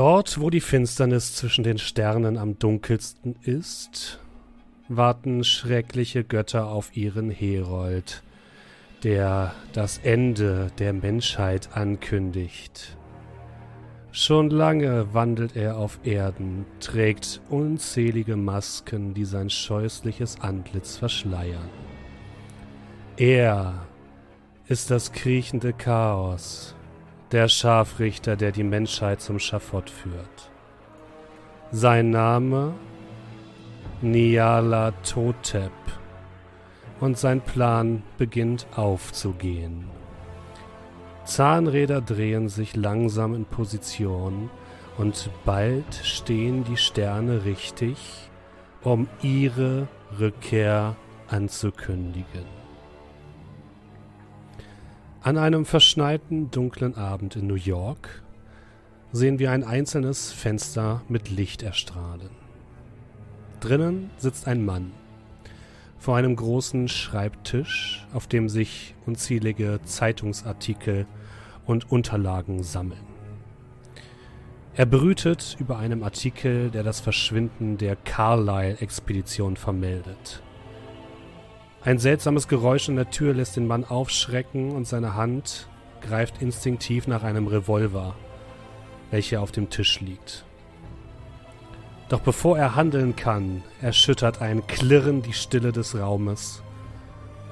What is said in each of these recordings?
Dort, wo die Finsternis zwischen den Sternen am dunkelsten ist, warten schreckliche Götter auf ihren Herold, der das Ende der Menschheit ankündigt. Schon lange wandelt er auf Erden, trägt unzählige Masken, die sein scheußliches Antlitz verschleiern. Er ist das kriechende Chaos, der Scharfrichter, der die Menschheit zum Schafott führt. Sein Name Niala Totep und sein Plan beginnt aufzugehen. Zahnräder drehen sich langsam in Position und bald stehen die Sterne richtig, um ihre Rückkehr anzukündigen. An einem verschneiten, dunklen Abend in New York sehen wir ein einzelnes Fenster mit Licht erstrahlen. Drinnen sitzt ein Mann vor einem großen Schreibtisch, auf dem sich unzählige Zeitungsartikel und Unterlagen sammeln. Er brütet über einem Artikel, der das Verschwinden der Carlyle-Expedition vermeldet. Ein seltsames Geräusch in der Tür lässt den Mann aufschrecken und seine Hand greift instinktiv nach einem Revolver, welcher auf dem Tisch liegt. Doch bevor er handeln kann, erschüttert ein Klirren die Stille des Raumes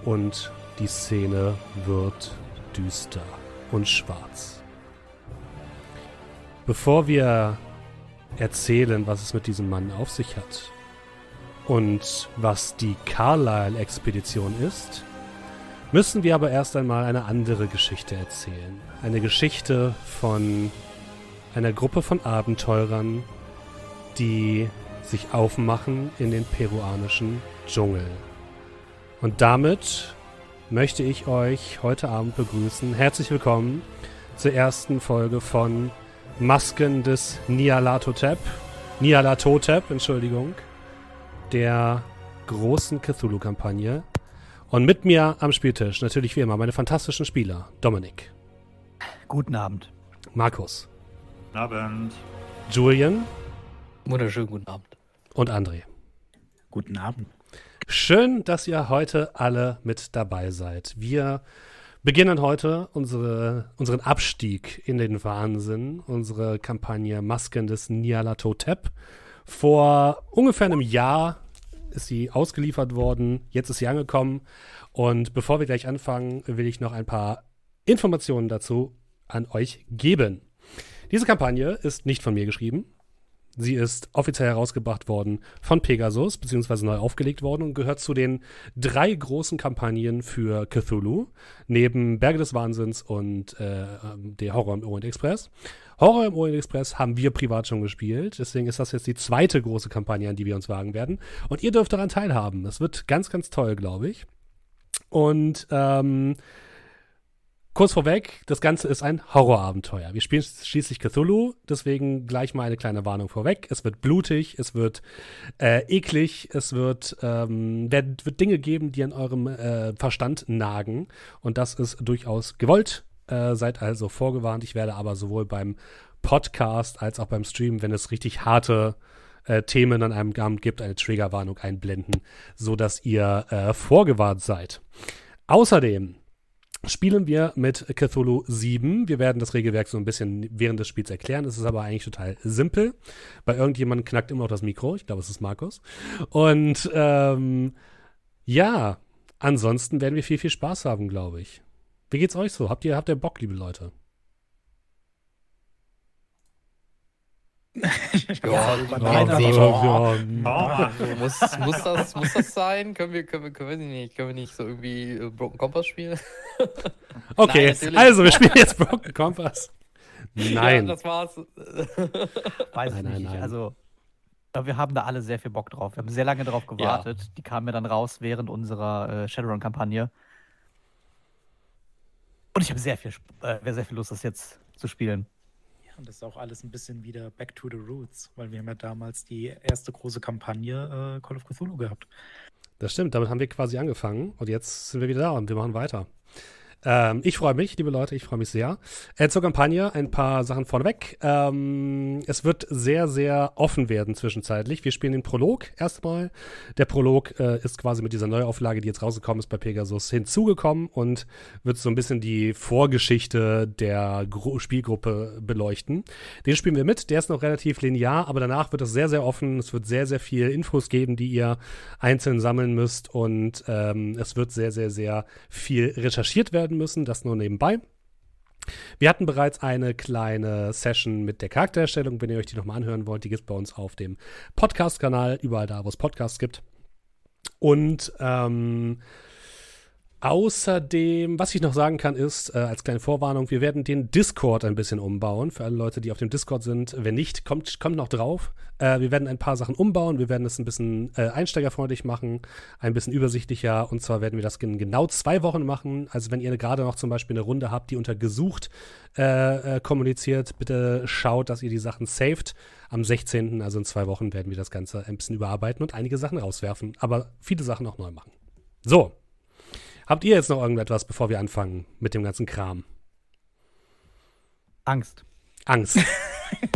und die Szene wird düster und schwarz. Bevor wir erzählen, was es mit diesem Mann auf sich hat und was die Carlyle-Expedition ist, müssen wir aber erst einmal eine andere Geschichte erzählen. Eine Geschichte von einer Gruppe von Abenteurern, die sich aufmachen in den peruanischen Dschungel. Und damit möchte ich euch heute Abend begrüßen. Herzlich willkommen zur ersten Folge von Masken des Nialatotep. Nialatotep, Entschuldigung. Der großen Cthulhu-Kampagne. Und mit mir am Spieltisch natürlich wie immer meine fantastischen Spieler. Dominik. Guten Abend. Markus. Guten Abend. Julian. Wunderschönen guten Abend. Und André. Guten Abend. Schön, dass ihr heute alle mit dabei seid. Wir beginnen heute unsere, unseren Abstieg in den Wahnsinn, unsere Kampagne Masken des Nyarlathotep. Vor ungefähr einem Jahr ist sie ausgeliefert worden, jetzt ist sie angekommen und bevor wir gleich anfangen, will ich noch ein paar Informationen dazu an euch geben. Diese Kampagne ist nicht von mir geschrieben, Sie ist offiziell herausgebracht worden von Pegasus, beziehungsweise neu aufgelegt worden und gehört zu den drei großen Kampagnen für Cthulhu, neben Berge des Wahnsinns und äh, der Horror im Orient Express. Horror im Orient Express haben wir privat schon gespielt, deswegen ist das jetzt die zweite große Kampagne, an die wir uns wagen werden. Und ihr dürft daran teilhaben. Das wird ganz, ganz toll, glaube ich. Und ähm, Kurz vorweg, das Ganze ist ein Horrorabenteuer. Wir spielen schließlich Cthulhu, deswegen gleich mal eine kleine Warnung vorweg. Es wird blutig, es wird äh, eklig, es wird, ähm, wird, Dinge geben, die an eurem äh, Verstand nagen. Und das ist durchaus gewollt. Äh, seid also vorgewarnt. Ich werde aber sowohl beim Podcast als auch beim Stream, wenn es richtig harte äh, Themen an einem Abend gibt, eine Triggerwarnung einblenden, sodass ihr äh, vorgewarnt seid. Außerdem spielen wir mit Cthulhu 7. Wir werden das Regelwerk so ein bisschen während des Spiels erklären. Es ist aber eigentlich total simpel. Bei irgendjemandem knackt immer noch das Mikro. Ich glaube, es ist Markus. Und ähm, ja, ansonsten werden wir viel, viel Spaß haben, glaube ich. Wie geht's euch so? Habt ihr, habt ihr Bock, liebe Leute? ja, ja, ja, ja, muss, muss, das, muss das sein? Können wir, können wir, können wir nicht, können wir nicht so irgendwie äh, Broken Compass spielen? okay, Nein, also wir spielen jetzt Broken Compass. Nein. Ja, das war's. Weiß nein, nein, nicht. Nein. Also, wir haben da alle sehr viel Bock drauf. Wir haben sehr lange darauf gewartet. Ja. Die kamen ja dann raus während unserer äh, Shadowrun-Kampagne. Und ich habe sehr viel, äh, sehr viel Lust, das jetzt zu spielen. Und das ist auch alles ein bisschen wieder back to the roots, weil wir haben ja damals die erste große Kampagne äh, Call of Cthulhu gehabt. Das stimmt, damit haben wir quasi angefangen und jetzt sind wir wieder da und wir machen weiter. Ähm, ich freue mich, liebe Leute, ich freue mich sehr. Äh, zur Kampagne ein paar Sachen vorneweg. Ähm, es wird sehr, sehr offen werden zwischenzeitlich. Wir spielen den Prolog erstmal. Der Prolog äh, ist quasi mit dieser Neuauflage, die jetzt rausgekommen ist bei Pegasus, hinzugekommen und wird so ein bisschen die Vorgeschichte der Gru Spielgruppe beleuchten. Den spielen wir mit. Der ist noch relativ linear, aber danach wird es sehr, sehr offen. Es wird sehr, sehr viel Infos geben, die ihr einzeln sammeln müsst und ähm, es wird sehr, sehr, sehr viel recherchiert werden werden müssen. Das nur nebenbei. Wir hatten bereits eine kleine Session mit der Charaktererstellung. Wenn ihr euch die nochmal anhören wollt, die gibt es bei uns auf dem Podcast-Kanal, überall da, wo es Podcasts gibt. Und ähm, Außerdem, was ich noch sagen kann, ist, äh, als kleine Vorwarnung, wir werden den Discord ein bisschen umbauen. Für alle Leute, die auf dem Discord sind. Wenn nicht, kommt, kommt noch drauf. Äh, wir werden ein paar Sachen umbauen. Wir werden es ein bisschen äh, einsteigerfreundlich machen, ein bisschen übersichtlicher. Und zwar werden wir das in genau zwei Wochen machen. Also, wenn ihr gerade noch zum Beispiel eine Runde habt, die unter gesucht äh, äh, kommuniziert, bitte schaut, dass ihr die Sachen saved. Am 16., also in zwei Wochen, werden wir das Ganze ein bisschen überarbeiten und einige Sachen rauswerfen. Aber viele Sachen auch neu machen. So, Habt ihr jetzt noch irgendetwas, bevor wir anfangen mit dem ganzen Kram? Angst. Angst.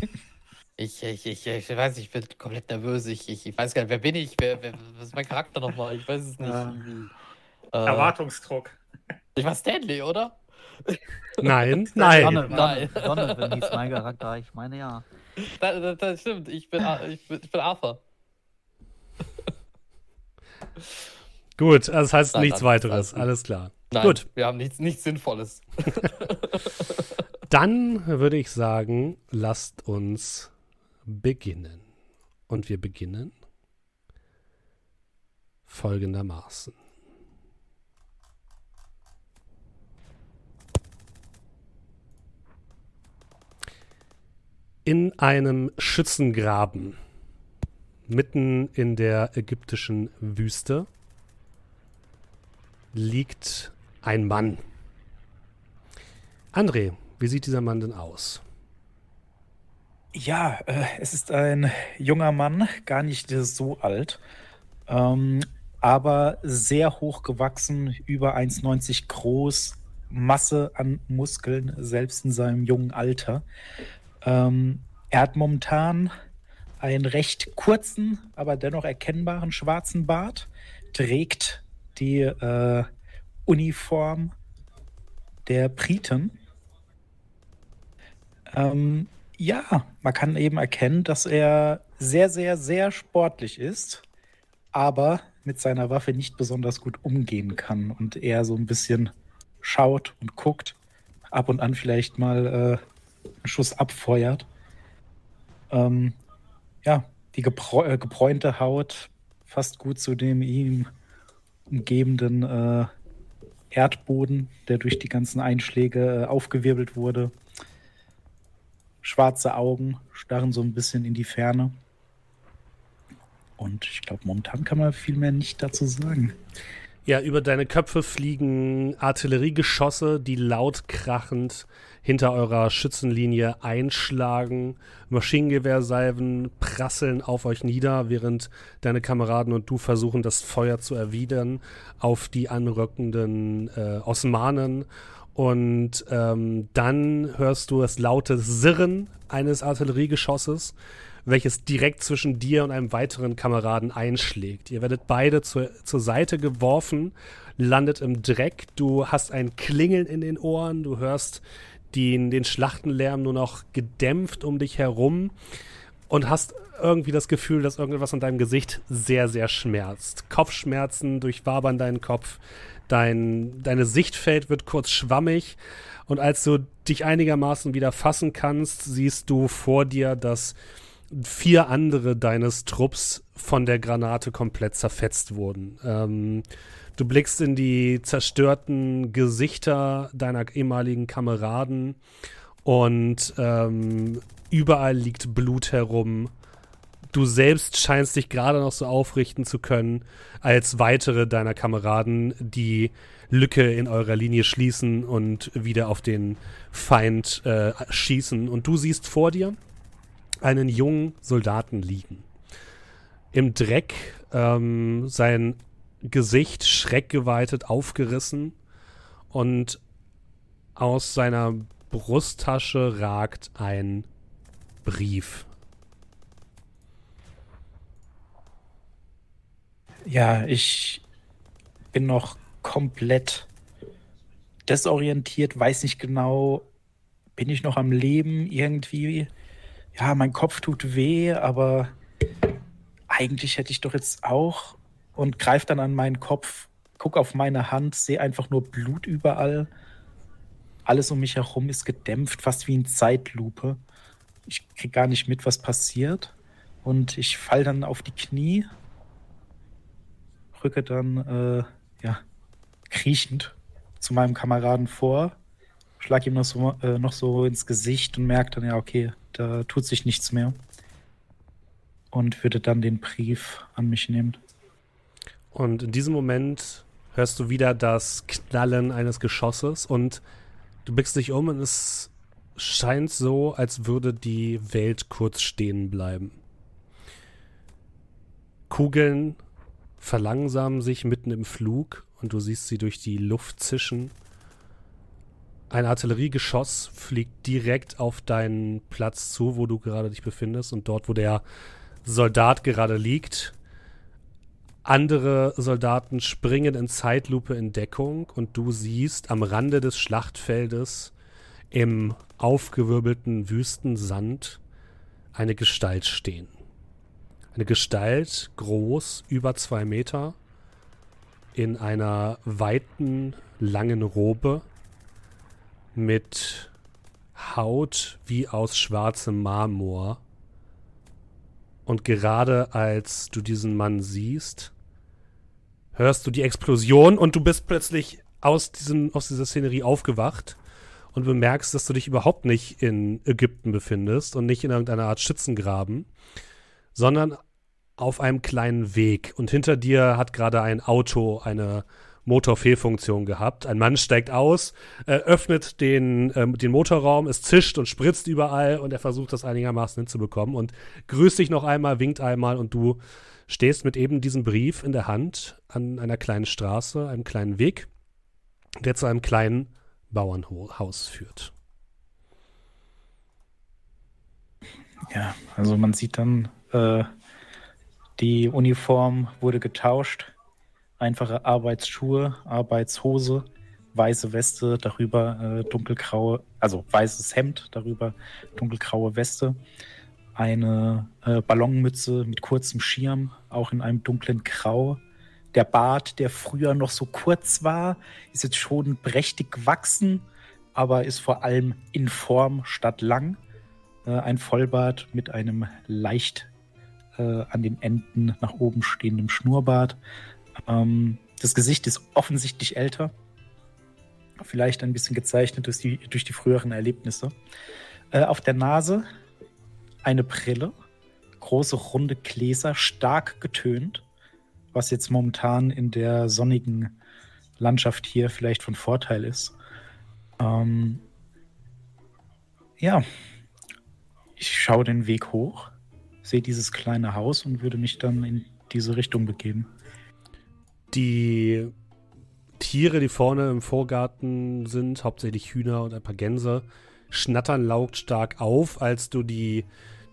ich, ich, ich, ich weiß, ich bin komplett nervös. Ich, ich, ich weiß gar nicht, wer bin ich? Wer, wer, was ist mein Charakter nochmal? Ich weiß es nicht. Ja. Äh, Erwartungsdruck. Ich war Stanley, oder? Nein, nein. Sonne, nein. Donovan hieß mein Charakter. Ich meine ja. Das, das, das stimmt. Ich bin, ich bin, ich bin Arthur. Gut, also das heißt Nein, nichts weiteres. Alles klar. Nein, Gut. Wir haben nichts, nichts Sinnvolles. Dann würde ich sagen, lasst uns beginnen. Und wir beginnen folgendermaßen. In einem Schützengraben mitten in der ägyptischen Wüste liegt ein Mann. André, wie sieht dieser Mann denn aus? Ja, äh, es ist ein junger Mann, gar nicht so alt, ähm, aber sehr hoch gewachsen, über 1,90 groß, Masse an Muskeln, selbst in seinem jungen Alter. Ähm, er hat momentan einen recht kurzen, aber dennoch erkennbaren schwarzen Bart, trägt die äh, Uniform der Briten. Ähm, ja, man kann eben erkennen, dass er sehr, sehr, sehr sportlich ist, aber mit seiner Waffe nicht besonders gut umgehen kann und eher so ein bisschen schaut und guckt, ab und an vielleicht mal äh, einen Schuss abfeuert. Ähm, ja, die äh, gebräunte Haut passt gut zu dem ihm umgebenden äh, Erdboden, der durch die ganzen Einschläge äh, aufgewirbelt wurde. Schwarze Augen starren so ein bisschen in die Ferne. Und ich glaube, momentan kann man viel mehr nicht dazu sagen. Ja, über deine Köpfe fliegen Artilleriegeschosse, die laut krachend hinter eurer Schützenlinie einschlagen. Maschinengewehrsalven prasseln auf euch nieder, während deine Kameraden und du versuchen, das Feuer zu erwidern auf die anrückenden äh, Osmanen. Und ähm, dann hörst du das laute Sirren eines Artilleriegeschosses, welches direkt zwischen dir und einem weiteren Kameraden einschlägt. Ihr werdet beide zur, zur Seite geworfen, landet im Dreck. Du hast ein Klingeln in den Ohren, du hörst den, den Schlachtenlärm nur noch gedämpft um dich herum und hast irgendwie das Gefühl, dass irgendwas an deinem Gesicht sehr, sehr schmerzt. Kopfschmerzen durchwabern deinen Kopf, dein, deine Sichtfeld wird kurz schwammig und als du dich einigermaßen wieder fassen kannst, siehst du vor dir, dass vier andere deines Trupps von der Granate komplett zerfetzt wurden. Ähm, Du blickst in die zerstörten Gesichter deiner ehemaligen Kameraden und ähm, überall liegt Blut herum. Du selbst scheinst dich gerade noch so aufrichten zu können, als weitere deiner Kameraden die Lücke in eurer Linie schließen und wieder auf den Feind äh, schießen. Und du siehst vor dir einen jungen Soldaten liegen. Im Dreck, ähm, sein Gesicht schreckgeweitet aufgerissen und Aus seiner Brusttasche ragt ein Brief. Ja, ich bin noch komplett desorientiert, weiß nicht genau, bin ich noch am Leben irgendwie. Ja, mein Kopf tut weh, aber eigentlich hätte ich doch jetzt auch und greife dann an meinen Kopf, gucke auf meine Hand, sehe einfach nur Blut überall. Alles um mich herum ist gedämpft, fast wie in Zeitlupe. Ich kriege gar nicht mit, was passiert. Und ich falle dann auf die Knie, rücke dann, äh, ja, kriechend zu meinem Kameraden vor, schlag ihm noch so, äh, noch so ins Gesicht und merke dann, ja, okay, da tut sich nichts mehr. Und würde dann den Brief an mich nehmen. Und in diesem Moment hörst du wieder das Knallen eines Geschosses und du blickst dich um und es scheint so, als würde die Welt kurz stehen bleiben. Kugeln verlangsamen sich mitten im Flug und du siehst sie durch die Luft zischen. Ein Artilleriegeschoss fliegt direkt auf deinen Platz zu, wo du gerade dich befindest und dort, wo der Soldat gerade liegt. Andere Soldaten springen in Zeitlupe in Deckung und du siehst am Rande des Schlachtfeldes im aufgewirbelten Wüstensand eine Gestalt stehen. Eine Gestalt, groß, über zwei Meter, in einer weiten, langen Robe mit Haut wie aus schwarzem Marmor. Und gerade als du diesen Mann siehst, hörst du die Explosion und du bist plötzlich aus, diesem, aus dieser Szenerie aufgewacht und bemerkst, dass du dich überhaupt nicht in Ägypten befindest und nicht in irgendeiner Art Schützengraben, sondern auf einem kleinen Weg. Und hinter dir hat gerade ein Auto eine Motorfehlfunktion gehabt. Ein Mann steigt aus, äh, öffnet den, äh, den Motorraum, es zischt und spritzt überall und er versucht das einigermaßen hinzubekommen und grüßt dich noch einmal, winkt einmal und du stehst mit eben diesem Brief in der Hand an einer kleinen Straße, einem kleinen Weg, der zu einem kleinen Bauernhaus führt. Ja, also man sieht dann äh, die Uniform wurde getauscht. Einfache Arbeitsschuhe, Arbeitshose, weiße Weste, darüber äh, dunkelgraue, also weißes Hemd, darüber dunkelgraue Weste. Eine äh, Ballonmütze mit kurzem Schirm, auch in einem dunklen Grau. Der Bart, der früher noch so kurz war, ist jetzt schon prächtig gewachsen, aber ist vor allem in Form statt lang. Äh, ein Vollbart mit einem leicht äh, an den Enden nach oben stehendem Schnurrbart. Ähm, das Gesicht ist offensichtlich älter. Vielleicht ein bisschen gezeichnet durch die, durch die früheren Erlebnisse. Äh, auf der Nase eine Brille, große runde Gläser, stark getönt, was jetzt momentan in der sonnigen Landschaft hier vielleicht von Vorteil ist. Ähm, ja, ich schaue den Weg hoch sehe dieses kleine Haus und würde mich dann in diese Richtung begeben. Die Tiere, die vorne im Vorgarten sind, hauptsächlich Hühner und ein paar Gänse, schnattern lautstark auf, als du die,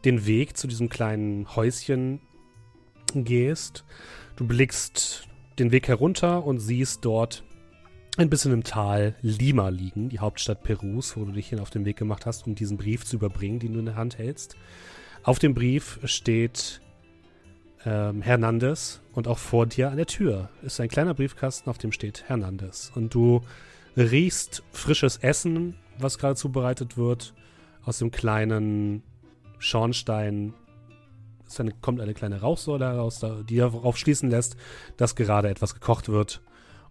den Weg zu diesem kleinen Häuschen gehst. Du blickst den Weg herunter und siehst dort ein bisschen im Tal Lima liegen, die Hauptstadt Perus, wo du dich hin auf den Weg gemacht hast, um diesen Brief zu überbringen, den du in der Hand hältst. Auf dem Brief steht ähm, Hernandez und auch vor dir an der Tür ist ein kleiner Briefkasten, auf dem steht Hernandez. Und du riechst frisches Essen, was gerade zubereitet wird. Aus dem kleinen Schornstein eine, kommt eine kleine Rauchsäule heraus, die darauf schließen lässt, dass gerade etwas gekocht wird.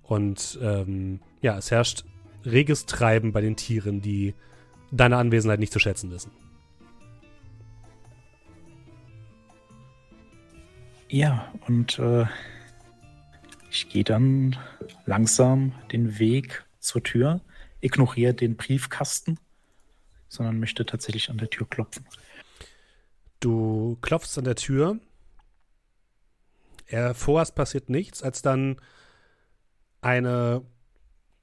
Und ähm, ja, es herrscht reges Treiben bei den Tieren, die deine Anwesenheit nicht zu schätzen wissen. Ja, und äh, ich gehe dann langsam den Weg zur Tür, ignoriere den Briefkasten, sondern möchte tatsächlich an der Tür klopfen. Du klopfst an der Tür. Er, vorerst passiert nichts, als dann eine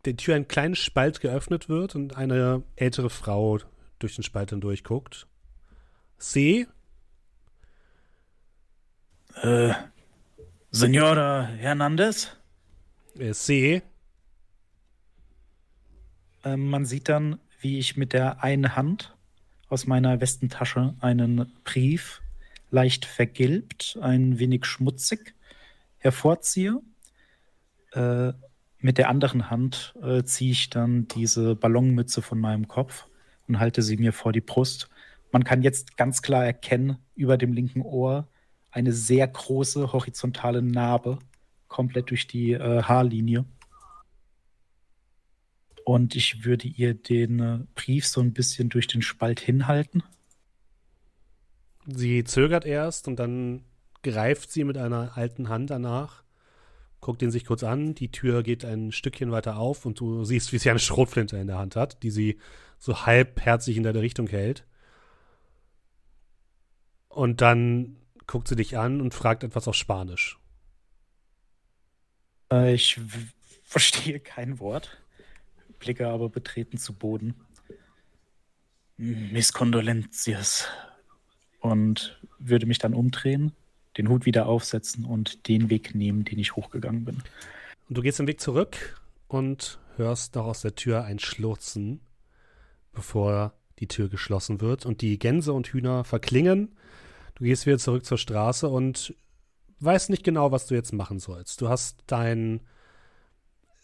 der Tür ein kleiner Spalt geöffnet wird und eine ältere Frau durch den Spalt hindurch guckt. Sie? Äh, Senora Hernandez? Sie? Äh, man sieht dann, wie ich mit der einen Hand aus meiner Westentasche einen Brief, leicht vergilbt, ein wenig schmutzig, hervorziehe. Äh, mit der anderen Hand äh, ziehe ich dann diese Ballonmütze von meinem Kopf und halte sie mir vor die Brust. Man kann jetzt ganz klar erkennen, über dem linken Ohr eine sehr große horizontale Narbe, komplett durch die äh, Haarlinie. Und ich würde ihr den äh, Brief so ein bisschen durch den Spalt hinhalten. Sie zögert erst und dann greift sie mit einer alten Hand danach, guckt ihn sich kurz an, die Tür geht ein Stückchen weiter auf und du siehst, wie sie eine Schrotflinte in der Hand hat, die sie so halbherzig in deine Richtung hält. Und dann guckt sie dich an und fragt etwas auf Spanisch. Äh, ich verstehe kein Wort, blicke aber betreten zu Boden. Mis Condolencias. Und würde mich dann umdrehen, den Hut wieder aufsetzen und den Weg nehmen, den ich hochgegangen bin. Und du gehst den Weg zurück und hörst noch aus der Tür ein Schlurzen, bevor die Tür geschlossen wird und die Gänse und Hühner verklingen Du gehst wieder zurück zur Straße und weißt nicht genau, was du jetzt machen sollst. Du hast dein,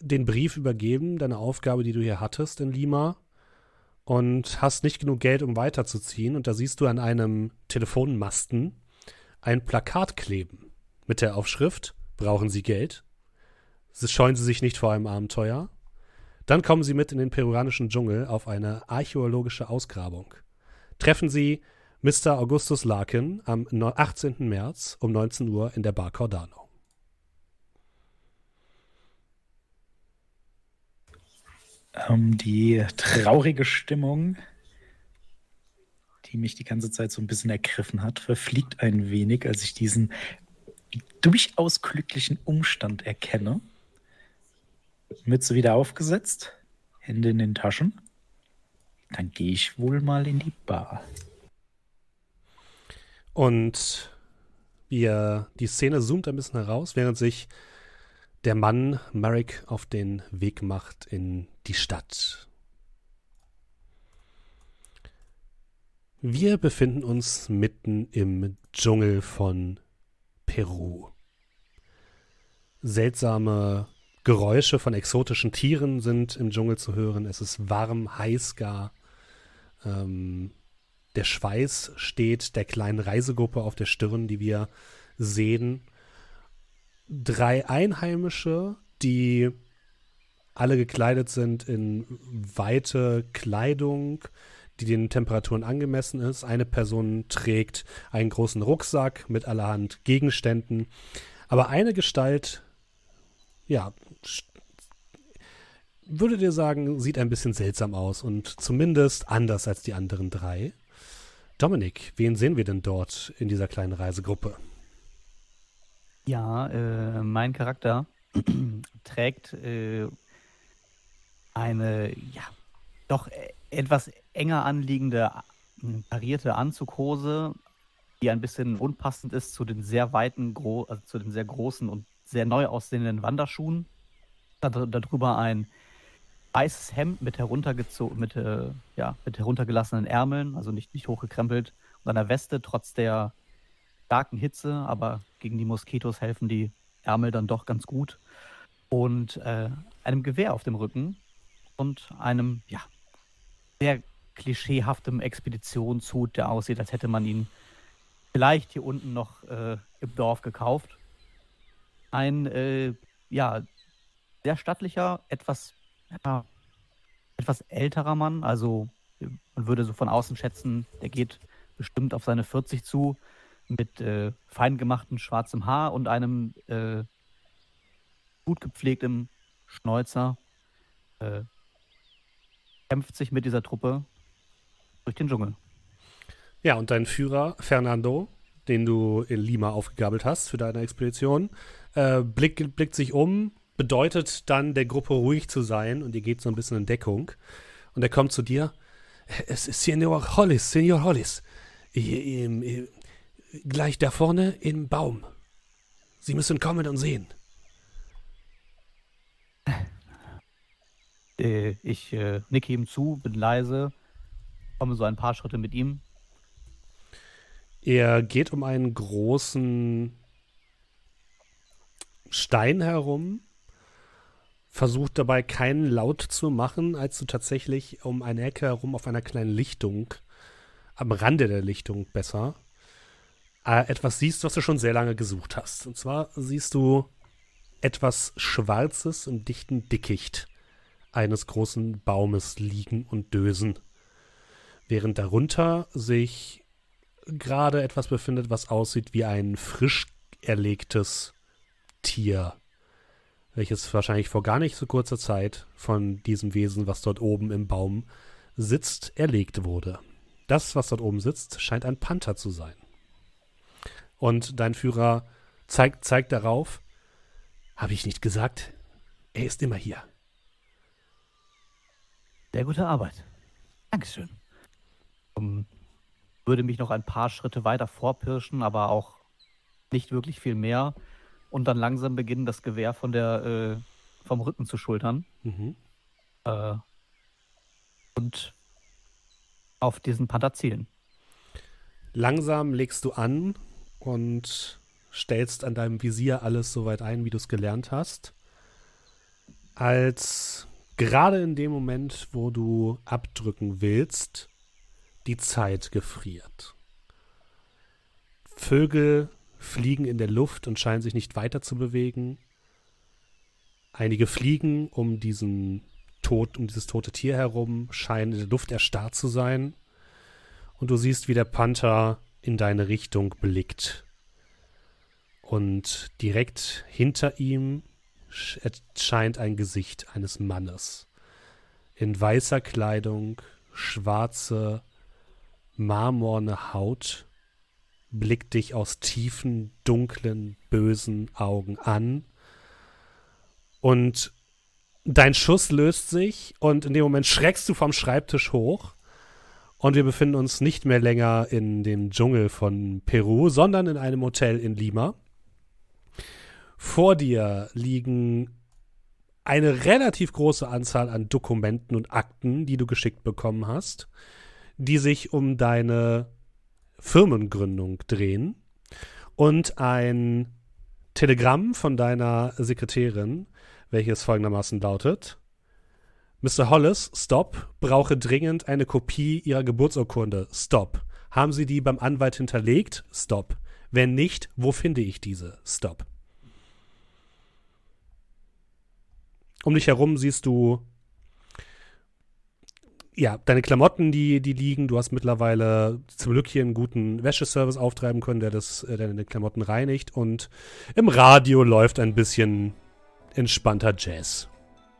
den Brief übergeben, deine Aufgabe, die du hier hattest in Lima und hast nicht genug Geld, um weiterzuziehen. Und da siehst du an einem Telefonmasten ein Plakat kleben mit der Aufschrift Brauchen Sie Geld? Scheuen Sie sich nicht vor einem Abenteuer? Dann kommen Sie mit in den peruanischen Dschungel auf eine archäologische Ausgrabung. Treffen Sie Mr. Augustus Larkin am 18. März um 19 Uhr in der Bar Cordano. Ähm, die traurige Stimmung, die mich die ganze Zeit so ein bisschen ergriffen hat, verfliegt ein wenig, als ich diesen durchaus glücklichen Umstand erkenne. Mütze wieder aufgesetzt, Hände in den Taschen. Dann gehe ich wohl mal in die Bar. Und wir, die Szene zoomt ein bisschen heraus, während sich der Mann Marek auf den Weg macht in die Stadt. Wir befinden uns mitten im Dschungel von Peru. Seltsame Geräusche von exotischen Tieren sind im Dschungel zu hören. Es ist warm, heiß gar. Ähm, der Schweiß steht der kleinen Reisegruppe auf der Stirn, die wir sehen. Drei Einheimische, die alle gekleidet sind in weite Kleidung, die den Temperaturen angemessen ist. Eine Person trägt einen großen Rucksack mit allerhand Gegenständen. Aber eine Gestalt, ja, würde dir sagen, sieht ein bisschen seltsam aus und zumindest anders als die anderen drei. Dominik, wen sehen wir denn dort in dieser kleinen Reisegruppe? Ja, äh, mein Charakter trägt äh, eine ja, doch etwas enger anliegende parierte Anzughose, die ein bisschen unpassend ist zu den sehr weiten, also zu den sehr großen und sehr neu aussehenden Wanderschuhen. Darüber ein weißes Hemd mit heruntergezogen, mit, äh, ja, mit heruntergelassenen Ärmeln, also nicht, nicht hochgekrempelt, und einer Weste trotz der starken Hitze, aber gegen die Moskitos helfen die Ärmel dann doch ganz gut. Und äh, einem Gewehr auf dem Rücken und einem, ja, sehr klischeehaftem Expeditionshut, der aussieht, als hätte man ihn vielleicht hier unten noch äh, im Dorf gekauft. Ein, äh, ja, sehr stattlicher, etwas ja, etwas älterer Mann. Also man würde so von außen schätzen, der geht bestimmt auf seine 40 zu, mit äh, fein gemachtem schwarzem Haar und einem äh, gut gepflegtem Schnäuzer. Äh, kämpft sich mit dieser Truppe durch den Dschungel. Ja, und dein Führer Fernando, den du in Lima aufgegabelt hast für deine Expedition, äh, blickt, blickt sich um, bedeutet dann der Gruppe ruhig zu sein und ihr geht so ein bisschen in Deckung. Und er kommt zu dir. Es ist Senor Hollis, Senor Hollis. Gleich da vorne im Baum. Sie müssen kommen und sehen. Äh, ich äh, nicke ihm zu, bin leise, komme so ein paar Schritte mit ihm. Er geht um einen großen Stein herum, versucht dabei keinen Laut zu machen, als du tatsächlich um eine Ecke herum auf einer kleinen Lichtung, am Rande der Lichtung besser, äh, etwas siehst, was du schon sehr lange gesucht hast. Und zwar siehst du etwas Schwarzes im dichten Dickicht eines großen Baumes liegen und dösen, während darunter sich gerade etwas befindet, was aussieht wie ein frisch erlegtes Tier, welches wahrscheinlich vor gar nicht so kurzer Zeit von diesem Wesen, was dort oben im Baum sitzt, erlegt wurde. Das, was dort oben sitzt, scheint ein Panther zu sein. Und dein Führer zeigt, zeigt darauf, habe ich nicht gesagt, er ist immer hier. Sehr gute Arbeit. Dankeschön. Um, würde mich noch ein paar Schritte weiter vorpirschen, aber auch nicht wirklich viel mehr und dann langsam beginnen, das Gewehr von der, äh, vom Rücken zu schultern. Mhm. Äh, und auf diesen Panther zielen. Langsam legst du an und stellst an deinem Visier alles so weit ein, wie du es gelernt hast. Als gerade in dem Moment, wo du abdrücken willst, die Zeit gefriert. Vögel fliegen in der Luft und scheinen sich nicht weiter zu bewegen. Einige fliegen um diesen Tod, um dieses tote Tier herum, scheinen in der Luft erstarrt zu sein. Und du siehst, wie der Panther in deine Richtung blickt. Und direkt hinter ihm erscheint ein Gesicht eines Mannes. In weißer Kleidung, schwarze, marmorne Haut blickt dich aus tiefen, dunklen, bösen Augen an. Und dein Schuss löst sich und in dem Moment schreckst du vom Schreibtisch hoch. Und wir befinden uns nicht mehr länger in dem Dschungel von Peru, sondern in einem Hotel in Lima. Vor dir liegen eine relativ große Anzahl an Dokumenten und Akten, die du geschickt bekommen hast, die sich um deine Firmengründung drehen und ein Telegramm von deiner Sekretärin, welches folgendermaßen lautet: Mr. Hollis, stop, brauche dringend eine Kopie Ihrer Geburtsurkunde. Stop. Haben Sie die beim Anwalt hinterlegt? Stop. Wenn nicht, wo finde ich diese? Stop. Um dich herum siehst du ja, deine Klamotten, die, die liegen, du hast mittlerweile zum Glück hier einen guten Wäscheservice auftreiben können, der das, der deine Klamotten reinigt und im Radio läuft ein bisschen entspannter Jazz.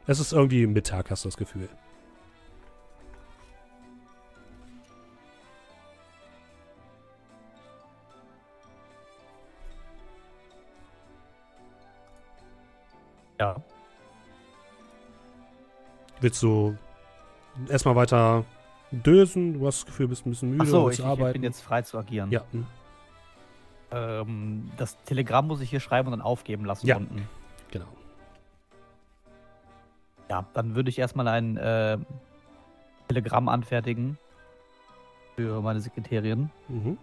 Es ist irgendwie Mittag, hast du das Gefühl. Ja. Willst du erstmal weiter dösen. Du hast das Gefühl, bist ein bisschen müde. Ach so, ich, ich bin jetzt frei zu agieren. Ja. Hm. Ähm, das Telegramm muss ich hier schreiben und dann aufgeben lassen ja. unten. Genau. Ja, dann würde ich erstmal ein äh, Telegramm anfertigen für meine Sekretärin. Mhm.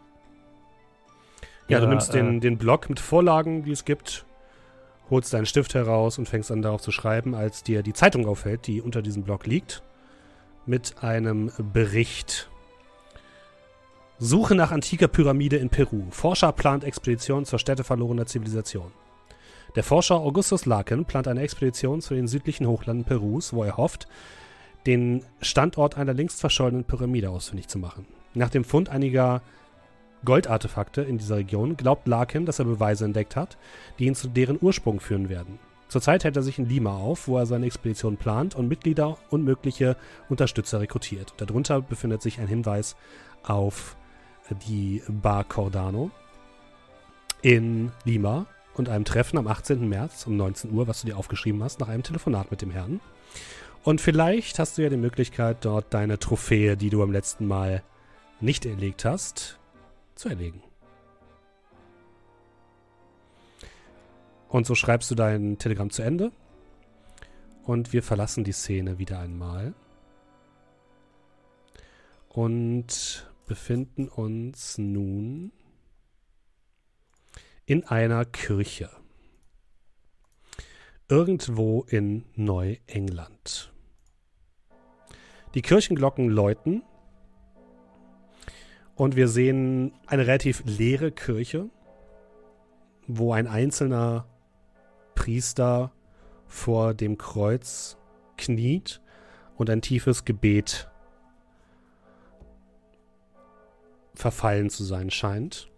Ja, ja, du nimmst den, äh, den Block mit Vorlagen, die es gibt, holst deinen Stift heraus und fängst an darauf zu schreiben, als dir die Zeitung auffällt, die unter diesem Block liegt mit einem Bericht. Suche nach antiker Pyramide in Peru. Forscher plant Expedition zur Stätte verlorener Zivilisation. Der Forscher Augustus Larkin plant eine Expedition zu den südlichen Hochlanden Perus, wo er hofft, den Standort einer längst verschollenen Pyramide ausfindig zu machen. Nach dem Fund einiger Goldartefakte in dieser Region glaubt Larkin, dass er Beweise entdeckt hat, die ihn zu deren Ursprung führen werden. Zurzeit hält er sich in Lima auf, wo er seine Expedition plant und Mitglieder und mögliche Unterstützer rekrutiert. Darunter befindet sich ein Hinweis auf die Bar Cordano in Lima, und einem Treffen am 18. März um 19 Uhr, was du dir aufgeschrieben hast, nach einem Telefonat mit dem Herrn. Und vielleicht hast du ja die Möglichkeit, dort deine Trophäe, die du am letzten Mal nicht erlegt hast, zu erlegen. Und so schreibst du dein Telegramm zu Ende. Und wir verlassen die Szene wieder einmal. Und befinden uns nun in einer Kirche. Irgendwo in Neuengland. Die Kirchenglocken läuten und wir sehen eine relativ leere Kirche, wo ein einzelner Priester vor dem Kreuz kniet und ein tiefes Gebet verfallen zu sein scheint.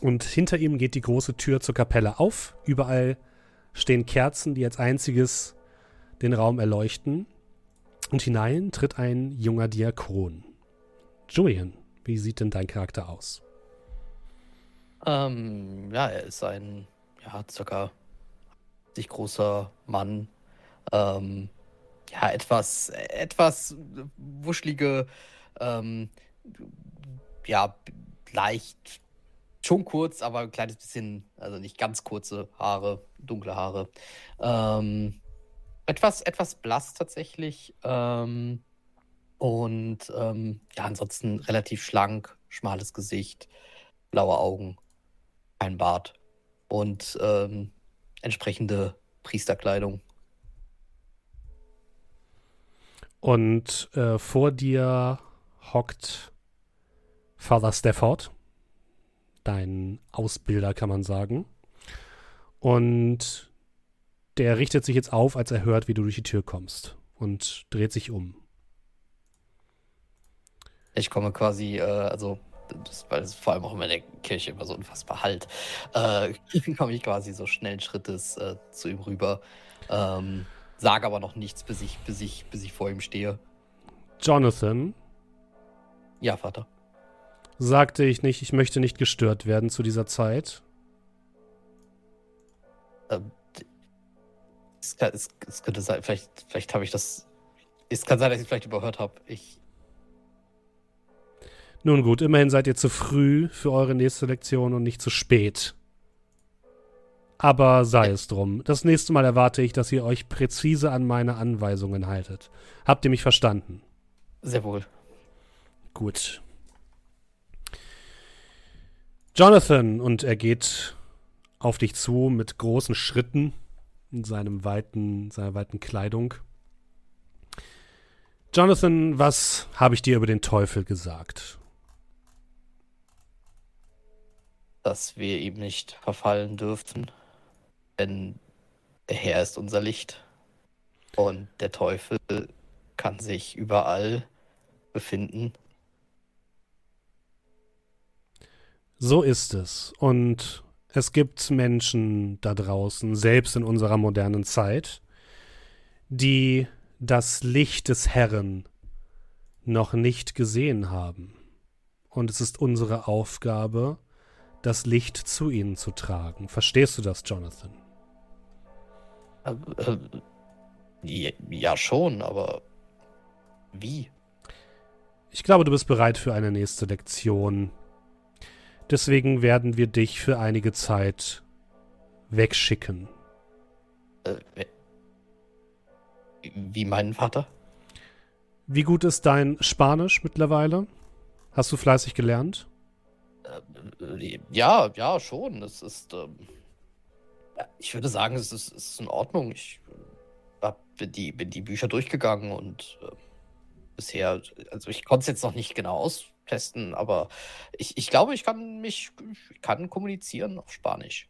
Und hinter ihm geht die große Tür zur Kapelle auf. Überall stehen Kerzen, die als einziges den Raum erleuchten. Und hinein tritt ein junger Diakon. Julian, wie sieht denn dein Charakter aus? Ähm, ja, er ist ein, ja, circa sich großer Mann. Ähm, ja, etwas, etwas wuschelige, ähm, ja, leicht, schon kurz, aber ein kleines bisschen, also nicht ganz kurze Haare, dunkle Haare. Ähm, etwas, etwas blass tatsächlich. Ähm, und ähm, ja, ansonsten relativ schlank, schmales Gesicht, blaue Augen, kein Bart und ähm, entsprechende Priesterkleidung. Und äh, vor dir hockt Father Stafford, dein Ausbilder, kann man sagen. Und der richtet sich jetzt auf, als er hört, wie du durch die Tür kommst und dreht sich um. Ich komme quasi, äh, also, das, weil es vor allem auch in der Kirche immer so unfassbar halt, äh, komme ich quasi so schnellen Schrittes äh, zu ihm rüber. Ähm, sage aber noch nichts, bis ich, bis ich, bis ich vor ihm stehe. Jonathan. Ja, Vater sagte ich nicht, ich möchte nicht gestört werden zu dieser Zeit? Ähm, es, kann, es, es, könnte sein, vielleicht, vielleicht habe ich das. Es kann sein, dass ich es vielleicht überhört habe. Ich. Nun gut, immerhin seid ihr zu früh für eure nächste Lektion und nicht zu spät. Aber sei es drum. Das nächste Mal erwarte ich, dass ihr euch präzise an meine Anweisungen haltet. Habt ihr mich verstanden? Sehr wohl. Gut. Jonathan, und er geht auf dich zu mit großen Schritten in seinem weiten, seiner weiten Kleidung. Jonathan, was habe ich dir über den Teufel gesagt? Dass wir ihm nicht verfallen dürften, denn der Herr ist unser Licht und der Teufel kann sich überall befinden, So ist es. Und es gibt Menschen da draußen, selbst in unserer modernen Zeit, die das Licht des Herrn noch nicht gesehen haben. Und es ist unsere Aufgabe, das Licht zu ihnen zu tragen. Verstehst du das, Jonathan? Äh, äh, ja, schon, aber wie? Ich glaube, du bist bereit für eine nächste Lektion, Deswegen werden wir dich für einige Zeit wegschicken. Äh, wie meinen Vater? Wie gut ist dein Spanisch mittlerweile? Hast du fleißig gelernt? Äh, ja, ja, schon. Es ist. Ähm, ich würde sagen, es ist, ist in Ordnung. Ich bin, die, bin die Bücher durchgegangen und äh, bisher. Also, ich konnte es jetzt noch nicht genau aus, testen, aber ich, ich glaube, ich kann mich, ich kann kommunizieren auf Spanisch.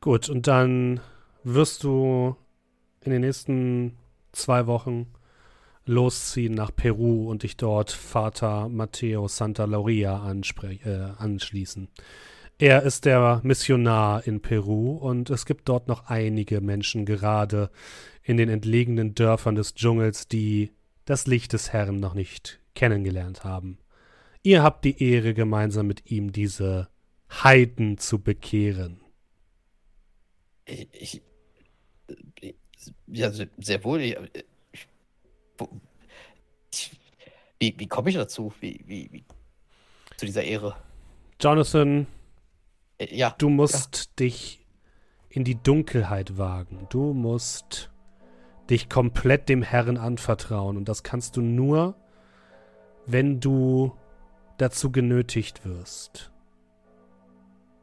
Gut, und dann wirst du in den nächsten zwei Wochen losziehen nach Peru und dich dort Vater Matteo Santa Lauria äh, anschließen. Er ist der Missionar in Peru und es gibt dort noch einige Menschen gerade in den entlegenen Dörfern des Dschungels, die das Licht des Herrn noch nicht kennengelernt haben. Ihr habt die Ehre, gemeinsam mit ihm diese Heiden zu bekehren. Ich, ich, ja, sehr wohl. Ich, wie, wie komme ich dazu? Wie, wie, wie, zu dieser Ehre? Jonathan, Äh, Ja, du musst dich in die Dunkelheit wagen. Du musst dich komplett dem Herrn anvertrauen. Und das kannst du nur, wenn du dazu genötigt wirst.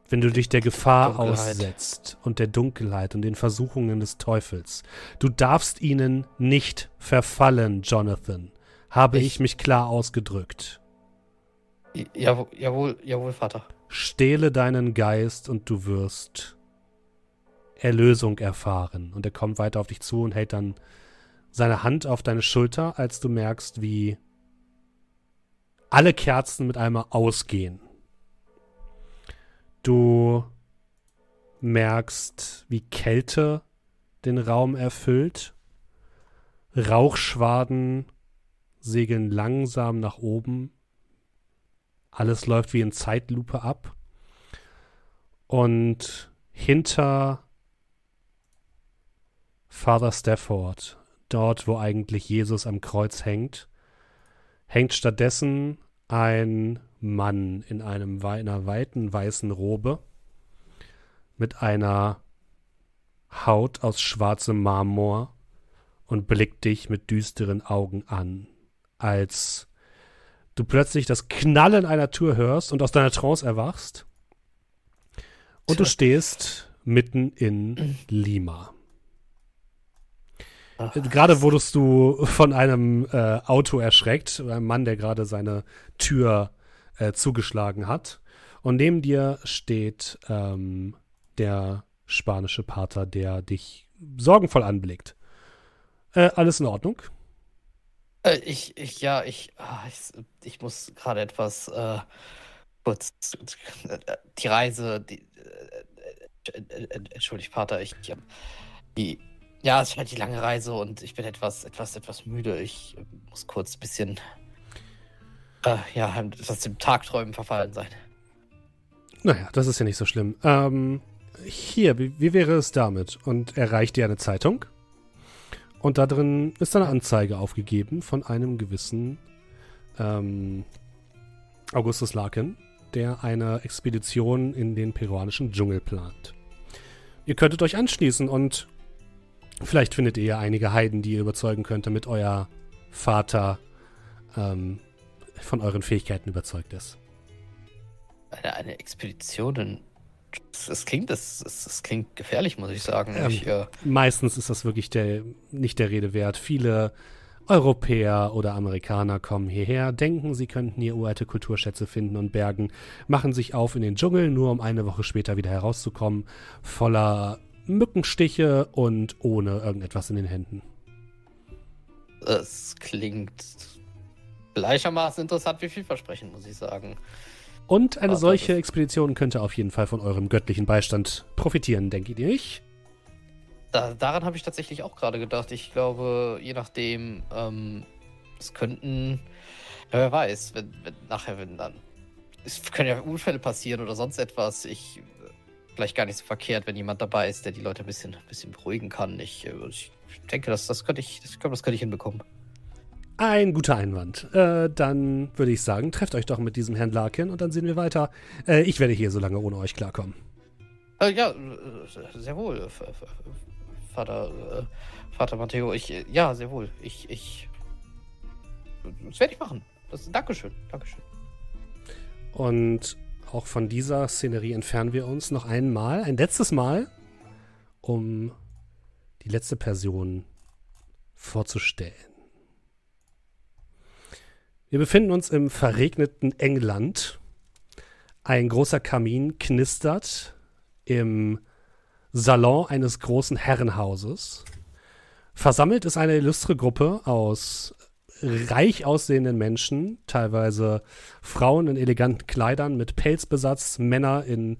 Wenn du dich der Gefahr Dunkelheit. aussetzt und der Dunkelheit und den Versuchungen des Teufels. Du darfst ihnen nicht verfallen, Jonathan. Habe ich, Ich- mich klar ausgedrückt. jawohl, jawohl, jawohl, Vater. Stehle deinen Geist und du wirst Erlösung erfahren. Und er kommt weiter auf dich zu und hält dann seine Hand auf deine Schulter, als du merkst, wie alle Kerzen mit einmal ausgehen. Du merkst, wie Kälte den Raum erfüllt. Rauchschwaden segeln langsam nach oben. Alles läuft wie in Zeitlupe ab. Und hinter Father Stafford, dort wo eigentlich Jesus am Kreuz hängt, hängt stattdessen ein Mann in einem, einer weiten weißen Robe mit einer Haut aus schwarzem Marmor und blickt dich mit düsteren Augen an, als du plötzlich das Knallen einer Tür hörst und aus deiner Trance erwachst. Und du stehst mitten in Lima. Ach, Äh, Gerade wurdest du von einem äh, Auto erschreckt, einem Mann, der gerade seine Tür äh, zugeschlagen hat. Und neben dir steht ähm, der spanische Pater, der dich sorgenvoll anblickt. Äh, alles in Ordnung? Äh, ich, ich, ja, ich, ah, ich, ich muss gerade etwas äh, kurz die Reise, die, entschuldigt, Pater, ich, ähm, die, ja, es ist halt die lange Reise und ich bin etwas, etwas, etwas müde. Ich äh, muss kurz ein bisschen, äh, ja, etwas dem Tagträumen verfallen sein. Naja, das ist ja nicht so schlimm. Ähm, hier, wie, wie wäre es damit? Und er reicht dir eine Zeitung. Und da drin ist eine Anzeige aufgegeben von einem gewissen ähm, Augustus Larkin, der eine Expedition in den peruanischen Dschungel plant. Ihr könntet euch anschließen und vielleicht findet ihr ja einige Heiden, die ihr überzeugen könnt, damit euer Vater ähm, von euren Fähigkeiten überzeugt ist. Eine, eine Expedition in, das, klingt, das, das klingt gefährlich, muss ich sagen. Ähm, ich, äh, meistens ist das wirklich der, nicht der Rede wert. Viele Europäer oder Amerikaner kommen hierher, denken, sie könnten hier uralte Kulturschätze finden und bergen, machen sich auf in den Dschungel, nur um eine Woche später wieder herauszukommen, voller Mückenstiche und ohne irgendetwas in den Händen. es klingt gleichermaßen interessant wie vielversprechend, muss ich sagen. Und eine Aber solche Expedition könnte auf jeden Fall von eurem göttlichen Beistand profitieren, denkt ihr nicht? Da, daran habe ich tatsächlich auch gerade gedacht. Ich glaube, je nachdem, ähm, es könnten, wer weiß, wenn, wenn nachher, wenn dann, es können ja Unfälle passieren oder sonst etwas. Ich, vielleicht gar nicht so verkehrt, wenn jemand dabei ist, der die Leute ein bisschen, ein bisschen beruhigen kann. Ich, äh, ich denke, das, das könnte ich, das, das könnte ich hinbekommen. Ein guter Einwand. Äh, dann würde ich sagen, trefft euch doch mit diesem Herrn Larkin und dann sehen wir weiter. Äh, ich werde hier so lange ohne euch klarkommen. Äh, ja, äh, sehr wohl, Vater, äh, Vater Matteo. Ich, ja, sehr wohl. Ich, ich, das werde ich machen. Das, Dankeschön, Dankeschön. Und auch von dieser Szenerie entfernen wir uns noch einmal, ein letztes Mal, um die letzte Person vorzustellen. Wir befinden uns im verregneten England. Ein großer Kamin knistert im Salon eines großen Herrenhauses. Versammelt ist eine illustre Gruppe aus reich aussehenden Menschen, teilweise Frauen in eleganten Kleidern mit Pelzbesatz, Männer in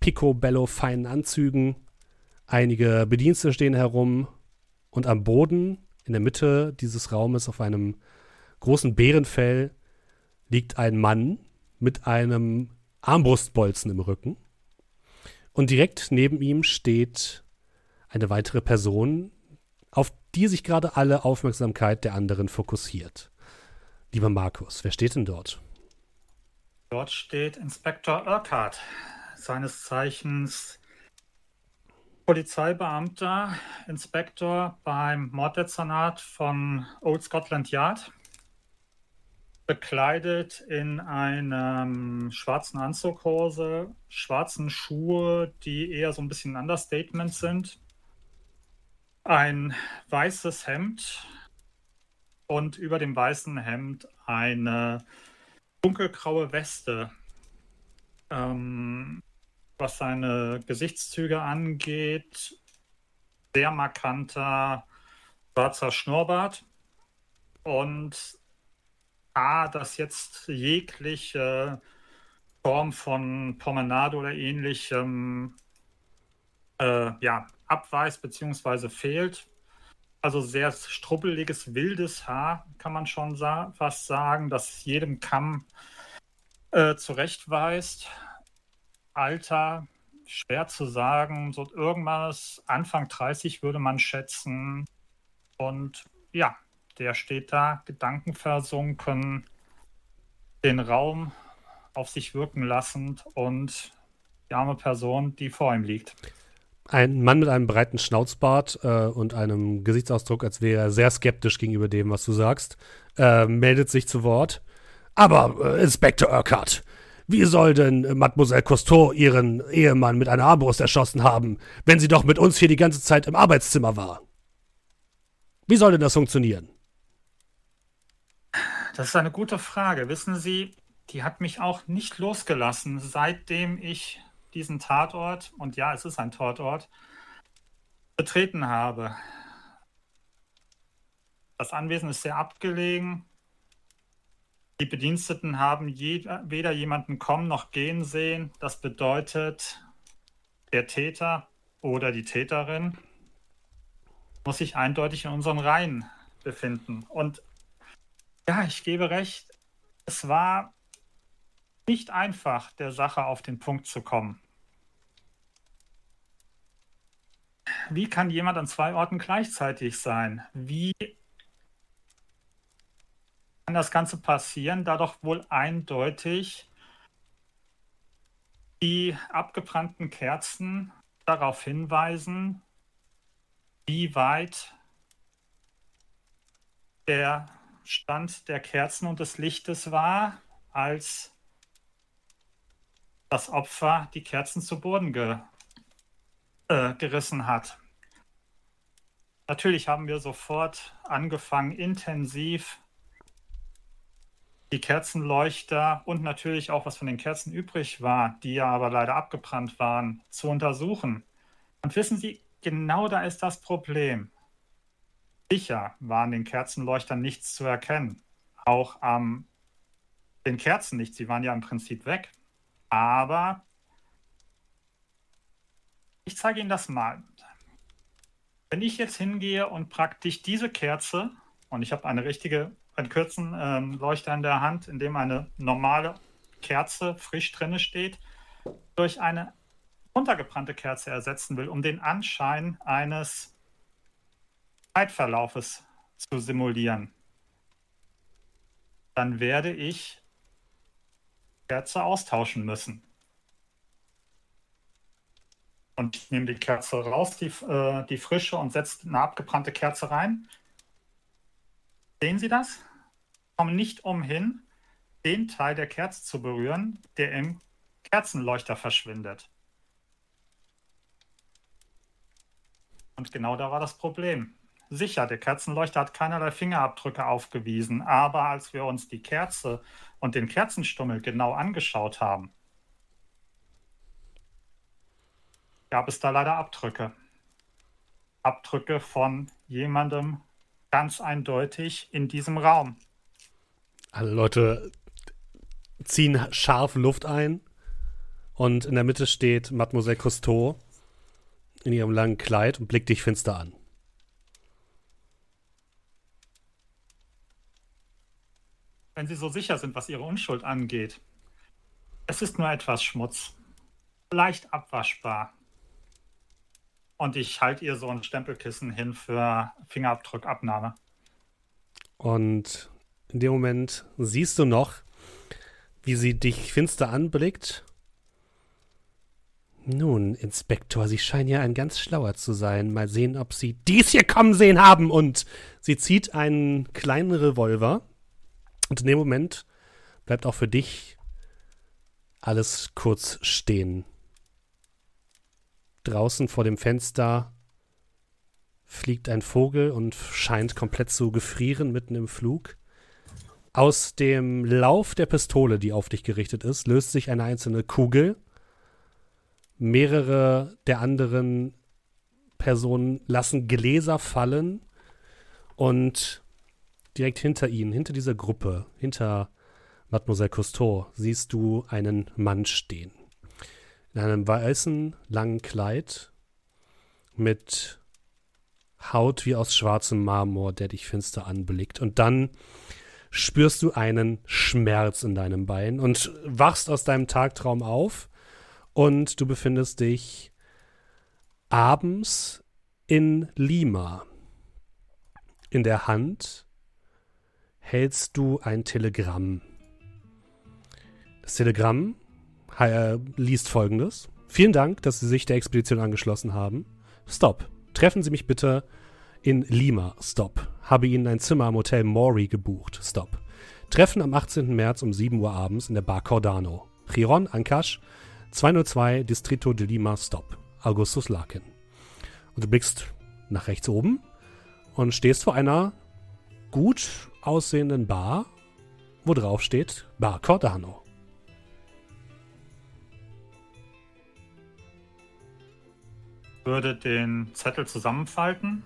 picobello feinen Anzügen. Einige Bedienste stehen herum und am Boden in der Mitte dieses Raumes auf einem großen Bärenfell liegt ein Mann mit einem Armbrustbolzen im Rücken. Und direkt neben ihm steht eine weitere Person, auf die sich gerade alle Aufmerksamkeit der anderen fokussiert. Lieber Markus, wer steht denn dort? Dort steht Inspektor Urquhart, seines Zeichens Polizeibeamter, Inspektor beim Morddezernat von Old Scotland Yard, bekleidet in einem schwarzen Anzughose, schwarzen Schuhe, die eher so ein bisschen ein Understatement sind, ein weißes Hemd und über dem weißen Hemd eine dunkelgraue Weste. Ähm, was seine Gesichtszüge angeht, sehr markanter schwarzer Schnurrbart und A, dass jetzt jegliche Form von Promenade oder ähnlichem äh, ja, abweist bzw. fehlt. Also sehr strubbeliges, wildes Haar, kann man schon sa fast sagen, das jedem Kamm äh, zurechtweist. Alter, schwer zu sagen, so irgendwas Anfang 30 würde man schätzen. Und ja, der steht da, gedankenversunken, den Raum auf sich wirken lassend und die arme Person, die vor ihm liegt. Ein Mann mit einem breiten Schnauzbart äh, und einem Gesichtsausdruck, als wäre er sehr skeptisch gegenüber dem, was du sagst, äh, meldet sich zu Wort. Aber, äh, Inspektor Urquhart, wie soll denn äh, Mademoiselle Cousteau ihren Ehemann mit einer Armbrust erschossen haben, wenn sie doch mit uns hier die ganze Zeit im Arbeitszimmer war? Wie soll denn das funktionieren? Das ist eine gute Frage. Wissen Sie, die hat mich auch nicht losgelassen, seitdem ich diesen Tatort, und ja, es ist ein Tatort, betreten habe. Das Anwesen ist sehr abgelegen. Die Bediensteten haben je, weder jemanden kommen noch gehen sehen. Das bedeutet, der Täter oder die Täterin muss sich eindeutig in unseren Reihen befinden. Und ja, ich gebe recht, es war nicht einfach, der Sache auf den Punkt zu kommen. Wie kann jemand an zwei Orten gleichzeitig sein? Wie kann das Ganze passieren, da doch wohl eindeutig die abgebrannten Kerzen darauf hinweisen, wie weit der Stand der Kerzen und des Lichtes war, als das Opfer die Kerzen zu Boden ge, äh, gerissen hat. Natürlich haben wir sofort angefangen, intensiv die Kerzenleuchter und natürlich auch, was von den Kerzen übrig war, die ja aber leider abgebrannt waren, zu untersuchen. Und wissen Sie, genau da ist das Problem. Sicher war an den Kerzenleuchtern nichts zu erkennen. Auch an den Kerzen nicht. Sie waren ja im Prinzip weg. Aber ich zeige Ihnen das mal. Wenn ich jetzt hingehe und praktisch diese Kerze, und ich habe eine richtige, einen kurzen ähm, Leuchter in der Hand, in dem eine normale Kerze frisch drinne steht, durch eine untergebrannte Kerze ersetzen will, um den Anschein eines Zeitverlaufes zu simulieren, dann werde ich Kerze austauschen müssen. Und ich nehme die Kerze raus, die, äh, die frische, und setze eine abgebrannte Kerze rein. Sehen Sie das? Kommen nicht umhin, den Teil der Kerze zu berühren, der im Kerzenleuchter verschwindet. Und genau da war das Problem. Sicher, der Kerzenleuchter hat keinerlei Fingerabdrücke aufgewiesen, aber als wir uns die Kerze und den Kerzenstummel genau angeschaut haben, gab es da leider Abdrücke. Abdrücke von jemandem ganz eindeutig in diesem Raum. Alle Leute ziehen scharf Luft ein und in der Mitte steht Mademoiselle Cousteau in ihrem langen Kleid und blickt dich finster an. Wenn Sie so sicher sind, was Ihre Unschuld angeht. Es ist nur etwas Schmutz. Leicht abwaschbar. und ich halte ihr so ein Stempelkissen hin für Fingerabdrückabnahme. Und in dem Moment siehst du noch, wie sie dich finster anblickt. Nun, Inspektor, Sie scheinen ja ein ganz schlauer zu sein. Mal sehen, ob Sie dies hier kommen sehen haben. Und sie zieht einen kleinen Revolver. Und in dem Moment bleibt auch für dich alles kurz stehen. Draußen vor dem Fenster fliegt ein Vogel und scheint komplett zu gefrieren mitten im Flug. Aus dem Lauf der Pistole, die auf dich gerichtet ist, löst sich eine einzelne Kugel. Mehrere der anderen Personen lassen Gläser fallen und direkt hinter ihnen, hinter dieser Gruppe, hinter Mademoiselle Cousteau, siehst du einen Mann stehen. In einem weißen, langen Kleid mit Haut wie aus schwarzem Marmor, der dich finster anblickt. Und dann spürst du einen Schmerz in deinem Bein und wachst aus deinem Tagtraum auf und du befindest dich abends in Lima. In der Hand hältst du ein Telegramm. Das Telegramm äh, liest folgendes. Vielen Dank, dass Sie sich der Expedition angeschlossen haben. Stop. Treffen Sie mich bitte in Lima. Stop. Habe Ihnen ein Zimmer am Hotel Maury gebucht. Stop. Treffen am 18. März um 7 Uhr abends in der Bar Cordano. Chiron, Ancash, 202 Distrito de Lima. Stop. Augustus Larkin. Und du blickst nach rechts oben und stehst vor einer gut aussehenden Bar, wo drauf steht Bar Cordano. würde den Zettel zusammenfalten,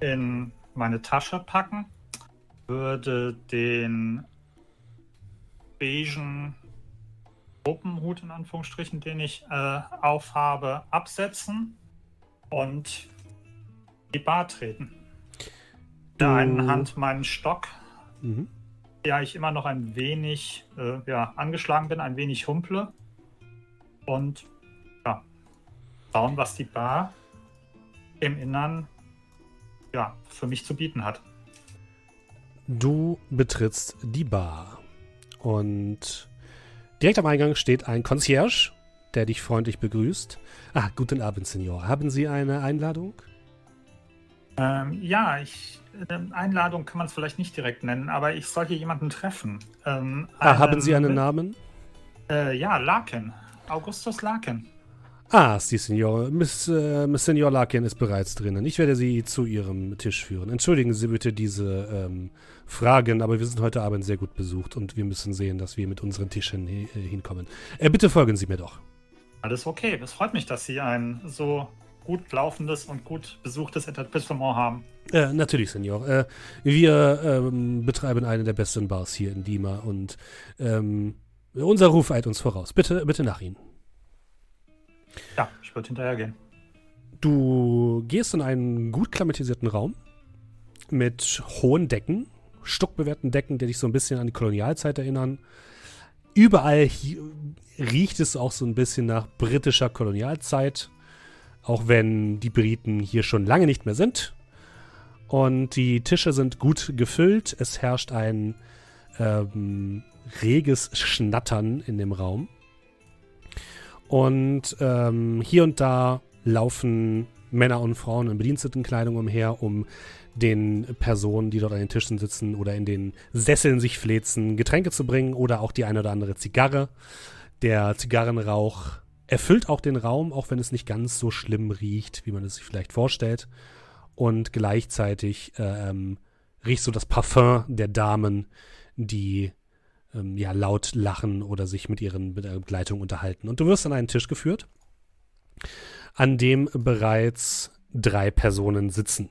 in meine Tasche packen, würde den beigen Gruppenhut in Anführungsstrichen, den ich äh, aufhabe, absetzen und die Bar treten. In der einen Hand meinen Stock, Mhm. ja ich immer noch ein wenig äh, ja, angeschlagen bin, ein wenig humple und ja, schauen, was die Bar im Innern ja, für mich zu bieten hat. Du betrittst die Bar und direkt am Eingang steht ein Concierge, der dich freundlich begrüßt. Ah, guten Abend, Senor. Haben Sie eine Einladung? Ähm, ja, ich, ähm, Einladung kann man es vielleicht nicht direkt nennen, aber ich soll hier jemanden treffen. Ähm, Ah, haben Sie einen einen- Namen? Äh, ja, Larkin. Augustus Larkin. Ah, Sie, Senor. Miss, äh, Miss Senor Larkin ist bereits drinnen. Ich werde Sie zu Ihrem Tisch führen. Entschuldigen Sie bitte diese ähm, Fragen, aber wir sind heute Abend sehr gut besucht und wir müssen sehen, dass wir mit unseren Tischen äh, hinkommen. Äh, bitte folgen Sie mir doch. Alles okay. Es freut mich, dass Sie ein so gut laufendes und gut besuchtes Etablissement haben. Äh, natürlich, Senor. Äh, wir ähm, betreiben eine der besten Bars hier in Lima und ähm, unser Ruf eilt uns voraus. Bitte, bitte nach Ihnen. Ja, ich würde hinterhergehen. Du gehst in einen gut klimatisierten Raum mit hohen Decken, stuckbewehrten Decken, die dich so ein bisschen an die Kolonialzeit erinnern. Überall riecht es auch so ein bisschen nach britischer Kolonialzeit, auch wenn die Briten hier schon lange nicht mehr sind. Und die Tische sind gut gefüllt. Es herrscht ein ähm, reges Schnattern in dem Raum. Und ähm, hier und da laufen Männer und Frauen in Bedienstetenkleidung umher, um den Personen, die dort an den Tischen sitzen oder in den Sesseln sich flezen, Getränke zu bringen oder auch die eine oder andere Zigarre. Der Zigarrenrauch erfüllt auch den Raum, auch wenn es nicht ganz so schlimm riecht, wie man es sich vielleicht vorstellt. Und gleichzeitig ähm, riecht so das Parfum der Damen, die ähm, ja laut lachen oder sich mit ihren mit der Begleitung unterhalten. Und du wirst an einen Tisch geführt, an dem bereits drei Personen sitzen.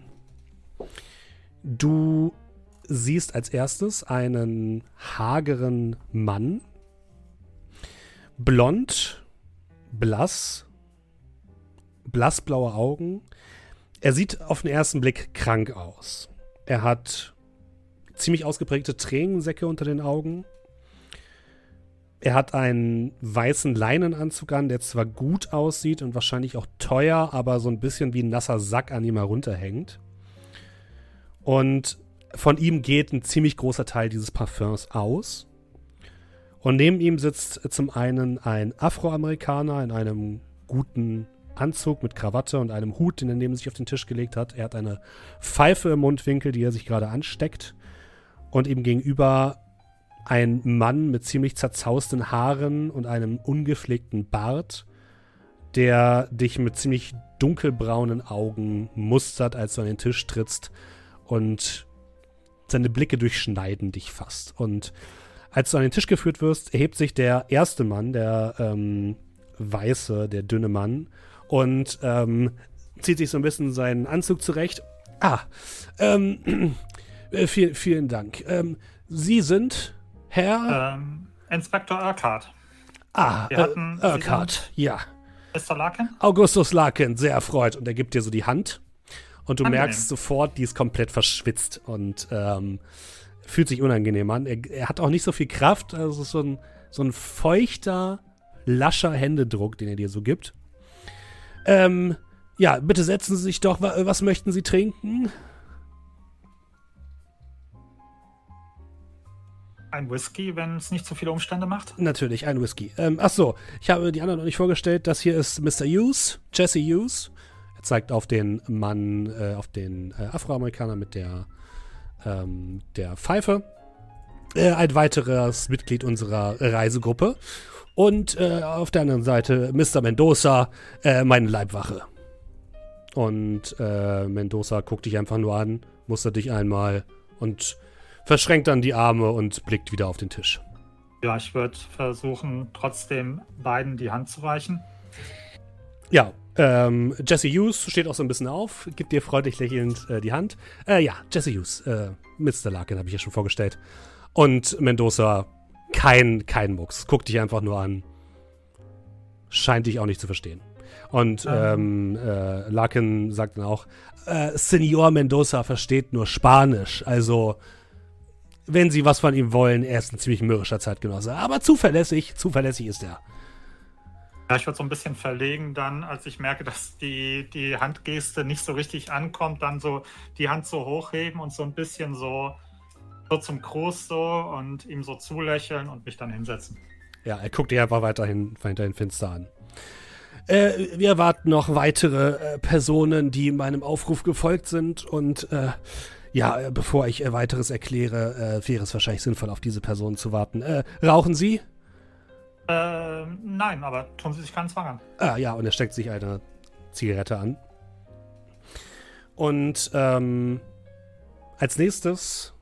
Du siehst als erstes einen hageren Mann, blond, blass, blassblaue Augen. Er sieht auf den ersten Blick krank aus. Er hat ziemlich ausgeprägte Tränensäcke unter den Augen. er hat einen weißen Leinenanzug an, der zwar gut aussieht und wahrscheinlich auch teuer, aber so ein bisschen wie ein nasser Sack an ihm herunterhängt. Und von ihm geht ein ziemlich großer Teil dieses Parfums aus. Und neben ihm sitzt zum einen ein Afroamerikaner in einem guten Anzug mit Krawatte und einem Hut, den er neben sich auf den Tisch gelegt hat. Er hat eine Pfeife im Mundwinkel, die er sich gerade ansteckt. Und ihm gegenüber ein Mann mit ziemlich zerzausten Haaren und einem ungepflegten Bart, der dich mit ziemlich dunkelbraunen Augen mustert, als du an den Tisch trittst und seine Blicke durchschneiden dich fast. Und als du an den Tisch geführt wirst, erhebt sich der erste Mann, der ähm, weiße, der dünne Mann, und ähm, zieht sich so ein bisschen seinen Anzug zurecht. Ah, ähm, äh, viel, vielen Dank. Ähm, Sie sind Herr? Ähm, Inspektor Urquhart. Ah, Wir hatten- äh, Urquhart, ja. Mr. Larkin? Augustus Larkin, sehr erfreut. Und er gibt dir so die Hand. Und du Angenehm. merkst sofort, die ist komplett verschwitzt und ähm, fühlt sich unangenehm an. Er, er hat auch nicht so viel Kraft. Also es ist so ein, so ein feuchter, lascher Händedruck, den er dir so gibt. Ähm, ja, bitte setzen Sie sich doch. Wa- Was möchten Sie trinken? Ein Whisky, wenn es nicht zu viele Umstände macht? Natürlich, ein Whisky. Ähm, ach so, ich habe die anderen noch nicht vorgestellt. Das hier ist Mr. Hughes, Jesse Hughes. Er zeigt auf den Mann, äh, auf den äh, Afroamerikaner mit der, ähm, der Pfeife. Äh, ein weiteres Mitglied unserer Reisegruppe. Und äh, auf der anderen Seite Mr. Mendoza, äh, meine Leibwache. Und äh, Mendoza guckt dich einfach nur an, mustert dich einmal und verschränkt dann die Arme und blickt wieder auf den Tisch. Ja, ich würde versuchen, trotzdem beiden die Hand zu reichen. Ja, ähm, Jesse Hughes steht auch so ein bisschen auf, gibt dir freundlich lächelnd äh, die Hand. Äh, ja, Jesse Hughes, äh, Mr. Larkin habe ich ja schon vorgestellt. Und Mendoza, kein, kein Mucks, guckt dich einfach nur an. Scheint dich auch nicht zu verstehen. Und ähm, äh, Larkin sagt dann auch, äh, Senor Mendoza versteht nur Spanisch, also wenn Sie was von ihm wollen, er ist ein ziemlich mürrischer Zeitgenosse. Aber zuverlässig, zuverlässig ist er. Ja, ich würde so ein bisschen verlegen dann, als ich merke, dass die, die Handgeste nicht so richtig ankommt, dann so die Hand so hochheben und so ein bisschen so, so zum Gruß so und ihm so zulächeln und mich dann hinsetzen. Ja, er guckt dich einfach weiterhin, weiterhin finster an. Äh, wir erwarten noch weitere äh, Personen, die meinem Aufruf gefolgt sind. Und äh, ja, bevor ich äh, weiteres erkläre, äh, wäre es wahrscheinlich sinnvoll, auf diese Personen zu warten. Äh, rauchen Sie? Ähm, nein, aber tun Sie sich keinen Zwang an. Ah, ja, und er steckt sich eine Zigarette an. Und ähm, als nächstes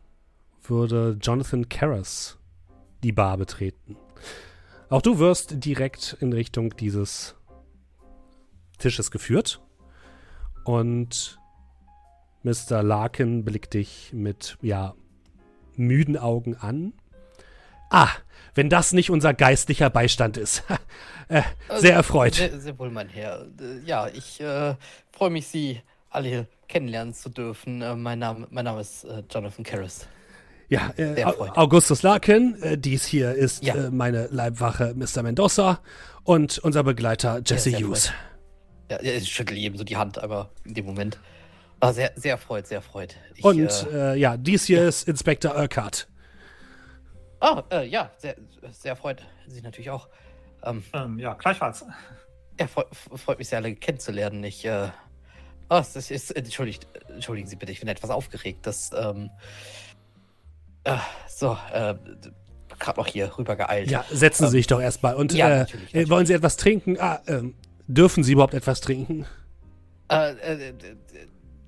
würde Jonathan Karras die Bar betreten. Auch du wirst direkt in Richtung dieses Tisches geführt. Und Mr. Larkin blickt dich mit, ja, müden Augen an. Ah, wenn das nicht unser geistlicher Beistand ist. äh, sehr erfreut. Sehr, sehr wohl, mein Herr. Äh, Ja, ich äh, freue mich, Sie alle hier kennenlernen zu dürfen. Äh, mein, Name, mein Name ist Jonathan Karras. Ja, Sehr Au- erfreut. Augustus Larkin, dies hier ist Ja. meine Leibwache Mr. Mendoza und unser Begleiter Jesse sehr Hughes. Ja, ja, ich schüttel jedem so die Hand, aber in dem Moment. Ah, sehr, sehr erfreut, sehr erfreut. Ich, Und ja, dies hier ist Inspektor Urquhart. Ah, äh, ja, sehr, sehr erfreut. Sie natürlich auch. Ähm, Ähm, ja, gleichfalls. ja, freu, freut mich sehr, alle kennenzulernen. Ich, äh, ah, das ist, entschuldigt, entschuldigen Sie bitte, ich bin etwas aufgeregt. Das, ähm, äh, so, äh, gerade noch hier rüber geeilt. Ja, setzen Sie sich doch erstmal. Und ja, äh, natürlich, äh, wollen Sie etwas trinken? Ah, ähm, dürfen Sie überhaupt etwas trinken? Äh, äh,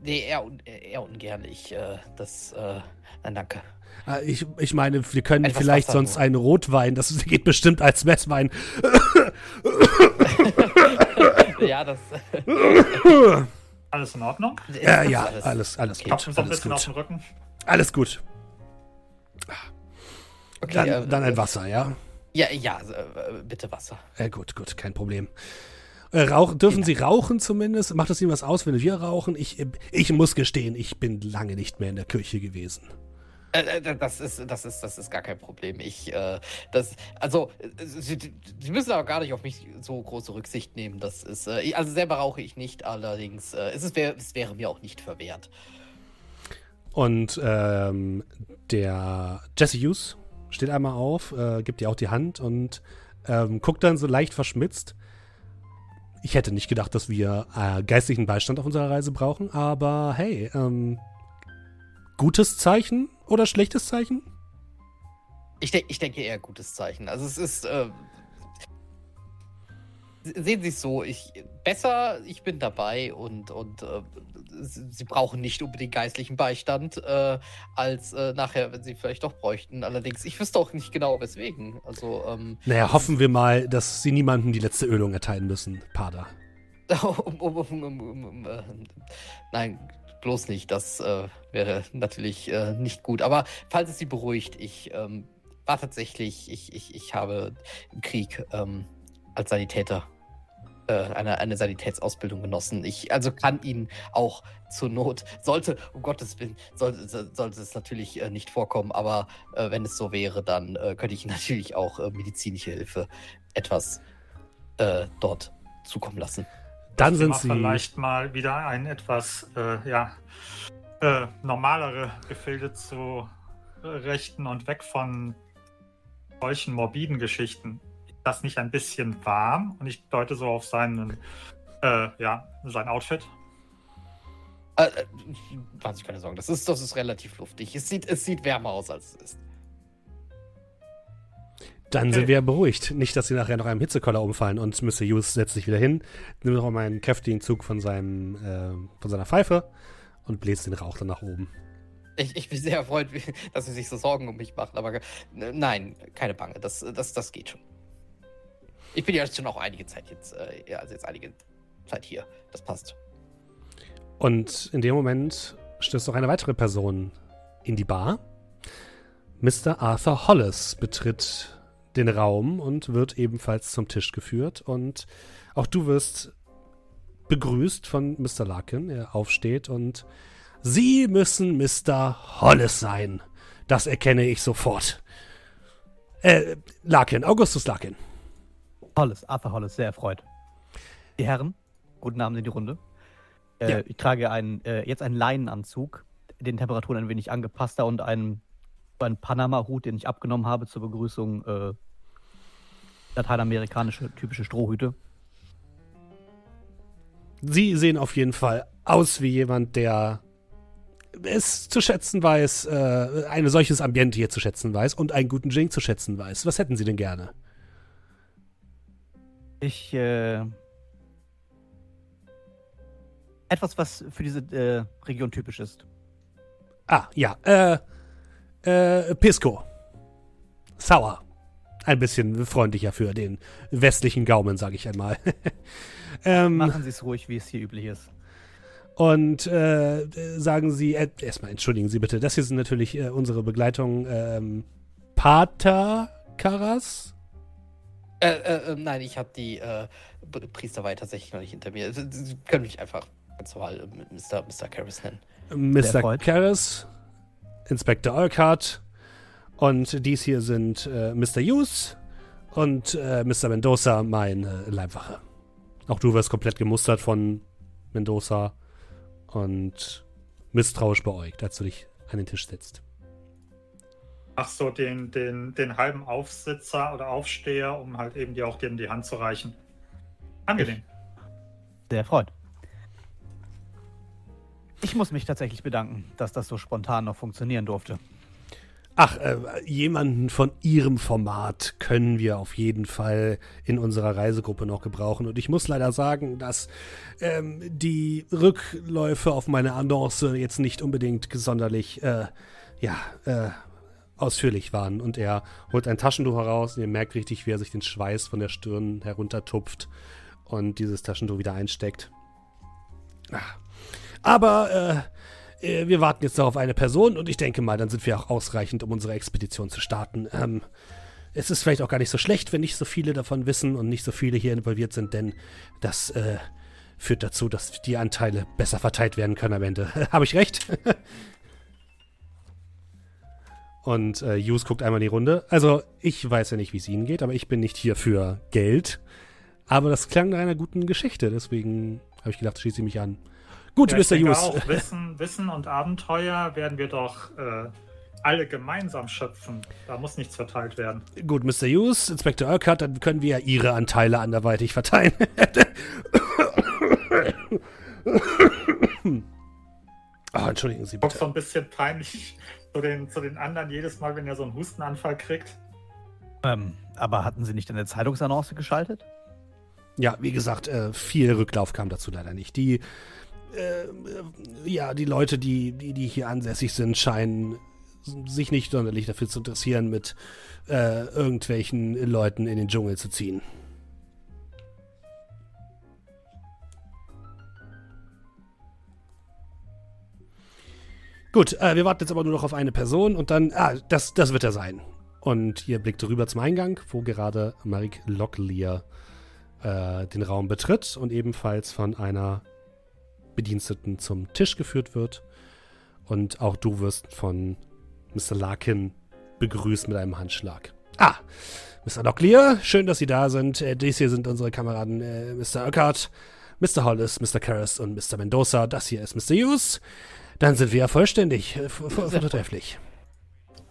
nee, eher, un eher ungern. Ich, äh, das, äh, nein, danke. Ah, ich, ich meine, wir können Etwas vielleicht Wasser sonst nur. einen Rotwein, das geht bestimmt als Messwein. ja, das. Alles in Ordnung? Ja, das ja, ist alles, alles okay. gut. Alles bisschen auf gut. den Rücken. Alles gut. Okay, Dann, äh, dann ein äh, Wasser, ja? Ja, ja, äh, bitte Wasser. Ja, gut, gut, kein Problem. Äh, rauch, dürfen Sie rauchen zumindest? Macht es Ihnen was aus, wenn wir rauchen? Ich, äh, ich muss gestehen, ich bin lange nicht mehr in der Kirche gewesen. Äh, äh, das ist, das ist, das ist gar kein Problem. Ich, äh, das, also, Sie, Sie, müssen aber gar nicht auf mich so große Rücksicht nehmen. Das ist, also selber rauche ich nicht, allerdings äh, es, ist, es wäre mir auch nicht verwehrt. Und ähm, der Jesse Hughes steht einmal auf, gibt dir auch die Hand und ähm, guckt dann so leicht verschmitzt. Ich hätte nicht gedacht, dass wir geistlichen Beistand auf unserer Reise brauchen, aber hey, ähm, gutes Zeichen oder schlechtes Zeichen? Ich, de ich denke eher gutes Zeichen. Also es ist, äh, sehen Sie es so, ich besser, ich bin dabei und, und äh, Sie brauchen nicht unbedingt geistlichen Beistand, äh, als äh, nachher, wenn Sie vielleicht doch bräuchten. Allerdings, ich wüsste auch nicht genau, weswegen. Also, ähm, naja, hoffen wir mal, dass Sie niemandem die letzte Ölung erteilen müssen, Pader. um, um, um, äh, nein, bloß nicht. Das äh, wäre natürlich äh, nicht gut. Aber falls es Sie beruhigt, ich ähm, war tatsächlich, ich, ich, ich habe im Krieg ähm, als Sanitäter äh, eine, eine Sanitätsausbildung genossen. Ich also kann Ihnen auch zur Not, sollte, um Gottes Willen, sollte, sollte es natürlich äh, nicht vorkommen, aber äh, wenn es so wäre, dann äh, könnte ich Ihnen natürlich auch medizinische Hilfe etwas dort zukommen lassen. Dann sind Sie vielleicht mal wieder ein etwas ja, normalere Gefilde zu rechten und weg von solchen morbiden Geschichten das nicht ein bisschen warm? Und ich deute so auf seinen, äh, ja, sein Outfit. Äh, äh, machen Sie keine Sorgen, das ist, das ist relativ luftig. Es sieht, es sieht wärmer aus, als es ist. Dann sind wir beruhigt. Nicht, dass sie nachher noch einem Hitzekoller umfallen und Mr. Hughes setzt sich wieder hin, nimmt noch mal einen kräftigen Zug von, seinem, äh, von seiner Pfeife und bläst den Rauch dann nach oben. Ich, ich bin sehr erfreut, dass Sie sich so Sorgen um mich machen, aber nein, keine Bange, das, das, das geht schon. Ich bin ja schon auch einige Zeit jetzt, äh, also jetzt einige Zeit hier. Das passt. Und in dem Moment stößt noch eine weitere Person in die Bar. Mr. Arthur Hollis betritt den Raum und wird ebenfalls zum Tisch geführt. Und auch du wirst begrüßt von Mr. Larkin. Er aufsteht und Sie müssen Mr. Hollis sein. Das erkenne ich sofort. Äh, Larkin, Augustus Larkin. Hollis, Arthur Hollis, sehr erfreut. Die Herren, guten Abend in die Runde. Äh, ja. Ich trage einen, äh, jetzt einen Leinenanzug, den Temperaturen ein wenig angepasster und einen, einen Panama-Hut, den ich abgenommen habe zur Begrüßung. Lateinamerikanische typische Strohhüte. Sie sehen auf jeden Fall aus wie jemand, der es zu schätzen weiß, äh, ein solches Ambiente hier zu schätzen weiß und einen guten Drink zu schätzen weiß. Was hätten Sie denn gerne? Ich, äh, etwas, was für diese äh, Region typisch ist. Ah, ja, äh, äh, Pisco. Sauer. Ein bisschen freundlicher für den westlichen Gaumen, sage ich einmal. ähm, Machen Sie es ruhig, wie es hier üblich ist. Und äh, sagen Sie, äh, erstmal entschuldigen Sie bitte, das hier sind natürlich äh, unsere Begleitung ähm, Pater Karas. Äh, äh, äh, nein, ich habe die äh, Priesterweihe tatsächlich noch nicht hinter mir. Sie, Sie können mich einfach ganz normal äh, Mr. Mr. Karras nennen. Mr. Karras, Inspektor Urquhart und dies hier sind äh, Mr. Hughes und äh, Mr. Mendoza, mein äh, Leibwache. Auch du wirst komplett gemustert von Mendoza und misstrauisch beäugt, als du dich an den Tisch setzt. Ach so, den, den, den halben Aufsitzer oder Aufsteher, um halt eben dir auch dir in die Hand zu reichen. Angenehm. Sehr erfreut. Ich muss mich tatsächlich bedanken, dass das so spontan noch funktionieren durfte. Ach, äh, jemanden von Ihrem Format können wir auf jeden Fall in unserer Reisegruppe noch gebrauchen. Und ich muss leider sagen, dass ähm, die Rückläufe auf meine Annonce jetzt nicht unbedingt sonderlich, äh, ja, äh, ausführlich waren. Und er holt ein Taschentuch heraus und ihr merkt richtig, wie er sich den Schweiß von der Stirn heruntertupft und dieses Taschentuch wieder einsteckt. Ach. Aber äh, wir warten jetzt noch auf eine Person und ich denke mal, dann sind wir auch ausreichend, um unsere Expedition zu starten. Ähm, es ist vielleicht auch gar nicht so schlecht, wenn nicht so viele davon wissen und nicht so viele hier involviert sind, denn das äh, führt dazu, dass die Anteile besser verteilt werden können am Ende. Habe ich recht? Und äh, Hughes guckt einmal in die Runde. Also, ich weiß ja nicht, wie es Ihnen geht, aber ich bin nicht hier für Geld. Aber das klang nach einer guten Geschichte, deswegen habe ich gedacht, schließe ich mich an. Gut, Ja, Mr. Hughes. auch, Wissen, Wissen und Abenteuer werden wir doch äh, alle gemeinsam schöpfen. Da muss nichts verteilt werden. Gut, Mr. Hughes, Inspektor Urquhart, dann können wir ja Ihre Anteile anderweitig verteilen. Ah, entschuldigen Sie Guck so bitte. ein bisschen peinlich zu den, zu den anderen jedes Mal, wenn er so einen Hustenanfall kriegt. Ähm, aber hatten Sie nicht eine Zeitungsannonce geschaltet? Ja, wie gesagt, äh, viel Rücklauf kam dazu leider nicht. Die, äh, äh, ja, die Leute, die, die, die hier ansässig sind, scheinen sich nicht sonderlich dafür zu interessieren, mit äh, irgendwelchen Leuten in den Dschungel zu ziehen. Gut, äh, wir warten jetzt aber nur noch auf eine Person und dann, ah, das, das wird er sein. Und ihr blickt rüber zum Eingang, wo gerade Marik Locklear äh, den Raum betritt und ebenfalls von einer Bediensteten zum Tisch geführt wird. Und auch du wirst von Mr. Larkin begrüßt mit einem Handschlag. Ah, Mr. Locklear, schön, dass Sie da sind. Äh, dies hier sind unsere Kameraden äh, Mr. Urquhart, Mr. Hollis, Mr. Karras und Mr. Mendoza. Das hier ist Mr. Hughes. Dann sind wir ja vollständig, äh, vortrefflich.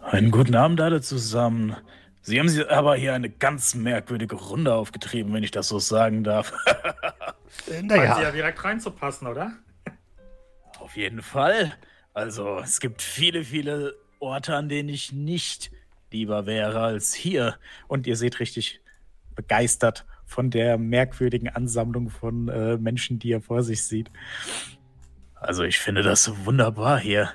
Einen guten Abend alle zusammen. Sie haben sie aber hier eine ganz merkwürdige Runde aufgetrieben, wenn ich das so sagen darf. Äh, Scheint sie ja naja, direkt reinzupassen, oder? Auf jeden Fall. Also, es gibt viele, viele Orte, an denen ich nicht lieber wäre als hier. Und ihr seht richtig begeistert von der merkwürdigen Ansammlung von äh, Menschen, die er vor sich sieht. Also, ich finde das wunderbar hier.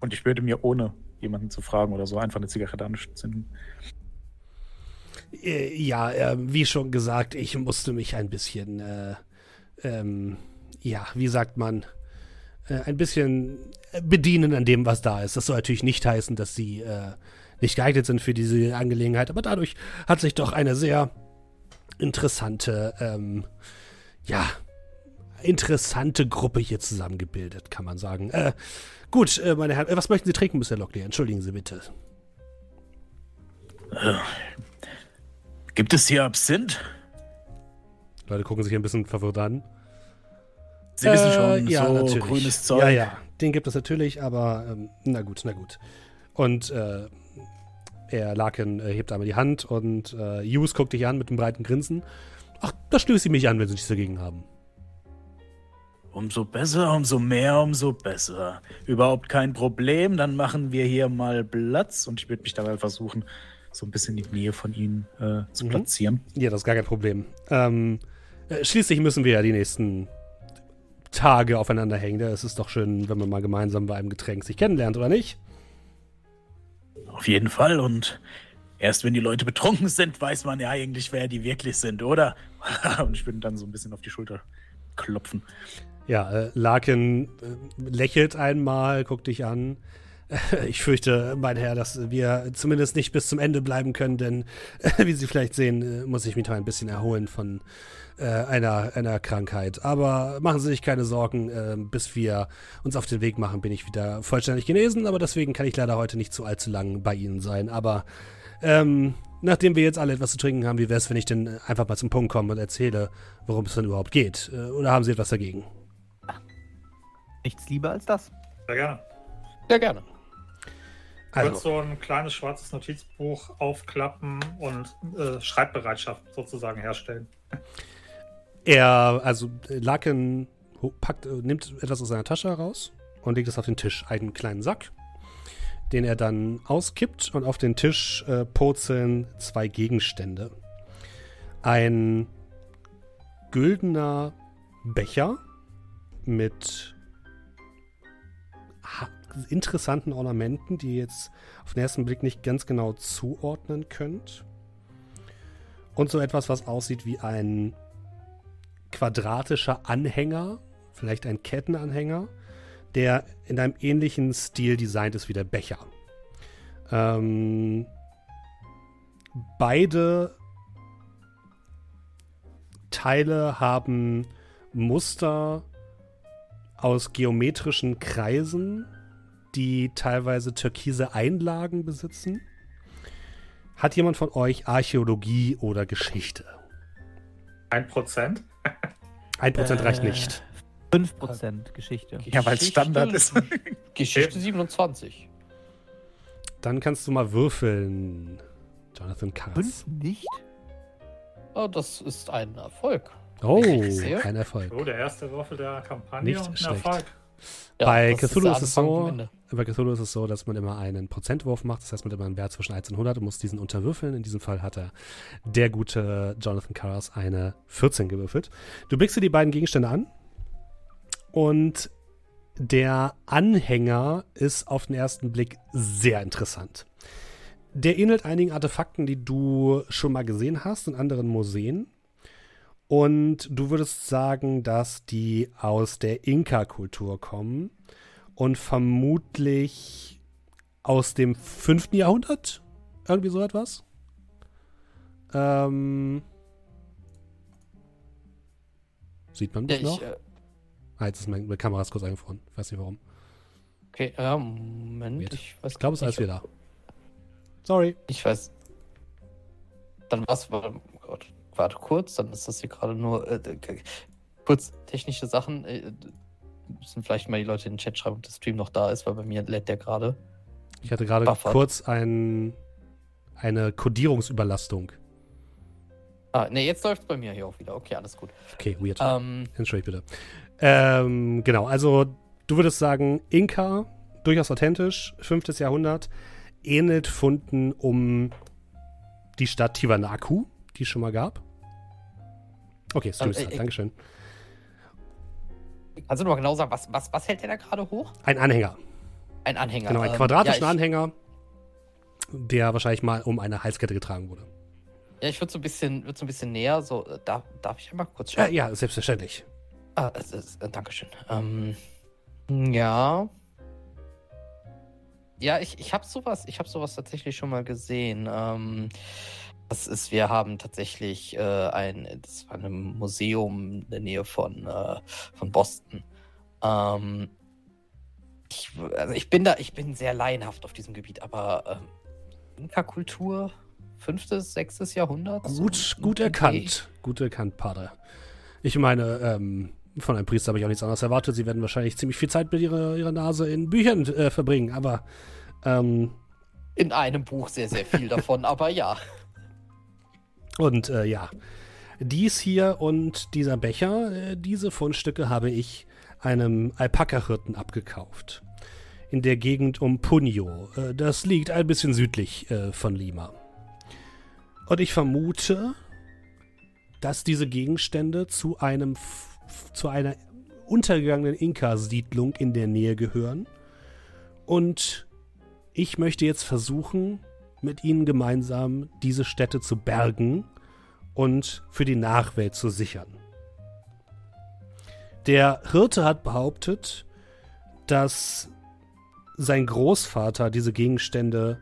Und ich würde mir ohne jemanden zu fragen oder so einfach eine Zigarette anzünden. Äh, ja, äh, wie schon gesagt, ich musste mich ein bisschen, äh, ähm, ja, wie sagt man, äh, ein bisschen bedienen an dem, was da ist. Das soll natürlich nicht heißen, dass sie äh, nicht geeignet sind für diese Angelegenheit, aber dadurch hat sich doch eine sehr interessante, ähm, ja, interessante Gruppe hier zusammengebildet, kann man sagen. Äh, gut, meine Herren, was möchten Sie trinken, Mr. Locklear? Entschuldigen Sie bitte. Gibt es hier Absinth? Leute gucken sich ein bisschen verwirrt an. Sie wissen Äh, schon, ja, so natürlich. grünes Zeug. Ja, ja, den gibt es natürlich, aber ähm, na gut, na gut. Und äh, er Larkin äh, hebt einmal die Hand und äh, Hughes guckt dich an mit einem breiten Grinsen. Ach, da stößt sie mich an, wenn sie nichts dagegen haben. Umso besser, umso mehr, umso besser. Überhaupt kein Problem. Dann machen wir hier mal Platz und ich würde mich dabei versuchen, so ein bisschen in die Nähe von ihnen äh, zu Mhm. platzieren. Ja, das ist gar kein Problem. Ähm, äh, schließlich müssen wir ja die nächsten Tage aufeinander hängen. Es ist doch schön, wenn man mal gemeinsam bei einem Getränk sich kennenlernt, oder nicht? Auf jeden Fall. Und erst wenn die Leute betrunken sind, weiß man ja eigentlich, wer die wirklich sind, oder? und ich würde dann so ein bisschen auf die Schulter klopfen. Ja, äh, Larkin äh, lächelt einmal, guckt dich an. Ich fürchte, mein Herr, dass wir zumindest nicht bis zum Ende bleiben können, denn wie Sie vielleicht sehen, äh, muss ich mich noch ein bisschen erholen von äh, einer, einer Krankheit. Aber machen Sie sich keine Sorgen, äh, bis wir uns auf den Weg machen, bin ich wieder vollständig genesen, aber deswegen kann ich leider heute nicht zu allzu lang bei Ihnen sein. Aber ähm, nachdem wir jetzt alle etwas zu trinken haben, wie wäre es, wenn ich denn einfach mal zum Punkt komme und erzähle, worum es denn überhaupt geht? Äh, oder haben Sie etwas dagegen? Nichts lieber als das. Sehr gerne. Sehr gerne. Also, so ein kleines schwarzes Notizbuch aufklappen und äh, Schreibbereitschaft sozusagen herstellen. er, also Larkin ho- packt, äh, nimmt etwas aus seiner Tasche heraus und legt es auf den Tisch. Einen kleinen Sack, den er dann auskippt und auf den Tisch äh, purzeln zwei Gegenstände. Ein güldener Becher mit interessanten Ornamenten, die ihr jetzt auf den ersten Blick nicht ganz genau zuordnen könnt. Und so etwas, was aussieht wie ein quadratischer Anhänger, vielleicht ein Kettenanhänger, der in einem ähnlichen Stil designt ist wie der Becher. Ähm, beide Teile haben Muster aus geometrischen Kreisen, die teilweise türkise Einlagen besitzen. Hat jemand von euch Archäologie oder Geschichte? Ein Prozent? Ein Prozent reicht Äh, nicht. 5% Geschichte. Ja, weil es Standard ist. Geschichte 27. Dann kannst du mal würfeln. Jonathan Karas. 5 nicht? Oh, das ist ein Erfolg. Oh, kein Erfolg. Oh, der erste Würfel der Kampagne Nicht und ein schlecht. Erfolg. Ja, Bei Cthulhu der ist es so-. Bei Cthulhu ist es so, dass man immer einen Prozentwurf macht. Das heißt, man hat immer einen Wert zwischen 1 und 100 und muss diesen unterwürfeln. In diesem Fall hat er der gute Jonathan Karas eine 14 gewürfelt. Du blickst dir die beiden Gegenstände an und der Anhänger ist auf den ersten Blick sehr interessant. Der ähnelt einigen Artefakten, die du schon mal gesehen hast in anderen Museen. Und du würdest sagen, dass die aus der Inka-Kultur kommen und vermutlich aus dem 5. Jahrhundert? Irgendwie so etwas? Ähm. Sieht man Ja, mich noch? ich, äh, ah, jetzt ist meine Kamera ist kurz eingefroren. Ich weiß nicht warum. okay, ja, Moment. Weird. Ich Ich glaube, es ist alles wieder da. Sorry. Ich weiß. Dann was war. Oh Gott, warte kurz, dann ist das hier gerade nur. Äh, kurz technische Sachen. Äh, müssen vielleicht mal die Leute in den Chat schreiben, ob der Stream noch da ist, weil bei mir lädt der gerade. Ich hatte gerade kurz ein, eine Codierungsüberlastung. Ah, ne, jetzt läuft es bei mir hier auch wieder. Okay, alles gut. Okay, weird. Ähm, Entschuldigt bitte. Ähm, genau, also du würdest sagen, Inka, durchaus authentisch, 5. Jahrhundert, ähnelt Funden um die Stadt Tiwanaku, die es schon mal gab. Okay, Stream Ähm, Start, äh, Dankeschön. kannst du noch mal genau sagen, was, was, was hält der da gerade hoch? Ein Anhänger, Ein Anhänger. genau, einen ähm, quadratischen ja, ich, Anhänger, der wahrscheinlich mal um eine Halskette getragen wurde. Ja, ich würde so ein bisschen, würd so ein bisschen näher. So, äh, darf, darf ich einmal kurz Ja, schauen? ja, selbstverständlich. Ah, es ist, äh, Dankeschön. Ähm, ja. Ja, ich, ich habe sowas, ich habe sowas tatsächlich schon mal gesehen. Ähm, das ist, wir haben tatsächlich äh, ein, das war ein Museum in der Nähe von, äh, von Boston. Ähm, ich, also ich bin da, ich bin sehr laienhaft auf diesem Gebiet, aber ähm, Inka-Kultur, fünftes, sechstes Jahrhundert? Gut, gut erkannt. Gut erkannt, Pater. Ich meine, ähm, von einem Priester habe ich auch nichts anderes erwartet. Sie werden wahrscheinlich ziemlich viel Zeit mit ihrer, ihrer Nase in Büchern äh, verbringen, aber ähm. In einem Buch sehr, sehr viel davon, aber ja. und äh, ja, dies hier und dieser Becher, äh, diese Fundstücke habe ich einem Alpaka-Hirten abgekauft. In der Gegend um Punio. Äh, das liegt ein bisschen südlich äh, von Lima. Und ich vermute, dass diese Gegenstände zu einem zu einer untergegangenen Inka-Siedlung in der Nähe gehören. Und ich möchte jetzt versuchen, mit ihnen gemeinsam diese Städte zu bergen und für die Nachwelt zu sichern. Der Hirte hat behauptet, dass sein Großvater diese Gegenstände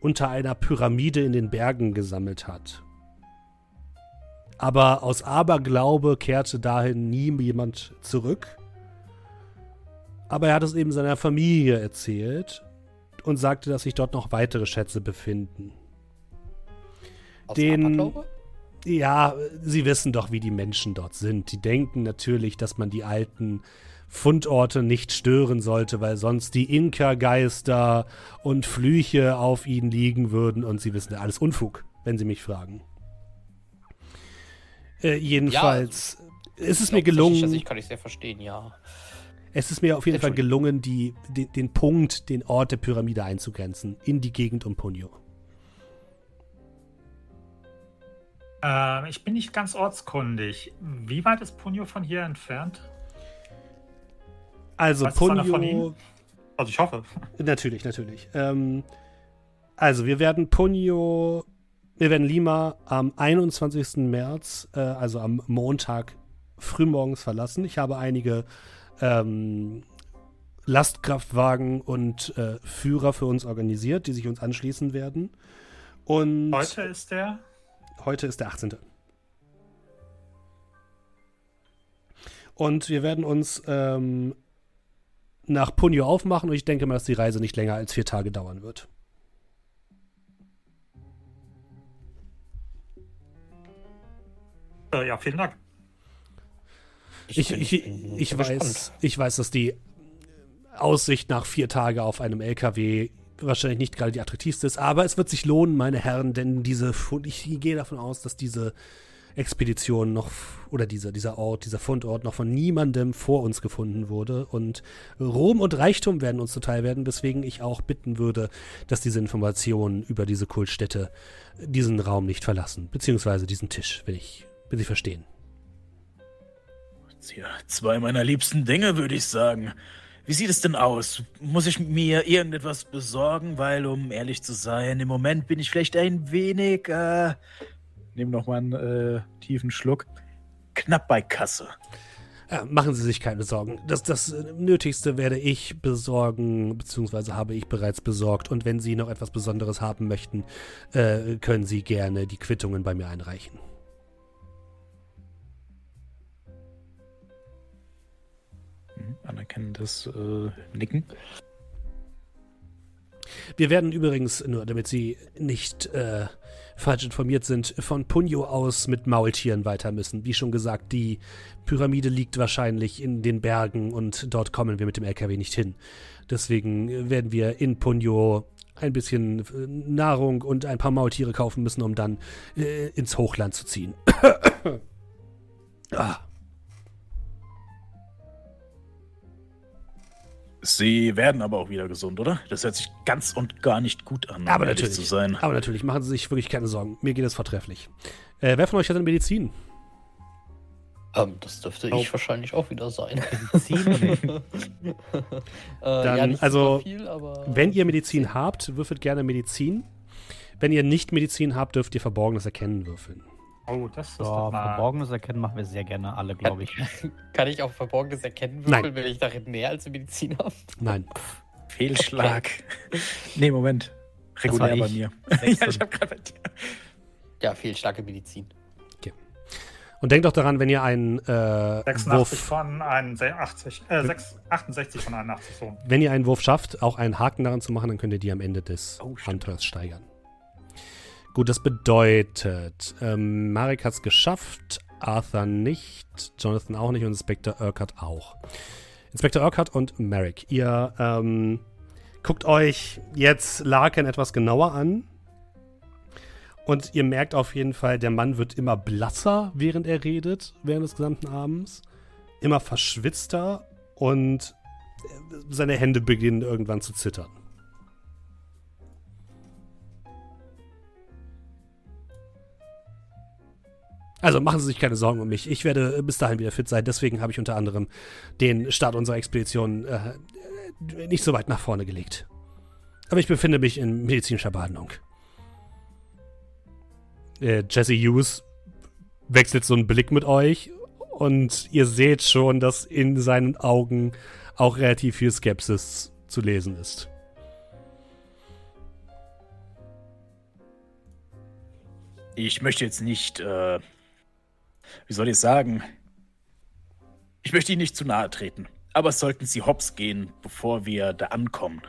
unter einer Pyramide in den Bergen gesammelt hat. Aber aus Aberglaube kehrte dahin nie jemand zurück. Aber er hat es eben seiner Familie erzählt und sagte, dass sich dort noch weitere Schätze befinden. Aus Den-? Ja, sie wissen doch, wie die Menschen dort sind. Die denken natürlich, dass man die alten Fundorte nicht stören sollte, weil sonst die Inka-Geister und Flüche auf ihnen liegen würden und sie wissen alles Unfug, wenn sie mich fragen. Äh, jedenfalls ist es mir gelungen. Also ich kann ich sehr verstehen, ja. Es ist mir auf jeden Fall gelungen, die, den, den Punkt, den Ort der Pyramide einzugrenzen, in die Gegend um Punio. Ähm, ich bin nicht ganz ortskundig. Wie weit ist Punio von hier entfernt? Also Punio, Ihnen- Also ich hoffe. natürlich, natürlich. Ähm, also wir werden Punio, wir werden Lima am 21. März, äh, also am Montag frühmorgens verlassen. Ich habe einige ähm, Lastkraftwagen und äh, Führer für uns organisiert, die sich uns anschließen werden. Und Heute ist der. Heute ist der 18. Und wir werden uns ähm, nach Punio aufmachen und ich denke mal, dass die Reise nicht länger als vier Tage dauern wird. Äh, ja, vielen Dank. Ich, ich, ich, sehr weiß, gespannt. ich weiß, dass die Aussicht nach vier Tage auf einem LKW wahrscheinlich nicht gerade die attraktivste ist, aber es wird sich lohnen, meine Herren, denn diese, ich gehe davon aus, dass diese Expedition noch, oder dieser, dieser Ort, dieser Fundort noch von niemandem vor uns gefunden wurde und Ruhm und Reichtum werden uns zuteil werden, weswegen ich auch bitten würde, dass diese Informationen über diese Kultstätte diesen Raum nicht verlassen, beziehungsweise diesen Tisch, wenn ich, wenn Sie verstehen. Tja, zwei meiner liebsten Dinge, würde ich sagen. Wie sieht es denn aus? Muss ich mir irgendetwas besorgen? Weil, um ehrlich zu sein, im Moment bin ich vielleicht ein wenig, äh, nehm noch mal einen äh, tiefen Schluck, knapp bei Kasse. Ja, machen Sie sich keine Sorgen. Das, das äh, Nötigste werde ich besorgen, beziehungsweise habe ich bereits besorgt. Und wenn Sie noch etwas Besonderes haben möchten, äh, können Sie gerne die Quittungen bei mir einreichen. Anerkennendes äh, Nicken. Wir werden übrigens, nur damit Sie nicht äh, falsch informiert sind, von Punjo aus mit Maultieren weiter müssen. Wie schon gesagt, die Pyramide liegt wahrscheinlich in den Bergen und dort kommen wir mit dem LKW nicht hin. Deswegen äh, werden wir in Punjo ein bisschen äh, Nahrung und ein paar Maultiere kaufen müssen, um dann äh, ins Hochland zu ziehen. ah, Sie werden aber auch wieder gesund, oder? Das hört sich ganz und gar nicht gut an, um aber natürlich. zu sein. Aber natürlich, machen Sie sich wirklich keine Sorgen. Mir geht es vortrefflich. Äh, wer von euch hat denn Medizin? Ähm, das dürfte Oh. ich wahrscheinlich auch wieder sein. Ziemlich. äh, Dann, ja, nicht also, super viel, aber Wenn ihr Medizin habt, würfelt gerne Medizin. Wenn ihr nicht Medizin habt, dürft ihr Verborgenes Erkennen würfeln. Oh, das ist So, doch mal... Verborgenes Erkennen machen wir sehr gerne alle, glaube ich. kann ich auch Verborgenes erkennen Nein. würfeln, wenn ich darin mehr als Medizin habe? Nein. Fehlschlag. Nee, Moment. Regulär bei ich. mir. Ja, ich habe gerade bei dir. Ja, fehlstarke Medizin. Und denkt doch daran, wenn ihr einen äh, 86 Wurf, von 81, äh, 6, 68 von 81 so. wenn ihr einen Wurf schafft, auch einen Haken daran zu machen, dann könnt ihr die am Ende des Oh. Abenteuers steigern. Gut, das bedeutet, ähm, Marek hat es geschafft, Arthur nicht, Jonathan auch nicht und Inspector Urquhart auch. Inspector Urquhart und Marek, ihr ähm, guckt euch jetzt Larkin etwas genauer an und ihr merkt auf jeden Fall, der Mann wird immer blasser, während er redet, während des gesamten Abends, immer verschwitzter und äh, seine Hände beginnen irgendwann zu zittern. Also machen Sie sich keine Sorgen um mich. Ich werde bis dahin wieder fit sein. Deswegen habe ich unter anderem den Start unserer Expedition äh, äh, nicht so weit nach vorne gelegt. Aber ich befinde mich in medizinischer Behandlung. Äh, Jesse Hughes wechselt so einen Blick mit euch und ihr seht schon, dass in seinen Augen auch relativ viel Skepsis zu lesen ist. Ich möchte jetzt nicht, äh, wie soll ich sagen? Ich möchte Ihnen nicht zu nahe treten. Aber sollten Sie hops gehen, bevor wir da ankommen.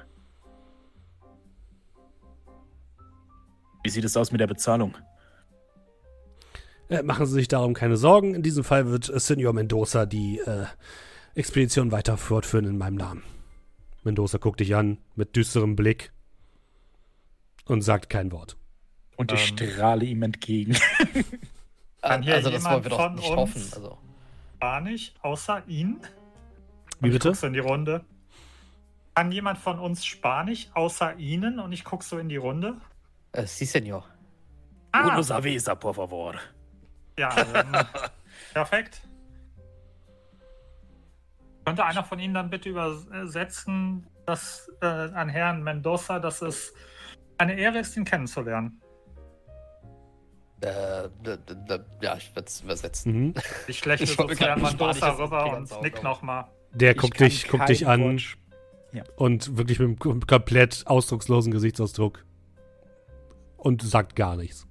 Wie sieht es aus mit der Bezahlung? Äh, machen Sie sich darum keine Sorgen. In diesem Fall wird äh, Senor Mendoza die äh, Expedition weiter fortführen in meinem Namen. Mendoza guckt dich an mit düsterem Blick und sagt kein Wort. Und ich Ähm. strahle ihm entgegen. Kann hier also das wollen wir doch jemand nicht von hoffen. uns- Also, Gar nicht, außer ihn. Wie Und bitte? Ich guck so in die Runde. Kann jemand von uns Spanisch, außer Ihnen? Und ich gucke so in die Runde. äh, sí, Senor. Ah, Uno savesa, por favor. ja, ähm, perfekt. Könnte einer von Ihnen dann bitte übersetzen, dass äh, an Herrn Mendoza, dass es eine Ehre ist, ihn kennenzulernen. Äh, d- d- d- ja, ich werde es übersetzen. Mhm. Ich lächle Ich so zu Herrn jetzt rüber und nick nochmal. Der Ich guckt dich, guckt dich an sch- und wirklich mit einem kom- komplett ausdruckslosen Gesichtsausdruck und sagt gar nichts.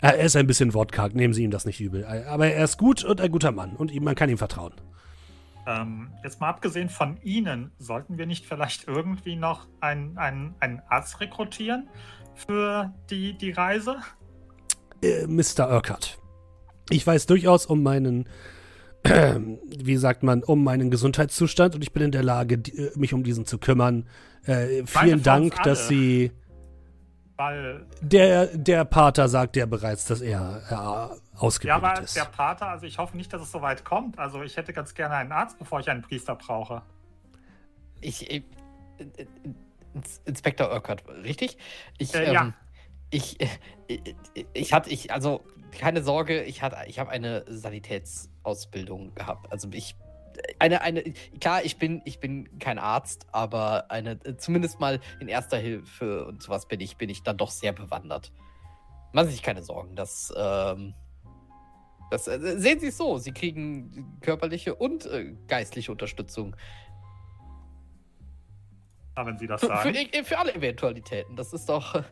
Er ist ein bisschen wortkarg, nehmen Sie ihm das nicht übel. Aber er ist gut und ein guter Mann und man kann ihm vertrauen. Ähm, jetzt mal abgesehen von Ihnen, sollten wir nicht vielleicht irgendwie noch einen, einen, einen Arzt rekrutieren für die, die Reise? Äh, Mr. Urquhart, ich weiß durchaus um meinen, äh, wie sagt man, um meinen Gesundheitszustand und ich bin in der Lage, die, äh, mich um diesen zu kümmern. Äh, vielen Dank, dass Sie. Weil. Der, der Pater sagt ja bereits, dass er äh, ausgebildet ja, aber ist. der Pater, also ich hoffe nicht, dass es so weit kommt. Also ich hätte ganz gerne einen Arzt, bevor ich einen Priester brauche. Ich. ich Inspektor Urquhart, richtig? Ich, Äh, ähm, ja. ich, ich, ich hatte, ich, also keine Sorge, ich hatte, ich habe eine Sanitätsausbildung gehabt. Also ich, eine, eine, klar, ich bin, ich bin kein Arzt, aber eine, zumindest mal in erster Hilfe und sowas bin ich, bin ich dann doch sehr bewandert. Machen Sie sich keine Sorgen, das, ähm, das äh, sehen Sie es so, Sie kriegen körperliche und äh, geistliche Unterstützung. Ja, wenn Sie das Für, sagen. für, für alle Eventualitäten. Das ist doch.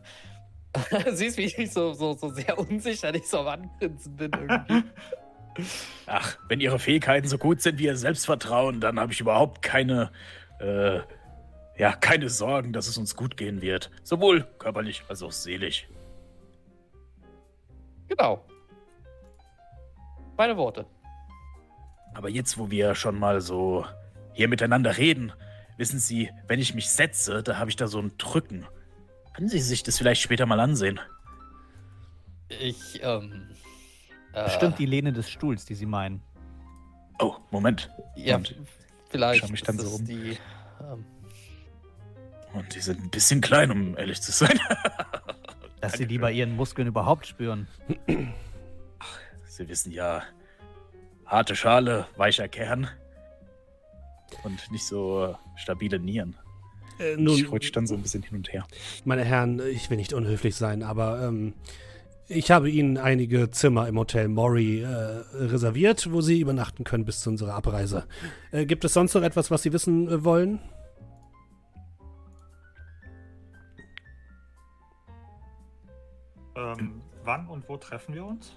Siehst, wie ich so, so, so sehr unsicher nicht so am Angrinsen bin irgendwie. Ach, wenn Ihre Fähigkeiten so gut sind wie Ihr Selbstvertrauen, dann habe ich überhaupt keine, äh, ja, keine Sorgen, dass es uns gut gehen wird. Sowohl körperlich als auch seelisch. genau. Meine Worte. Aber jetzt, wo wir schon mal so hier miteinander reden, wissen Sie, wenn ich mich setze, da habe ich da so ein Drücken. Können Sie sich das vielleicht später mal ansehen? Ich, ähm. Äh, Bestimmt die Lehne des Stuhls, die Sie meinen. Oh, Moment. Ja, Und- vielleicht. schau mich dann ist so um. Die, ähm, Und die sind ein bisschen klein, um ehrlich zu sein. Dass Sie die bei Ihren Muskeln überhaupt spüren. Sie wissen ja, harte Schale, weicher Kern. Und nicht so äh, stabile Nieren. Äh, ich nun, rutsch dann so ein bisschen hin und her. meine Herren, ich will nicht unhöflich sein, aber ähm, ich habe Ihnen einige Zimmer im Hotel Mori äh, reserviert, wo Sie übernachten können bis zu unserer Abreise. Äh, gibt es sonst noch etwas, was Sie wissen äh, wollen? Ähm, wann und wo treffen wir uns?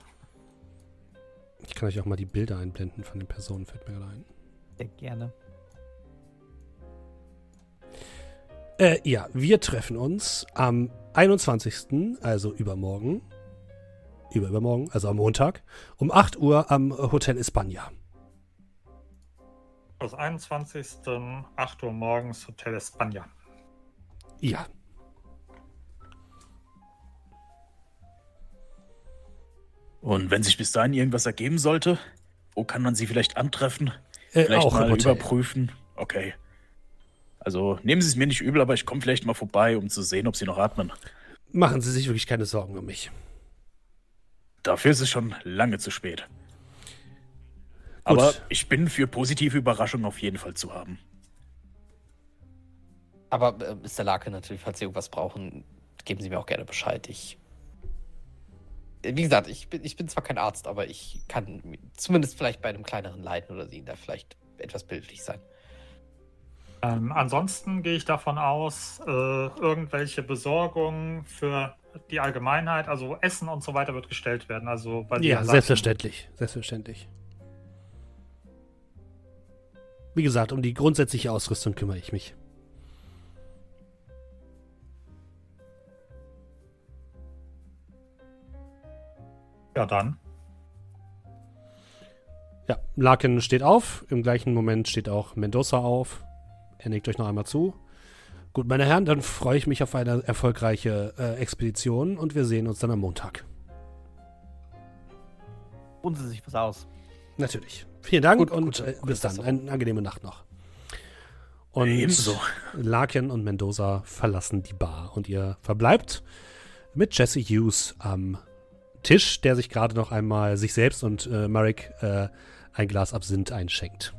Ich kann euch auch mal die Bilder einblenden von den Personen, fällt mir gerade ein. Sehr gerne. Äh, ja, wir treffen uns am 21., also übermorgen, über übermorgen, also am Montag, um 8 Uhr am Hotel Espana. Das 21. 8 Uhr morgens, Hotel Espana. Ja, Und wenn sich bis dahin irgendwas ergeben sollte, wo kann man sie vielleicht antreffen? äh, Vielleicht auch mal überprüfen? Okay. Also nehmen Sie es mir nicht übel, aber ich komme vielleicht mal vorbei, um zu sehen, ob Sie noch atmen. Machen Sie sich wirklich keine Sorgen um mich. Dafür ist es schon lange zu spät. Aber Gut. ich bin für positive Überraschungen auf jeden Fall zu haben. aber äh, Mr. Larke, natürlich, falls Sie irgendwas brauchen, geben Sie mir auch gerne Bescheid. Ich. Wie gesagt, ich bin, ich bin zwar kein Arzt, aber ich kann mi- zumindest vielleicht bei einem kleineren Leiden oder Sie da vielleicht etwas bildlich sein. Ähm, ansonsten gehe ich davon aus, äh, irgendwelche Besorgungen für die Allgemeinheit, also Essen und so weiter wird gestellt werden. Also, Sie Ja, selbstverständlich. Selbstverständlich. Wie gesagt, um die grundsätzliche Ausrüstung kümmere ich mich. Ja, dann. Ja, Larkin steht auf. Im gleichen Moment steht auch Mendoza auf. Er nickt euch noch einmal zu. Gut, meine Herren, dann freue ich mich auf eine erfolgreiche äh, Expedition und wir sehen uns dann am Montag. Ruhen Sie sich was aus. Natürlich. Vielen Dank Gut, und gute- äh, bis dann. Eine angenehme Nacht noch. Und Ebenso. Larkin und Mendoza verlassen die Bar und ihr verbleibt mit Jesse Hughes am Tisch, der sich gerade noch einmal sich selbst und äh, Marek äh, ein Glas Absinth einschenkt.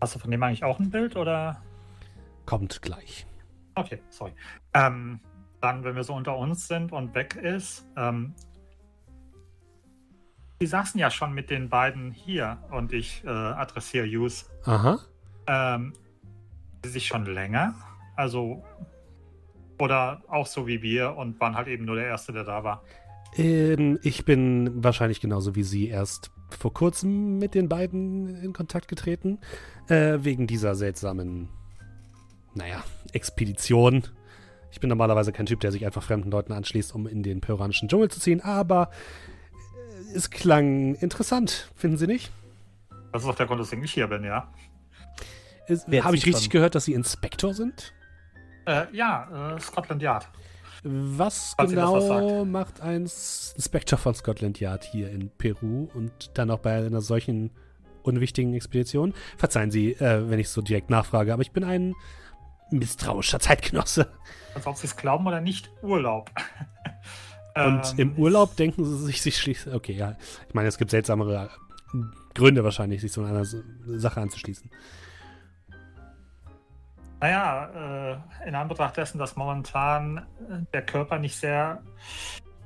Hast du von dem eigentlich auch ein Bild oder? Kommt gleich. Okay, sorry. Ähm, dann, wenn wir so unter uns sind und weg ist, ähm, die saßen ja schon mit den beiden hier und ich äh, adressiere Hughes. Aha. Ähm, sich schon länger? Also, oder auch so wie wir und waren halt eben nur der Erste, der da war. Ähm, ich bin wahrscheinlich genauso wie Sie erst vor kurzem mit den beiden in Kontakt getreten. Äh, wegen dieser seltsamen, naja, Expedition. Ich bin normalerweise kein Typ, der sich einfach fremden Leuten anschließt, um in den peruanischen Dschungel zu ziehen, aber äh, es klang interessant, finden Sie nicht? Das ist auch der Grund, weswegen ich hier bin, ja. Habe ich richtig gehört, dass Sie Inspektor sind? Äh, ja, äh, Scotland Yard. Was das was genau macht ein Inspektor von Scotland Yard hier in Peru und dann auch bei einer solchen unwichtigen Expedition? Verzeihen Sie, äh, wenn ich so direkt nachfrage, aber ich bin ein misstrauischer Zeitgenosse. Also ob Sie es glauben oder nicht, Urlaub. Und Ähm, im Urlaub denken Sie sich, sich schließen. Okay, ja. Ich meine, es gibt seltsamere Gründe wahrscheinlich, sich so einer Sache anzuschließen. Naja, äh, in Anbetracht dessen, dass momentan äh, der Körper nicht sehr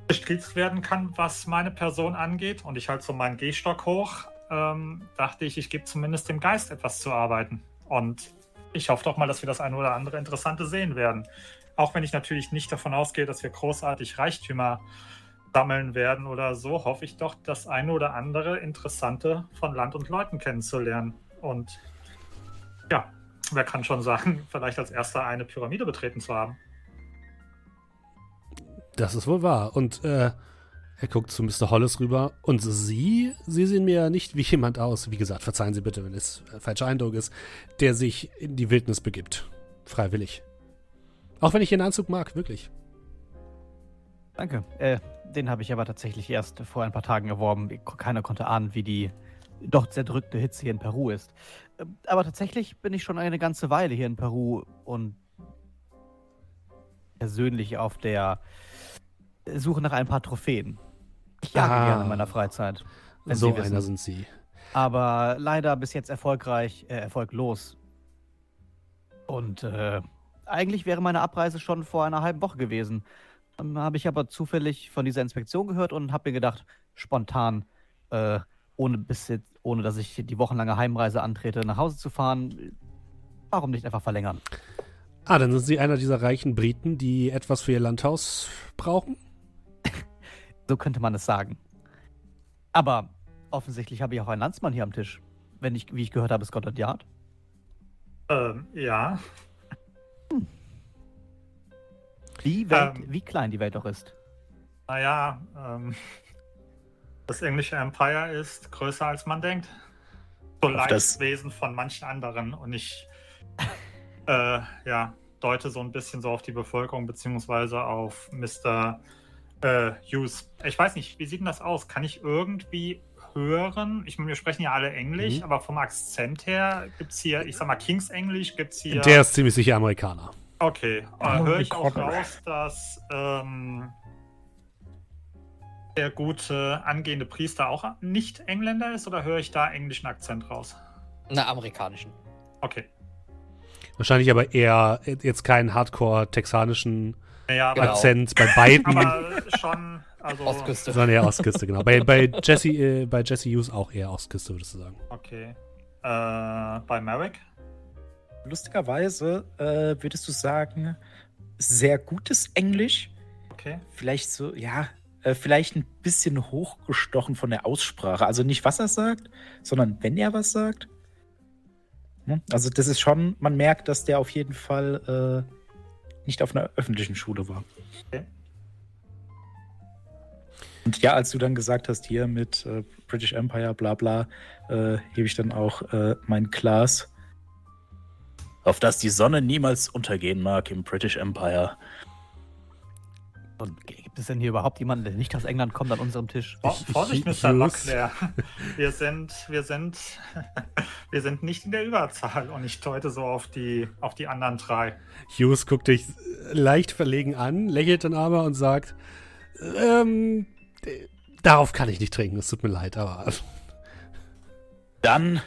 bestriezt werden kann, was meine Person angeht, und ich halt so meinen Gehstock hoch, ähm, dachte ich, ich gebe zumindest dem Geist etwas zu arbeiten. Und ich hoffe doch mal, dass wir das eine oder andere Interessante sehen werden. Auch wenn ich natürlich nicht davon ausgehe, dass wir großartig Reichtümer sammeln werden oder so, hoffe ich doch, das eine oder andere Interessante von Land und Leuten kennenzulernen. Und ja, wer kann schon sagen, vielleicht als erster eine Pyramide betreten zu haben. Das ist wohl wahr. Und äh, er guckt zu Mr. Hollis rüber. Und Sie, Sie sehen mir ja nicht wie jemand aus. Wie gesagt, verzeihen Sie bitte, wenn es ein falscher Eindruck ist, der sich in die Wildnis begibt. Freiwillig. Auch wenn ich Ihren Anzug mag, wirklich. Danke. Äh, den habe ich aber tatsächlich erst vor ein paar Tagen erworben. Keiner konnte ahnen, wie die doch zerdrückte Hitze hier in Peru ist. Äh, Aber tatsächlich bin ich schon eine ganze Weile hier in Peru und persönlich auf der Suche nach ein paar Trophäen. Ich jage Ah. gerne in meiner Freizeit. So Sie einer sind Sie. Aber leider bis jetzt erfolgreich, äh, erfolglos. Und äh, eigentlich wäre meine Abreise schon vor einer halben Woche gewesen. Dann habe ich aber zufällig von dieser Inspektion gehört und habe mir gedacht, spontan, äh, ohne, bis jetzt, ohne dass ich die wochenlange Heimreise antrete, nach Hause zu fahren, warum nicht einfach verlängern? Ah, dann sind Sie einer dieser reichen Briten, die etwas für Ihr Landhaus brauchen? So könnte man es sagen. Aber offensichtlich habe ich auch einen Landsmann hier am Tisch. Wenn ich, wie ich gehört habe, Scotland Yard. Ähm, ja, Die Welt, Ähm. wie klein die Welt doch ist. naja, ähm, das englische Empire ist größer als man denkt. So Auf leicht das- Wesen von manchen anderen. Und ich äh, ja, deute so ein bisschen so auf die Bevölkerung beziehungsweise auf Mr. Äh, Hughes. Ich weiß nicht, wie sieht denn das aus? Kann ich irgendwie hören? Ich meine, wir sprechen ja alle Englisch, Mhm. aber vom Akzent her gibt es hier, ich sag mal, Kings Englisch, gibt es hier. Der ist ziemlich sicher Amerikaner. Okay, Oh, äh, höre ich auch raus, dass ähm, der gute angehende Priester auch nicht Engländer ist oder höre ich da englischen Akzent raus? Na, amerikanischen. Okay. Wahrscheinlich aber eher jetzt keinen hardcore-texanischen Naja, Genau. Akzent bei beiden, aber schon, also. Ostküste. sondern eher Ostküste, genau. Bei, bei, Jesse, äh, bei Jesse Hughes auch eher Ostküste, würdest du sagen. Okay. Äh, bei Merrick? Lustigerweise äh, würdest du sagen, sehr gutes Englisch. Okay. Vielleicht so, ja, äh, vielleicht ein bisschen hochgestochen von der Aussprache. Also nicht, was er sagt, sondern wenn er was sagt. Hm? Also das ist schon, man merkt, dass der auf jeden Fall äh, nicht auf einer öffentlichen Schule war. Okay. Und ja, als du dann gesagt hast, hier mit äh, British Empire, bla bla, äh, hebe ich dann auch äh, mein Glas. Auf das die Sonne niemals untergehen mag im British Empire. Und gibt es denn hier überhaupt jemanden, der nicht aus England kommt an unserem Tisch? Oh, Vorsicht, Mr. Locklear. Wir sind, wir sind, wir sind nicht in der Überzahl und ich deute so auf die, auf die anderen drei. Hughes guckt dich leicht verlegen an, lächelt dann aber und sagt, ähm, äh, darauf kann ich nicht trinken, es tut mir leid, aber Dann,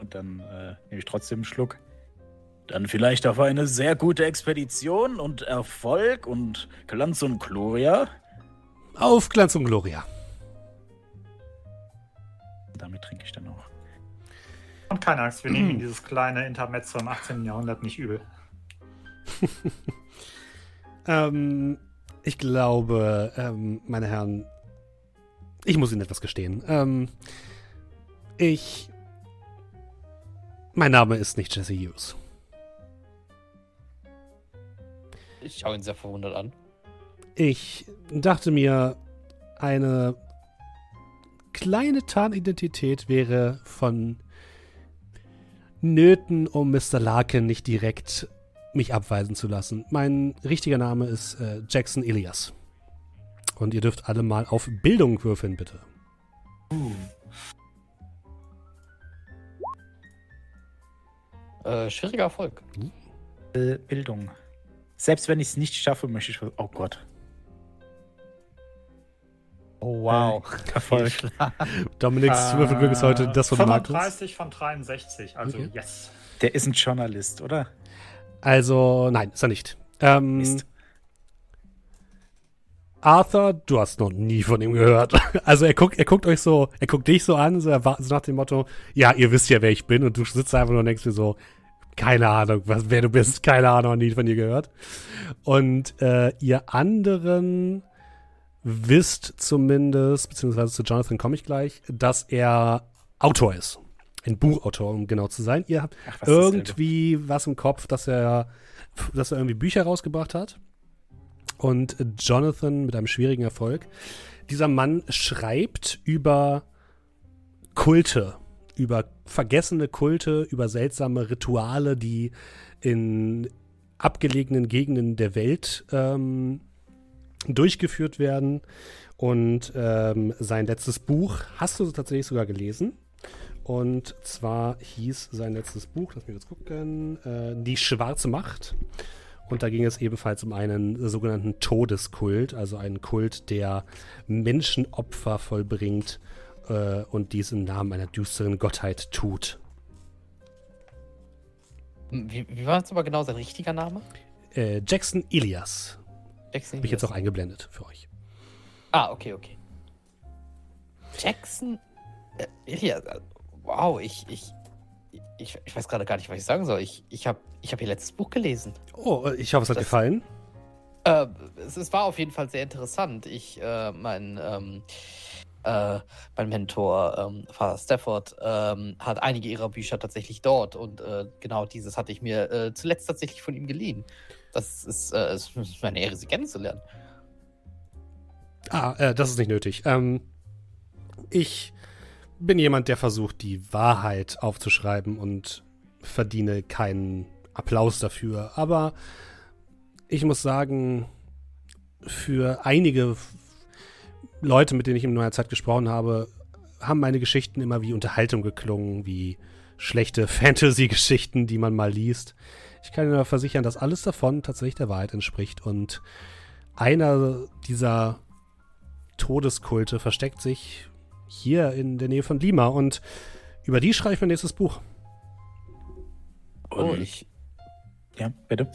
und dann äh, nehme ich trotzdem einen Schluck. Dann vielleicht auf eine sehr gute Expedition und Erfolg und Glanz und Gloria. auf Glanz und Gloria. Damit trinke ich dann auch. Und keine Angst, wir nehmen Ihnen dieses kleine Intermezzo im 18. Jahrhundert nicht übel. Ähm, ich glaube, ähm, meine Herren, ich muss Ihnen etwas gestehen. Ähm, ich. Mein Name ist nicht Jesse Hughes. Ich schaue ihn sehr verwundert an. Ich dachte mir, eine kleine Tarnidentität wäre von Nöten, um Mr. Larkin nicht direkt mich abweisen zu lassen. Mein richtiger Name ist äh, Jackson Elias. Und ihr dürft alle mal auf Bildung würfeln, bitte. Uh. Äh, schwieriger Erfolg. Äh, Bildung. Selbst wenn ich es nicht schaffe, möchte ich. Oh Gott. Oh, wow. Äh, Erfolg. Dominiks Würfelglück ist heute das von Markus. 35 von 63, also Okay. yes. Der ist ein Journalist, oder? Also, nein, ist er nicht. Ähm, Mist. Arthur, du hast noch nie von ihm gehört. Also er guckt, er guckt euch so, er guckt dich so an, so, er war- so nach dem Motto, ja, ihr wisst ja, wer ich bin, und du sitzt einfach nur und denkst dir so, keine Ahnung, was, wer du bist, keine Ahnung, nie von dir gehört. Und äh, ihr anderen wisst zumindest, beziehungsweise zu Jonathan komme ich gleich, dass er Autor ist. Ein Buchautor, um genau zu sein. Ihr habt Ach, was irgendwie was im Kopf, dass er, dass er irgendwie Bücher rausgebracht hat. Und Jonathan mit einem schwierigen Erfolg. Dieser Mann schreibt über Kulte, über vergessene Kulte, über seltsame Rituale, die in abgelegenen Gegenden der Welt ähm, durchgeführt werden. Und ähm, sein letztes Buch hast du tatsächlich sogar gelesen. Und zwar hieß sein letztes Buch, lass mich kurz gucken, äh, Die schwarze Macht. Und da ging es ebenfalls um einen sogenannten Todeskult, also einen Kult, der Menschenopfer vollbringt äh, und dies im Namen einer düsteren Gottheit tut. Wie, wie war jetzt aber genau sein richtiger Name? Äh, Jackson Elias. Jackson. Habe ich jetzt auch eingeblendet für euch. Ah, okay, okay. Jackson. Äh, Elias, äh, wow, ich, ich, ich, ich weiß gerade gar nicht, was ich sagen soll. Ich, ich habe ich hab ihr letztes Buch gelesen. Oh, äh, ich hoffe, es hat Das- gefallen. Äh, es, es war auf jeden Fall sehr interessant. Ich, äh, mein, ähm, äh, mein Mentor, ähm, Father Stafford, ähm, hat einige ihrer Bücher tatsächlich dort und äh, genau dieses hatte ich mir äh, zuletzt tatsächlich von ihm geliehen. Das ist, äh, ist meine Ehre, sie kennenzulernen. Ah, äh, das ist nicht nötig. Ähm, ich bin jemand, der versucht, die Wahrheit aufzuschreiben und verdiene keinen Applaus dafür. Aber ich muss sagen, für einige Leute, mit denen ich in meiner Zeit gesprochen habe, haben meine Geschichten immer wie Unterhaltung geklungen, wie schlechte Fantasy-Geschichten, die man mal liest. Ich kann Ihnen aber versichern, dass alles davon tatsächlich der Wahrheit entspricht. Und einer dieser Todeskulte versteckt sich hier in der Nähe von Lima und über die schreibe ich mein nächstes Buch. Oh, Und- ich, Ja, bitte.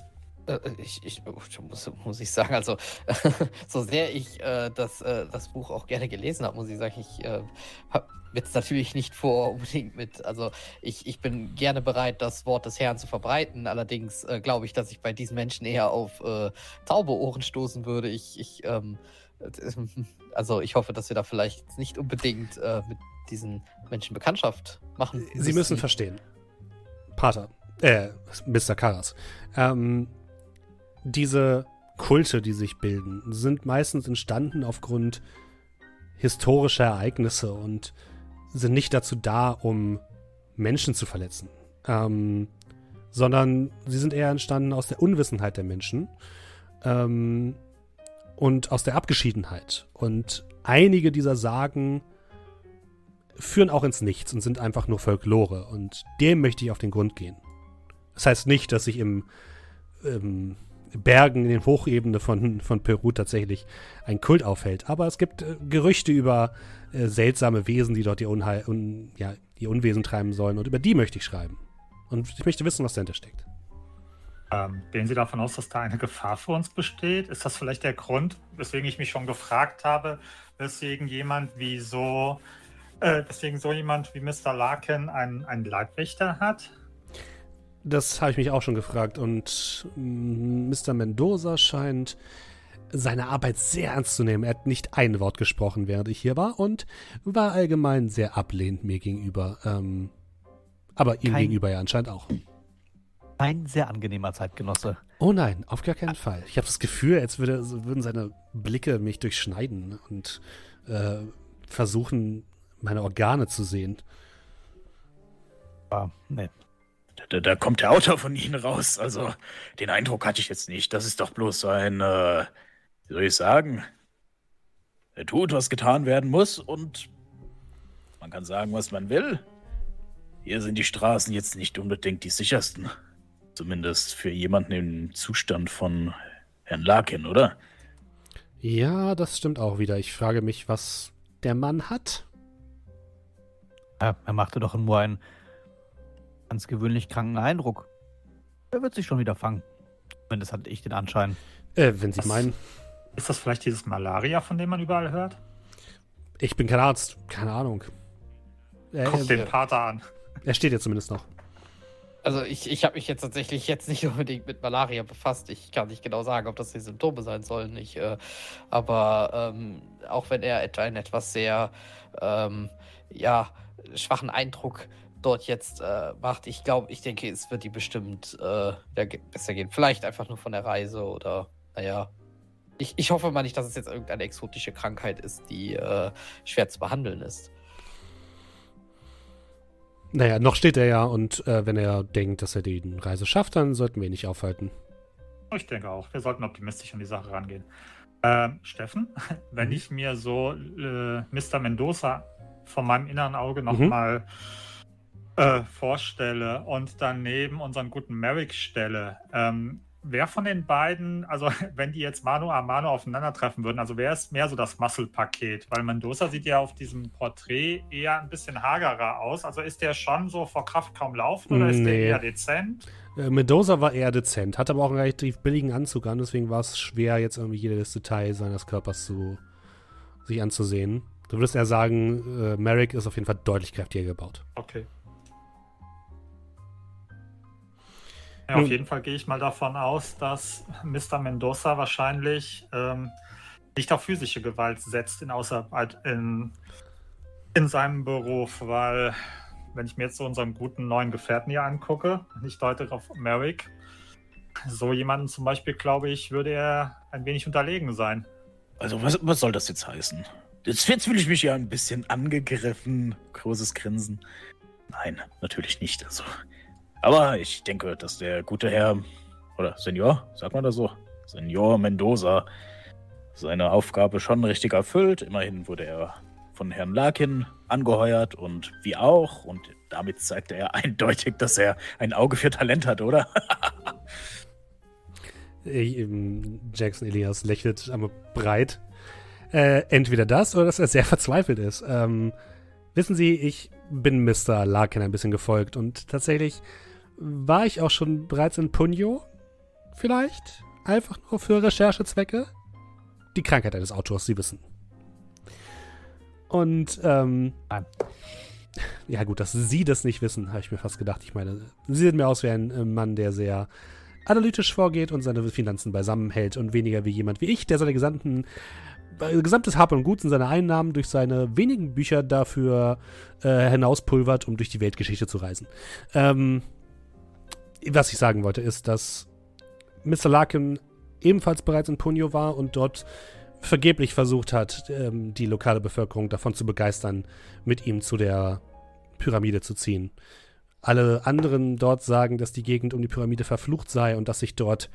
Äh, Ich, ich oh, muss, muss ich sagen, also so sehr ich äh, das, äh, das Buch auch gerne gelesen habe, muss ich sagen, ich äh, habe jetzt natürlich nicht vor unbedingt mit, also ich, ich bin gerne bereit, das Wort des Herrn zu verbreiten, allerdings äh, glaube ich, dass ich bei diesen Menschen eher auf äh, taube Ohren stoßen würde. Ich, ich ähm, äh, also ich hoffe, dass wir da vielleicht nicht unbedingt äh, mit diesen Menschen Bekanntschaft machen. Sie müssen verstehen. Pater, äh, Mr. Karas. Ähm, diese Kulte, die sich bilden, sind meistens entstanden aufgrund historischer Ereignisse und sind nicht dazu da, um Menschen zu verletzen, ähm, sondern sie sind eher entstanden aus der Unwissenheit der Menschen ähm, und aus der Abgeschiedenheit. Und einige dieser Sagen führen auch ins Nichts und sind einfach nur Folklore. Und dem möchte ich auf den Grund gehen. Das heißt nicht, dass sich im ähm, Bergen, in den Hochebenen von, von Peru tatsächlich ein Kult aufhält. Aber es gibt äh, Gerüchte über äh, seltsame Wesen, die dort ihr Unheil, un, ja, ihr Unwesen treiben sollen. Und über die möchte ich schreiben. Und ich möchte wissen, was dahinter steckt. Ähm, gehen Sie davon aus, dass da eine Gefahr für uns besteht? Ist das vielleicht der Grund, weswegen ich mich schon gefragt habe, weswegen jemand wie so, äh, weswegen so jemand wie Mr. Larkin einen, einen Leibwächter hat? Das habe ich mich auch schon gefragt. Und mm, Mr. Mendoza scheint seine Arbeit sehr ernst zu nehmen. Er hat nicht ein Wort gesprochen, während ich hier war und war allgemein sehr ablehnend mir gegenüber. Ähm, aber ihm Kein- gegenüber ja anscheinend auch. Ein sehr angenehmer Zeitgenosse. Oh nein, auf gar keinen Fall. Ich habe das Gefühl, als würde, würden seine Blicke mich durchschneiden und äh, versuchen, meine Organe zu sehen. Aber, nee. Da, da kommt der Autor von Ihnen raus. Also, den Eindruck hatte ich jetzt nicht. Das ist doch bloß ein, äh, wie soll ich sagen? Er tut, was getan werden muss und man kann sagen, was man will. Hier sind die Straßen jetzt nicht unbedingt die sichersten. Zumindest für jemanden im Zustand von Herrn Larkin, oder? Ja, das stimmt auch wieder. Ich frage mich, was der Mann hat. Ja, er machte doch nur einen ganz gewöhnlich kranken Eindruck. Er wird sich schon wieder fangen. Zumindest hatte ich den Anschein. Äh, wenn Sie Was? meinen, Ist das vielleicht dieses Malaria, von dem man überall hört? ich bin kein Arzt, keine Ahnung. Er, Guck den er, Pater an. er steht ja zumindest noch. Also ich, ich habe mich jetzt tatsächlich jetzt nicht unbedingt mit Malaria befasst. Ich kann nicht genau sagen, ob das die Symptome sein sollen. Ich, äh, aber ähm, auch wenn er etwa einen etwas sehr ähm, ja, schwachen Eindruck dort jetzt äh, macht, ich glaube, ich denke, es wird die bestimmt äh, besser gehen. Vielleicht einfach nur von der Reise oder, naja. Ich, ich hoffe mal nicht, dass es jetzt irgendeine exotische Krankheit ist, die äh, schwer zu behandeln ist. Naja, noch steht er ja und äh, wenn er denkt, dass er die Reise schafft, dann sollten wir ihn nicht aufhalten. Ich denke auch. Wir sollten optimistisch an die Sache rangehen. Ähm, Steffen, wenn Mhm. ich mir so äh, Mr. Mendoza von meinem inneren Auge Mhm. nochmal äh, vorstelle und dann neben unseren guten Merrick stelle, ähm, wer von den beiden, also wenn die jetzt Mano a Mano aufeinandertreffen würden, also wer ist mehr so das Muscle-Paket? Weil Mendoza sieht ja auf diesem Porträt eher ein bisschen hagerer aus. Also ist der schon so vor Kraft kaum laufen oder ist der Nee. eher dezent? Äh, Mendoza war eher dezent, hatte aber auch einen relativ billigen Anzug an, deswegen war es schwer, jetzt irgendwie jedes Detail seines Körpers zu sich anzusehen. Du würdest eher sagen, äh, Merrick ist auf jeden Fall deutlich kräftiger gebaut. Okay. Ja, auf jeden Fall gehe ich mal davon aus, dass Mr. Mendoza wahrscheinlich ähm, nicht auf physische Gewalt setzt in, Außerarbeit in, in seinem Beruf, weil wenn ich mir jetzt so unseren guten neuen Gefährten hier angucke, und ich deute auf Merrick, so jemanden zum Beispiel, glaube ich, würde er ein wenig unterlegen sein. Also, was, was soll das jetzt heißen? Jetzt, jetzt fühle ich mich ja ein bisschen angegriffen. Großes Grinsen. Nein, natürlich nicht. Also. Aber ich denke, dass der gute Herr, oder Senior, sagt man das so? Senior Mendoza seine Aufgabe schon richtig erfüllt. Immerhin wurde er von Herrn Larkin angeheuert und wie auch. Und damit zeigte er eindeutig, dass er ein Auge für Talent hat, oder? Äh, ähm, Jackson Elias lächelt aber breit. Äh, entweder das oder dass er sehr verzweifelt ist. Ähm, wissen Sie, ich bin Mr. Larkin ein bisschen gefolgt und tatsächlich war ich auch schon bereits in Punyo. Vielleicht? Einfach nur für Recherchezwecke? Die Krankheit eines Autors, Sie wissen. Und, ähm. Nein. Ja, gut, dass Sie das nicht wissen, habe ich mir fast gedacht. Ich meine, Sie sehen mir aus wie ein äh, Mann, der sehr analytisch vorgeht und seine Finanzen beisammenhält und weniger wie jemand wie ich, der seine gesamten äh, gesamtes Hab und Gut und seine Einnahmen durch seine wenigen Bücher dafür äh, hinauspulvert, um durch die Weltgeschichte zu reisen. Ähm, was ich sagen wollte, ist, dass Mr. Larkin ebenfalls bereits in Punyo war und dort vergeblich versucht hat, ähm, die lokale Bevölkerung davon zu begeistern, mit ihm zu der Pyramide zu ziehen. Alle anderen dort sagen, dass die Gegend um die Pyramide verflucht sei und dass sich dort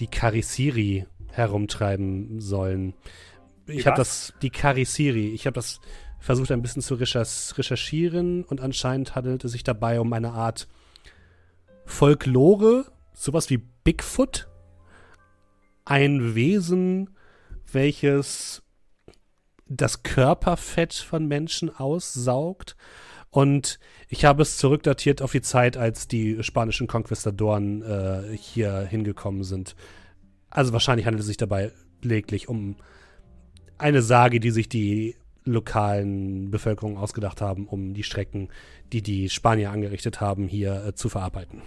die Karisiri herumtreiben sollen. Ich habe das, die Karisiri, ich habe das versucht ein bisschen zu recherch recherchieren und anscheinend handelt es sich dabei um eine Art Folklore, sowas wie Bigfoot. Ein Wesen, welches das Körperfett von Menschen aussaugt. Und ich habe es zurückdatiert auf die Zeit, als die spanischen Konquistadoren äh, hier hingekommen sind. Also wahrscheinlich handelt es sich dabei lediglich um eine Sage, die sich die lokalen Bevölkerung ausgedacht haben, um die Strecken, die die Spanier angerichtet haben, hier äh, zu verarbeiten.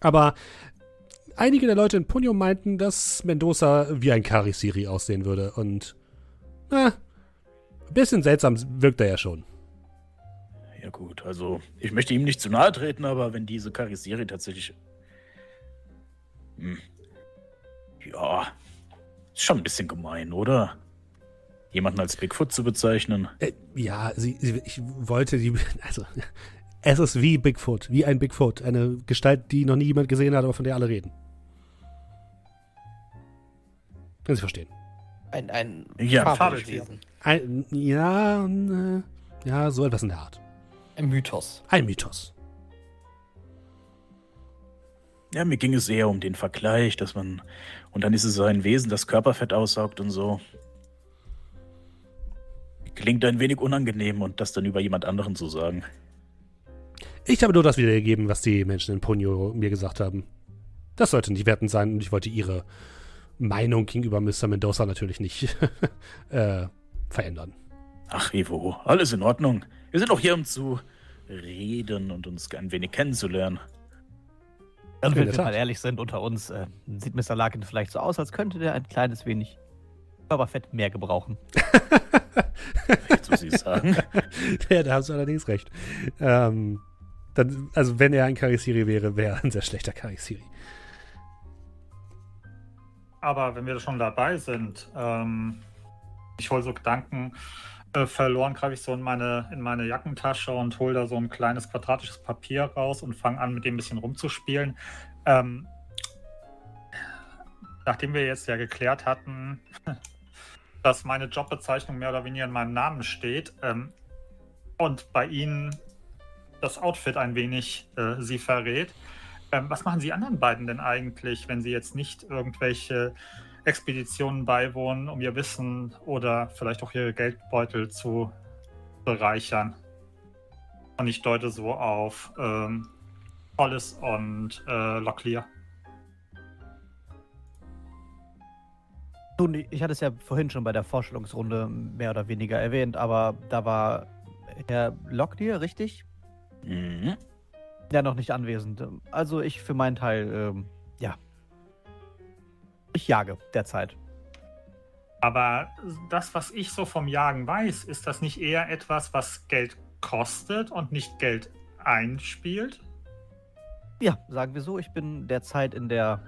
Aber einige der Leute in Punio meinten, dass Mendoza wie ein Karisiri aussehen würde. Und, na, ein bisschen seltsam wirkt er ja schon. Ja gut, also ich möchte ihm nicht zu nahe treten, aber wenn diese Karisiri tatsächlich... Hm. Ja, ist schon ein bisschen gemein, oder? Jemanden als Bigfoot zu bezeichnen. Äh, ja, sie, sie, ich wollte die, also es ist wie Bigfoot, wie ein Bigfoot, eine Gestalt, die noch nie jemand gesehen hat, aber von der alle reden. Können Sie verstehen? Ein, ein Ja, Fabelwesen. Ein, ja, äh, ja, so etwas in der Art. Ein Mythos. Ein Mythos. Ja, mir ging es eher um den Vergleich, dass man. Und dann ist es so ein Wesen, das Körperfett aussaugt und so. Klingt ein wenig unangenehm und das dann über jemand anderen zu sagen. Ich habe nur das wiedergegeben, was die Menschen in Punio mir gesagt haben. Das sollte nicht wertend sein und ich wollte ihre Meinung gegenüber Mr. Mendoza natürlich nicht äh, verändern. Ach, Evo, alles in Ordnung. Wir sind doch hier, um zu reden und uns ein wenig kennenzulernen. Also, In wenn wir mal ehrlich sind unter uns, äh, sieht Mr. Larkin vielleicht so aus, als könnte der ein kleines wenig Körperfett mehr gebrauchen. Willst du sie sagen? ja, da hast du allerdings recht. Ähm, dann, also wenn er ein Karisiri wäre, wäre er ein sehr schlechter Karisiri. Aber wenn wir schon dabei sind, ähm, ich hole so Gedanken äh, verloren, greife ich so in meine, in meine Jackentasche und hole da so ein kleines quadratisches Papier raus und fange an, mit dem ein bisschen rumzuspielen. Ähm, nachdem wir jetzt ja geklärt hatten, dass meine Jobbezeichnung mehr oder weniger in meinem Namen steht ähm, und bei Ihnen das Outfit ein wenig äh, Sie verrät, ähm, was machen Sie anderen beiden denn eigentlich, wenn Sie jetzt nicht irgendwelche Expeditionen beiwohnen, um Ihr Wissen oder vielleicht auch Ihre Geldbeutel zu bereichern? Und ich deute so auf ähm, Hollis und äh, Locklear. Nun, ich hatte es ja vorhin schon bei der Vorstellungsrunde mehr oder weniger erwähnt, aber da war Herr Locklear, richtig? Mhm. Ja, noch nicht anwesend. Also ich für meinen Teil, ähm, ja. Ich jage derzeit. Aber das, was ich so vom Jagen weiß, ist das nicht eher etwas, was Geld kostet und nicht Geld einspielt? Ja, sagen wir so, ich bin derzeit in der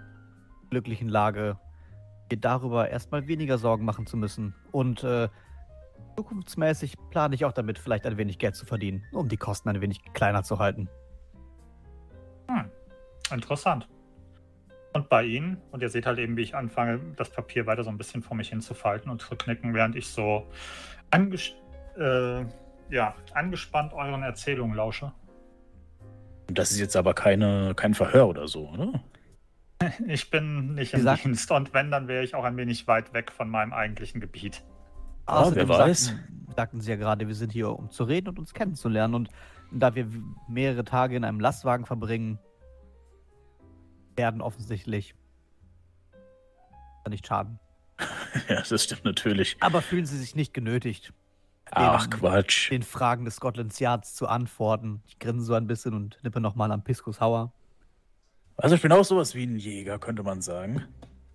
glücklichen Lage, mir darüber erstmal weniger Sorgen machen zu müssen. Und äh, zukunftsmäßig plane ich auch damit, vielleicht ein wenig Geld zu verdienen, um die Kosten ein wenig kleiner zu halten. Hm, interessant. Und bei Ihnen, und ihr seht halt eben, wie ich anfange, das Papier weiter so ein bisschen vor mich hinzufalten und zu knicken, während ich so anges äh, ja, angespannt euren Erzählungen lausche. Das ist jetzt aber keine, kein Verhör oder so, oder? Ich bin nicht im sagt- Dienst und wenn, dann wäre ich auch ein wenig weit weg von meinem eigentlichen Gebiet. Ah, wer weiß. Sagten, sagten Sie ja gerade, wir sind hier, um zu reden und uns kennenzulernen. Und da wir mehrere Tage in einem Lastwagen verbringen, werden offensichtlich nicht schaden. Ja, das stimmt natürlich. Aber fühlen Sie sich nicht genötigt, Ach, Den- Quatsch. den Fragen des Scotland Yards zu antworten. Ich grinse so ein bisschen und nippe nochmal am Piskus Hauer. Also ich bin auch sowas wie ein Jäger, könnte man sagen.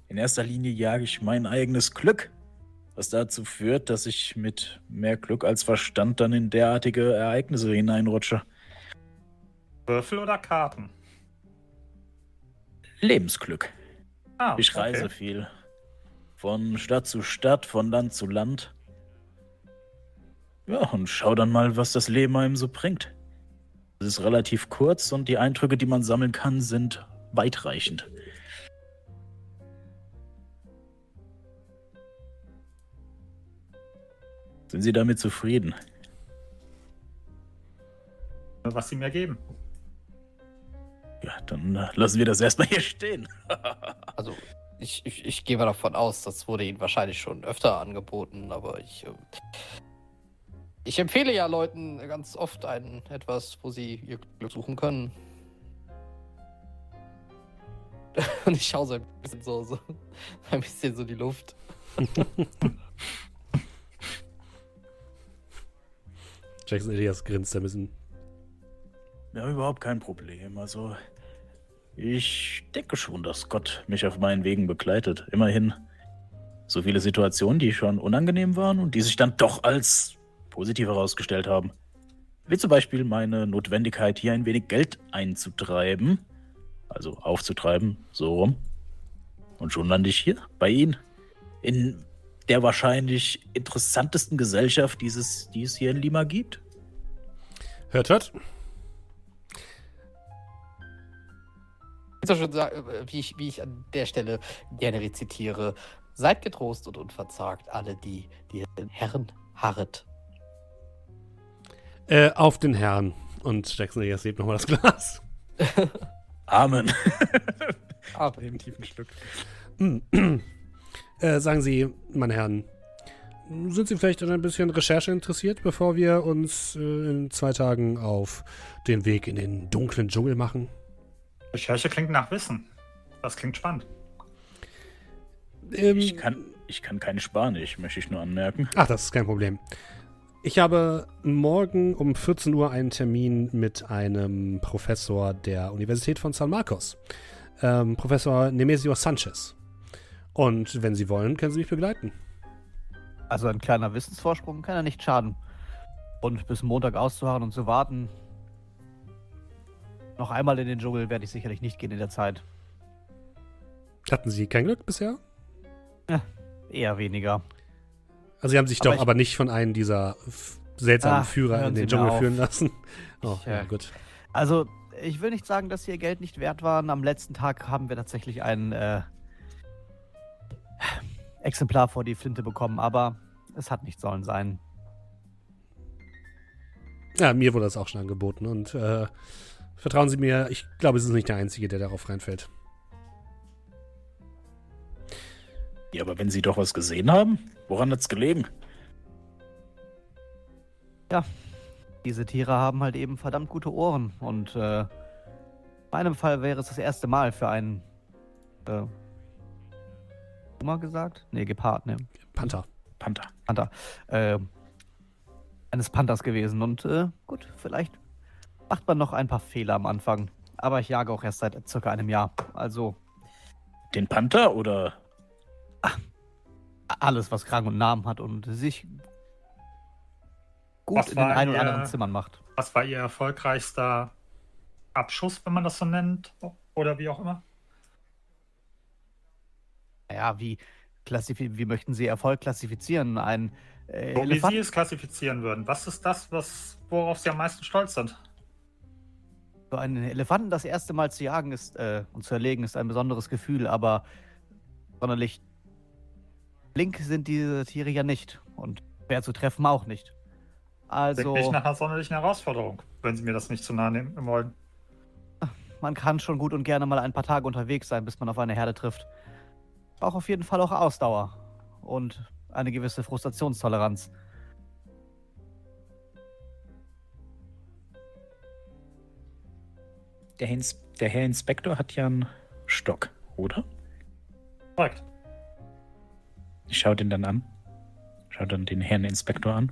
In erster Linie jage ich mein eigenes Glück, was dazu führt, dass ich mit mehr Glück als Verstand dann in derartige Ereignisse hineinrutsche. Würfel oder Karten? Lebensglück. Ah, Ich reise viel. Von Stadt zu Stadt, von Land zu Land. Ja, und schau dann mal, was das Leben einem so bringt. Es ist relativ kurz und die Eindrücke, die man sammeln kann, sind weitreichend. Sind Sie damit zufrieden? Was sie mir geben. Ja, dann äh, lassen wir das erstmal hier stehen. Also, ich, ich, ich gehe mal davon aus, das wurde Ihnen wahrscheinlich schon öfter angeboten, aber ich. ähm, Ich empfehle ja Leuten ganz oft ein etwas, wo sie ihr Glück suchen können. Und ich schaue so ein bisschen so, so ein bisschen so in die Luft. Jackson Elias grinst ein bisschen. Ja, überhaupt kein Problem. Also, Ich denke schon, dass Gott mich auf meinen Wegen begleitet. Immerhin so viele Situationen, die schon unangenehm waren und die sich dann doch als positiv herausgestellt haben. Wie zum Beispiel meine Notwendigkeit, hier ein wenig Geld einzutreiben. Also aufzutreiben, so rum. Und schon lande ich hier bei Ihnen. In der wahrscheinlich interessantesten Gesellschaft, dieses, die es hier in Lima gibt. Hört, hört. Schon sagen, äh, wie ich, wie ich an der Stelle gerne rezitiere. Seid getrost und unverzagt, alle, die, die den Herren harret. Äh, auf den Herrn. Und Jackson Ayers hebt nochmal das Glas. Amen. Aber Dem tiefen Stück. äh, sagen Sie, meine Herren, sind Sie vielleicht an ein bisschen Recherche interessiert, bevor wir uns äh, in zwei Tagen auf den Weg in den dunklen Dschungel machen? Recherche klingt nach Wissen. Das klingt spannend. Ähm, Ich kann, ich kann kein Spanisch, möchte ich nur anmerken. Ach, das ist kein Problem. Ich habe morgen um 14 Uhr einen Termin mit einem Professor der Universität von San Marcos. Ähm, Professor Nemesio Sanchez. Und wenn Sie wollen, können Sie mich begleiten. Also ein kleiner Wissensvorsprung kann ja nicht schaden. Und bis Montag auszuharren und zu warten. Noch einmal in den Dschungel werde ich sicherlich nicht gehen in der Zeit. Hatten Sie kein Glück bisher? Eher weniger. Also Sie haben sich Aber doch aber nicht von einem dieser seltsamen Ach, Führer in Sie den Dschungel auf. führen lassen. Oh, Ich, ja, äh, gut. Also, ich will nicht sagen, dass ihr Geld nicht wert waren. Am letzten Tag haben wir tatsächlich ein äh, Exemplar vor die Flinte bekommen, aber es hat nicht sollen sein. Ja, mir wurde das auch schon angeboten. Und äh, vertrauen Sie mir, ich glaube, Sie sind nicht der Einzige, der darauf reinfällt. Ja, aber wenn Sie doch was gesehen haben, woran hat's gelegen? Diese Tiere haben halt eben verdammt gute Ohren und äh, in meinem Fall wäre es das erste Mal für einen äh, Puma gesagt? Nee, Gepard, ne, Panther. Panther. Panther. Äh, eines Panthers gewesen und äh, gut, vielleicht macht man noch ein paar Fehler am Anfang. Aber ich jage auch erst seit circa einem Jahr. Also Den Panther oder alles, was Krang und Namen hat und sich gut Was in den ein oder Ihr- anderen Zimmern macht. Was war Ihr erfolgreichster Abschuss, wenn man das so nennt? Oder wie auch immer? Ja, wie, wie möchten Sie Erfolg klassifizieren? Ein äh, So wie Sie es klassifizieren würden. Was ist das, was, worauf Sie am meisten stolz sind? So einen Elefanten das erste Mal zu jagen ist äh, und zu erlegen ist ein besonderes Gefühl, aber sonderlich flink sind diese Tiere ja nicht und schwer zu treffen auch nicht. Klingt Also nicht nach einer sonderlichen Herausforderung, wenn Sie mir das nicht zu nahe nehmen wollen. man kann schon gut und gerne mal ein paar Tage unterwegs sein, bis man auf eine Herde trifft. Braucht auf jeden Fall auch Ausdauer und eine gewisse Frustrationstoleranz. der, Herr Ins- der Herr Inspektor hat ja einen Stock, oder? Korrekt. Ich schaue den dann an. Schau dann den Herrn Inspektor an.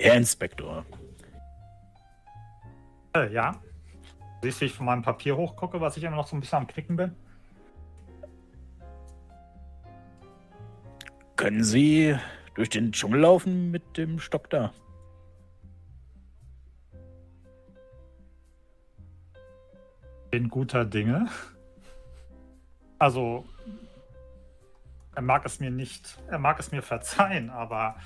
Herr Inspektor, Äh, ja. Siehst du, wie ich von meinem Papier hochgucke, was ich immer noch so ein bisschen am Knicken bin? können Sie durch den Dschungel laufen mit dem Stock da? Bin guter Dinge. Also, er mag es mir nicht, er mag es mir verzeihen, aber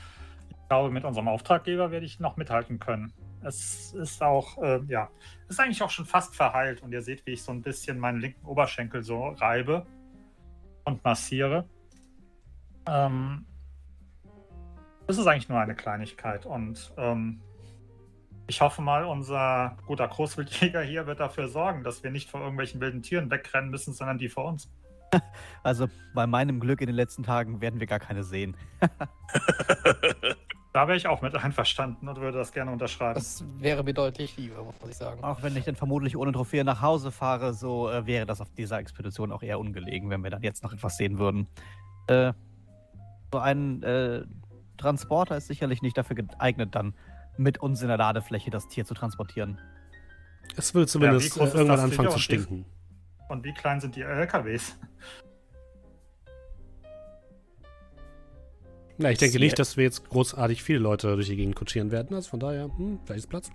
ich glaube, mit unserem Auftraggeber werde ich noch mithalten können. Es ist auch, äh, ja, ist eigentlich auch schon fast verheilt und ihr seht, wie ich so ein bisschen meinen linken Oberschenkel so reibe und massiere. Ähm, es ist eigentlich nur eine Kleinigkeit und ähm, ich hoffe mal, unser guter Großwildjäger hier wird dafür sorgen, dass wir nicht vor irgendwelchen wilden Tieren wegrennen müssen, sondern die vor uns. Also bei meinem Glück in den letzten Tagen werden wir gar keine sehen. Da wäre ich auch mit einverstanden und würde das gerne unterschreiben. Das wäre mir deutlich lieber, muss ich sagen. Auch wenn ich dann vermutlich ohne Trophäe nach Hause fahre, so äh, wäre das auf dieser Expedition auch eher ungelegen, wenn wir dann jetzt noch etwas sehen würden. Äh, so ein äh, Transporter ist sicherlich nicht dafür geeignet, dann mit uns in der Ladefläche das Tier zu transportieren. Es will zumindest äh, ist irgendwann anfangen zu stinken. Und wie klein sind die LKWs? Ja, ich denke Sie- nicht, dass wir jetzt großartig viele Leute durch die Gegend kutschieren werden. Also von daher, hm, vielleicht ist Platz.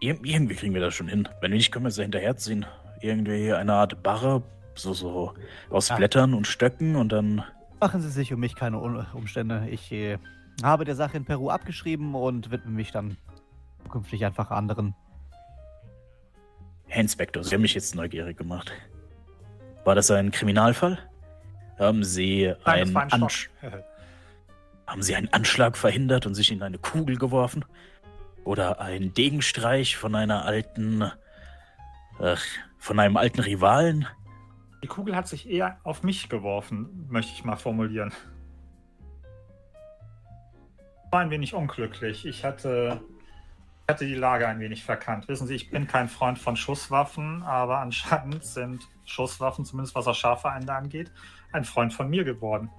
Ir irgendwie kriegen wir das schon hin. Wenn nicht, können wir sie hinterherziehen. Irgendwie eine Art Barre, so, so aus Ah. Blättern und Stöcken und dann. Machen Sie sich um mich keine Umstände. Ich äh, habe der Sache in Peru abgeschrieben und widme mich dann zukünftig einfach anderen. Herr Inspektor, Sie haben mich jetzt neugierig gemacht. War das ein Kriminalfall? Haben Sie Nein, einen, ein Ansch haben Sie einen Anschlag verhindert und sich in eine Kugel geworfen? Oder einen Degenstreich von einer alten. Ach, von einem alten Rivalen? Die Kugel hat sich eher auf mich geworfen, möchte ich mal formulieren. War ein wenig unglücklich. Ich hatte, hatte die Lage ein wenig verkannt. Wissen Sie, ich bin kein Freund von Schusswaffen, aber anscheinend sind Schusswaffen, zumindest was das scharfe Ende angeht, ein Freund von mir geworden.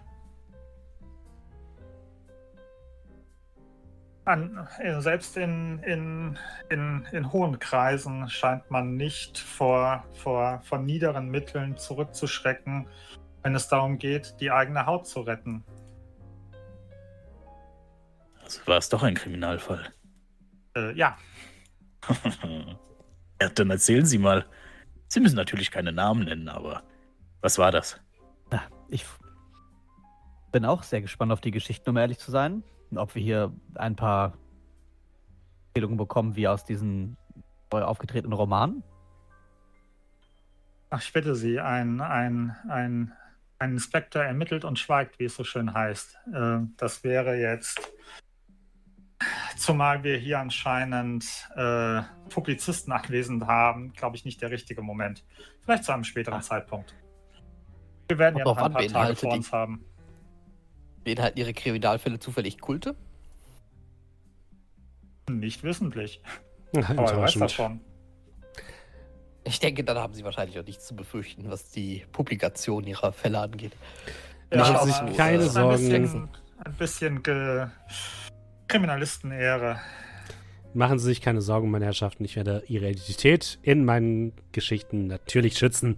An, äh, selbst in, in, in, in hohen Kreisen scheint man nicht vor, vor, vor niederen Mitteln zurückzuschrecken, wenn es darum geht, die eigene Haut zu retten. Also war es doch ein Kriminalfall. Äh, ja, ja, dann erzählen Sie mal. Sie müssen natürlich keine Namen nennen, aber was war das? Na, ich bin auch sehr gespannt auf die Geschichten, um ehrlich zu sein. Ob wir hier ein paar Erzählungen bekommen, wie aus diesen neu aufgetretenen Romanen. ach, ich bitte Sie, ein, ein, ein, ein Inspektor ermittelt und schweigt, wie es so schön heißt. Äh, das wäre jetzt, zumal wir hier anscheinend äh, Publizisten anwesend haben, glaube ich, nicht der richtige Moment. Vielleicht zu einem späteren Ah. Zeitpunkt. Wir werden ja noch ein an, paar Tage vor die- uns haben. Beinhalten ihre Kriminalfälle zufällig Kulte? Nicht wissentlich. Aber wer weiß das schon. Ich denke, dann haben sie wahrscheinlich auch nichts zu befürchten, was die Publikation ihrer Fälle angeht. Machen aber Sie sich es keine Sorgen. Ein bisschen, ein bisschen ge Kriminalistenehre. Machen Sie sich keine Sorgen, meine Herrschaften. Ich werde Ihre Identität in meinen Geschichten natürlich schützen.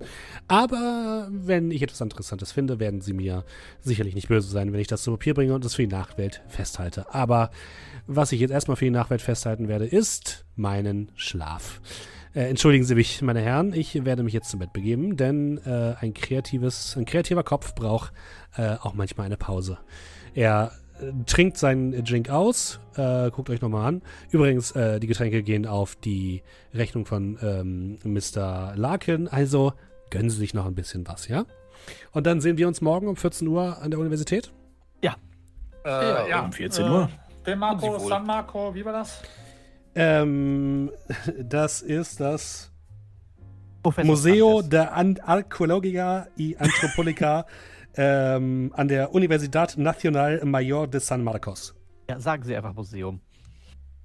Aber wenn ich etwas Interessantes finde, werden Sie mir sicherlich nicht böse sein, wenn ich das zu Papier bringe und es für die Nachwelt festhalte. Aber was ich jetzt erstmal für die Nachwelt festhalten werde, ist meinen Schlaf. Äh, entschuldigen Sie mich, meine Herren, ich werde mich jetzt zum Bett begeben, denn äh, ein kreatives, ein kreativer Kopf braucht äh, auch manchmal eine Pause. Er trinkt seinen Drink aus, äh, guckt euch nochmal an. Übrigens, äh, die Getränke gehen auf die Rechnung von ähm, Mr. Larkin, also gönnen Sie sich noch ein bisschen was, ja? Und dann sehen wir uns morgen um 14 Uhr an der Universität. Äh, Ja, um 14 Uhr. De Marco, Und Sie wohl. San Marco, wie war das? Ähm, das ist das Professor Museo Sanchez. de Arqueologia y Antropológica ähm, an der Universidad Nacional Mayor de San Marcos. Ja, sagen Sie einfach Museum.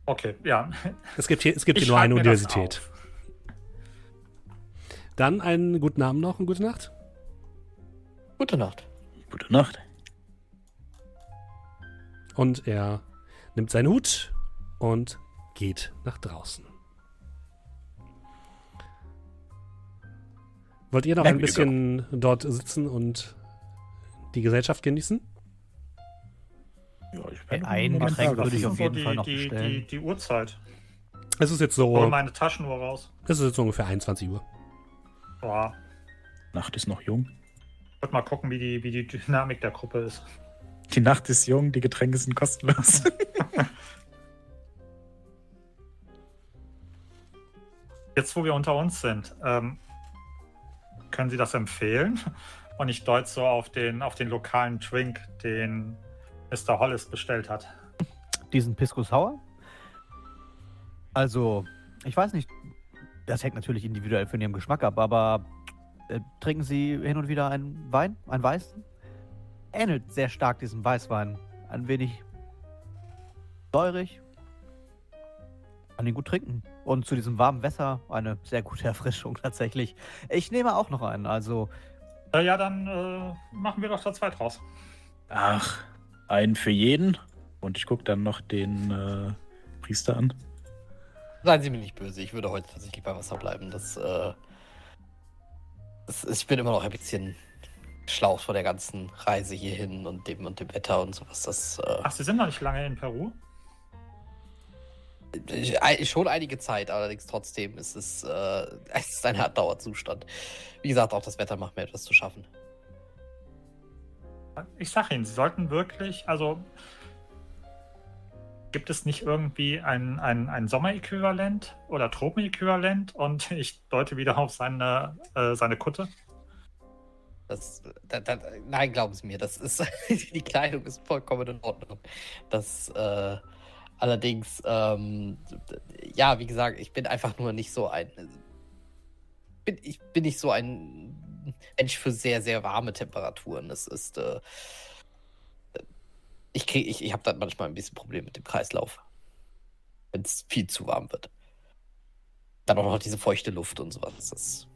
Okay, ja. Es gibt hier, es gibt hier nur eine Universität. Dann einen guten Abend noch und gute Nacht. Gute Nacht. Gute Nacht. Und er nimmt seinen Hut und geht nach draußen. Wollt ihr noch ein bisschen dort sitzen und die Gesellschaft genießen? Ja, ich Ein- Getränk würde ich auf jeden die, Fall noch die, bestellen. die, die Uhrzeit. Es ist jetzt Hol so, meine Taschenuhr raus. es ist jetzt so ungefähr 21 Uhr. Boah. Nacht ist noch jung. Ich wollte mal gucken, wie die, wie die Dynamik der Gruppe ist. Die Nacht ist jung, die Getränke sind kostenlos. Jetzt, wo wir unter uns sind, ähm, können Sie das empfehlen? Und ich deute so auf den, auf den lokalen Drink, den Mr. Hollis bestellt hat. Diesen Pisco Sour? Also, ich weiß nicht, das hängt natürlich individuell von Ihrem Geschmack ab, aber äh, trinken Sie hin und wieder einen Wein, einen Weißen? Ähnelt sehr stark diesem Weißwein. Ein wenig säurig. Kann ihn gut trinken. Und zu diesem warmen Wasser eine sehr gute Erfrischung tatsächlich. Ich nehme auch noch einen, also Äh, ja, dann äh, machen wir doch da zwei draus. Seien Sie mir nicht böse, ich würde heute tatsächlich bei Wasser bleiben. Das, äh, das ist, ich bin immer noch ein bisschen schlaucht vor der ganzen Reise hierhin und dem und dem Wetter und sowas. Das, äh, Ach, Sie sind noch nicht lange in Peru? Äh, schon einige Zeit, allerdings trotzdem ist es, äh, es ist ein Dauerzustand. Wie gesagt, auch das Wetter macht mir etwas zu schaffen. Ich sag Ihnen, Sie sollten wirklich, also gibt es nicht irgendwie ein, ein, ein Sommeräquivalent oder Tropenäquivalent? Und ich deute wieder auf seine, äh, seine Kutte. Das, da, da, nein, glauben Sie mir, das ist die Kleidung ist vollkommen in Ordnung. Das äh, allerdings, ähm, ja, wie gesagt, ich bin einfach nur nicht so ein, bin, ich bin nicht so ein Mensch für sehr, sehr warme Temperaturen. Das ist, äh, ich kriege, ich, ich habe dann manchmal ein bisschen Probleme mit dem Kreislauf, wenn es viel zu warm wird. Dann auch noch diese feuchte Luft und sowas. Das,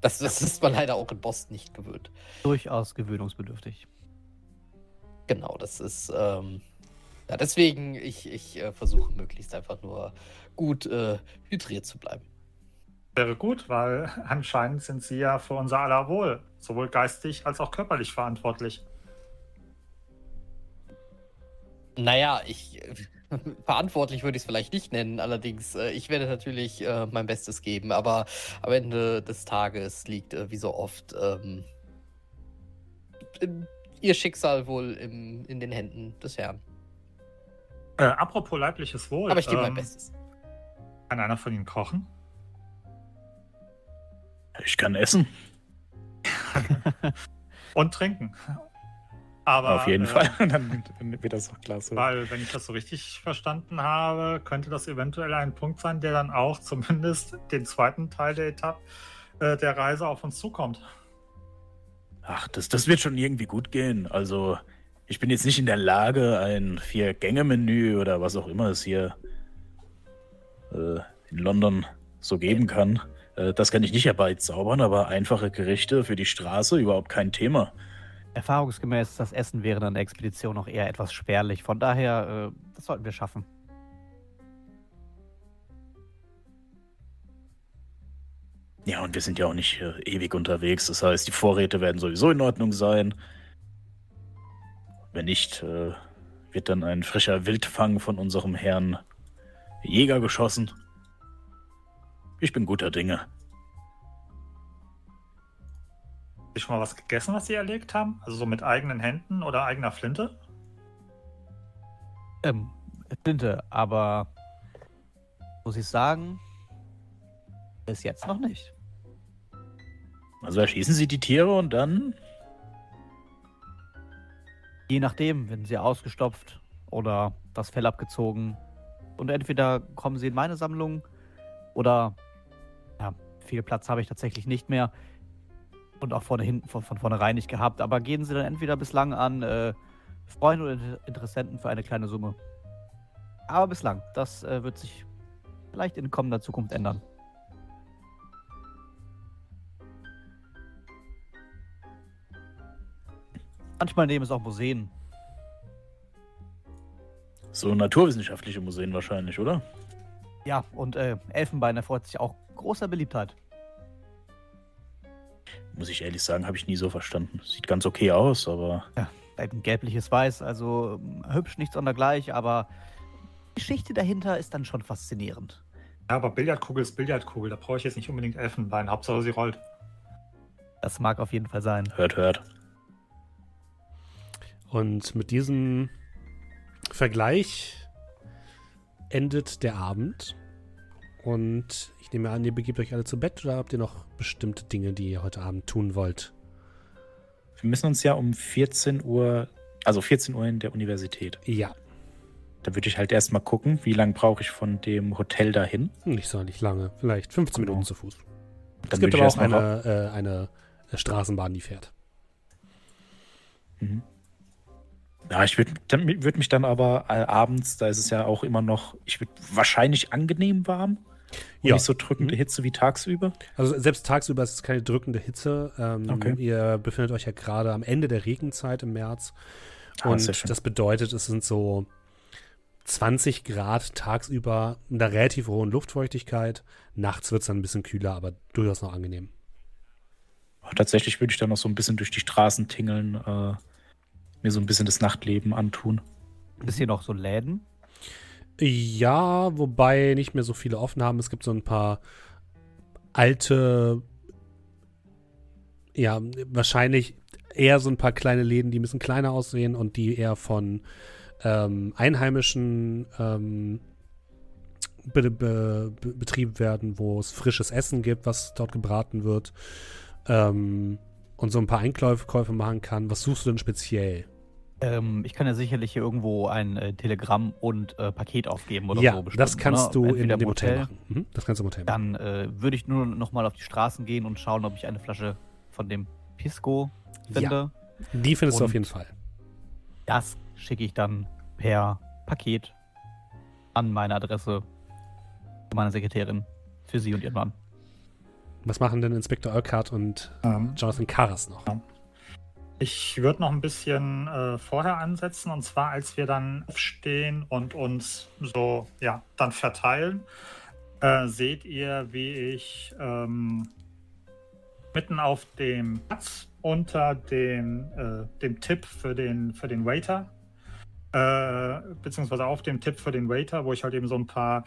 das, das ist man leider auch in Boston nicht gewöhnt. Durchaus gewöhnungsbedürftig. Genau, das ist, ähm, ja, deswegen, ich, ich äh, versuche möglichst einfach nur gut äh, hydriert zu bleiben. Wäre gut, weil anscheinend sind Sie ja für unser aller Wohl, sowohl geistig als auch körperlich verantwortlich. Naja, ich. Verantwortlich würde ich es vielleicht nicht nennen, allerdings, äh, ich werde natürlich äh, mein Bestes geben, aber am Ende des Tages liegt äh, wie so oft ähm, im- ihr Schicksal wohl im, in den Händen des Herrn. Äh, apropos leibliches Wohl. Aber ich gebe mein ähm, Bestes. Kann einer von Ihnen kochen? Ich kann essen. Und trinken. Aber, Auf jeden äh, Fall. Dann dann wird das auch klasse. Weil, wenn ich das so richtig verstanden habe, könnte das eventuell ein Punkt sein, der dann auch zumindest den zweiten Teil der Etappe äh, der Reise auf uns zukommt. Ach, das, das wird schon irgendwie gut gehen. Also, ich bin jetzt nicht in der Lage, ein Vier-Gänge-Menü oder was auch immer es hier äh, in London so geben kann. Äh, das kann ich nicht herbeizaubern, aber einfache Gerichte für die Straße überhaupt kein Thema. Erfahrungsgemäß das Essen während einer Expedition noch eher etwas spärlich. Von daher, äh, das sollten wir schaffen. Ja, und wir sind ja auch nicht äh, ewig unterwegs. Das heißt, die Vorräte werden sowieso in Ordnung sein. Wenn nicht, äh, wird dann ein frischer Wildfang von unserem Herrn Jäger geschossen. Ich bin guter Dinge. Haben Sie schon mal was gegessen, was Sie erlegt haben? Also so mit eigenen Händen oder eigener Flinte? Ähm, Flinte, aber muss ich sagen, bis jetzt noch nicht. Also erschießen sie die Tiere und dann. Je nachdem, wenn sie ausgestopft oder das Fell abgezogen. Und entweder kommen sie in meine Sammlung oder ja, viel Platz habe ich tatsächlich nicht mehr. Und auch vorne hinten von, von vornherein nicht gehabt. Aber gehen sie dann entweder bislang an äh, Freunde oder Inter- Interessenten für eine kleine Summe. Aber bislang, das äh, wird sich vielleicht in kommender Zukunft ändern. Manchmal nehmen es auch Museen. So naturwissenschaftliche Museen wahrscheinlich, oder? Ja, und äh, Elfenbein erfreut sich auch großer Beliebtheit. Muss ich ehrlich sagen, habe ich nie so verstanden. Sieht ganz okay aus, aber. Ein gelbliches Weiß, also ähm, hübsch nicht sondergleich, aber die Geschichte dahinter ist dann schon faszinierend. Ja, aber Billardkugel ist Billardkugel. Da brauche ich jetzt nicht unbedingt Elfenbein. Hauptsache sie rollt. Das mag auf jeden Fall sein. Hört, hört. Und mit diesem Vergleich endet der Abend. Und ich nehme an, ihr begebt euch alle zu Bett oder habt ihr noch bestimmte Dinge, die ihr heute Abend tun wollt? Wir müssen uns ja um 14 Uhr, also 14 Uhr in der Universität. Ja, Da würde ich halt erstmal gucken, wie lange brauche ich von dem Hotel dahin. nicht so nicht lange. Vielleicht 15 Genau. Minuten zu Fuß. Dann es gibt aber auch noch- eine, äh, eine äh, Straßenbahn, die fährt. Mhm. Ja, ich würde würd mich dann aber äh, abends, da ist es ja auch immer noch, ich würde wahrscheinlich angenehm warm. Und Ja. nicht so drückende Mhm. Hitze wie tagsüber. Also selbst tagsüber ist es keine drückende Hitze. Ähm, Okay. Ihr befindet euch ja gerade am Ende der Regenzeit im März. Ah, Und das bedeutet, es sind so 20 Grad tagsüber mit einer relativ hohen Luftfeuchtigkeit. Nachts wird es dann ein bisschen kühler, aber durchaus noch angenehm. Tatsächlich würde ich dann noch so ein bisschen durch die Straßen tingeln, äh, mir so ein bisschen das Nachtleben antun. Ist hier noch so Läden? Ja, wobei nicht mehr so viele offen haben. Es gibt so ein paar alte, ja, wahrscheinlich eher so ein paar kleine Läden, die ein bisschen kleiner aussehen und die eher von ähm, Einheimischen ähm, be be betrieben werden, wo es frisches Essen gibt, was dort gebraten wird ähm, und so ein paar Einkäufe machen kann. Was suchst du denn speziell? Ähm, ich kann ja sicherlich hier irgendwo ein äh, Telegramm und äh, Paket aufgeben oder ja, so. bestimmt, das kannst ne? du in dem Hotel, machen. Mhm, das kannst du im Hotel. Dann äh, würde ich nur noch mal auf die Straßen gehen und schauen, ob ich eine Flasche von dem Pisco finde. Die findest du Und- auf jeden Fall. Das schicke ich dann per Paket an meine Adresse meiner Sekretärin für sie und ihren Mann. Was machen denn Inspektor Urquhart und Ähm, Jonathan Karas noch? Ich würde noch ein bisschen äh, vorher ansetzen, und zwar als wir dann aufstehen und uns so, ja, dann verteilen, äh, seht ihr, wie ich ähm, mitten auf dem Platz unter dem, äh, dem Tipp für den, für den Waiter, äh, beziehungsweise auf dem Tipp für den Waiter, wo ich halt eben so ein paar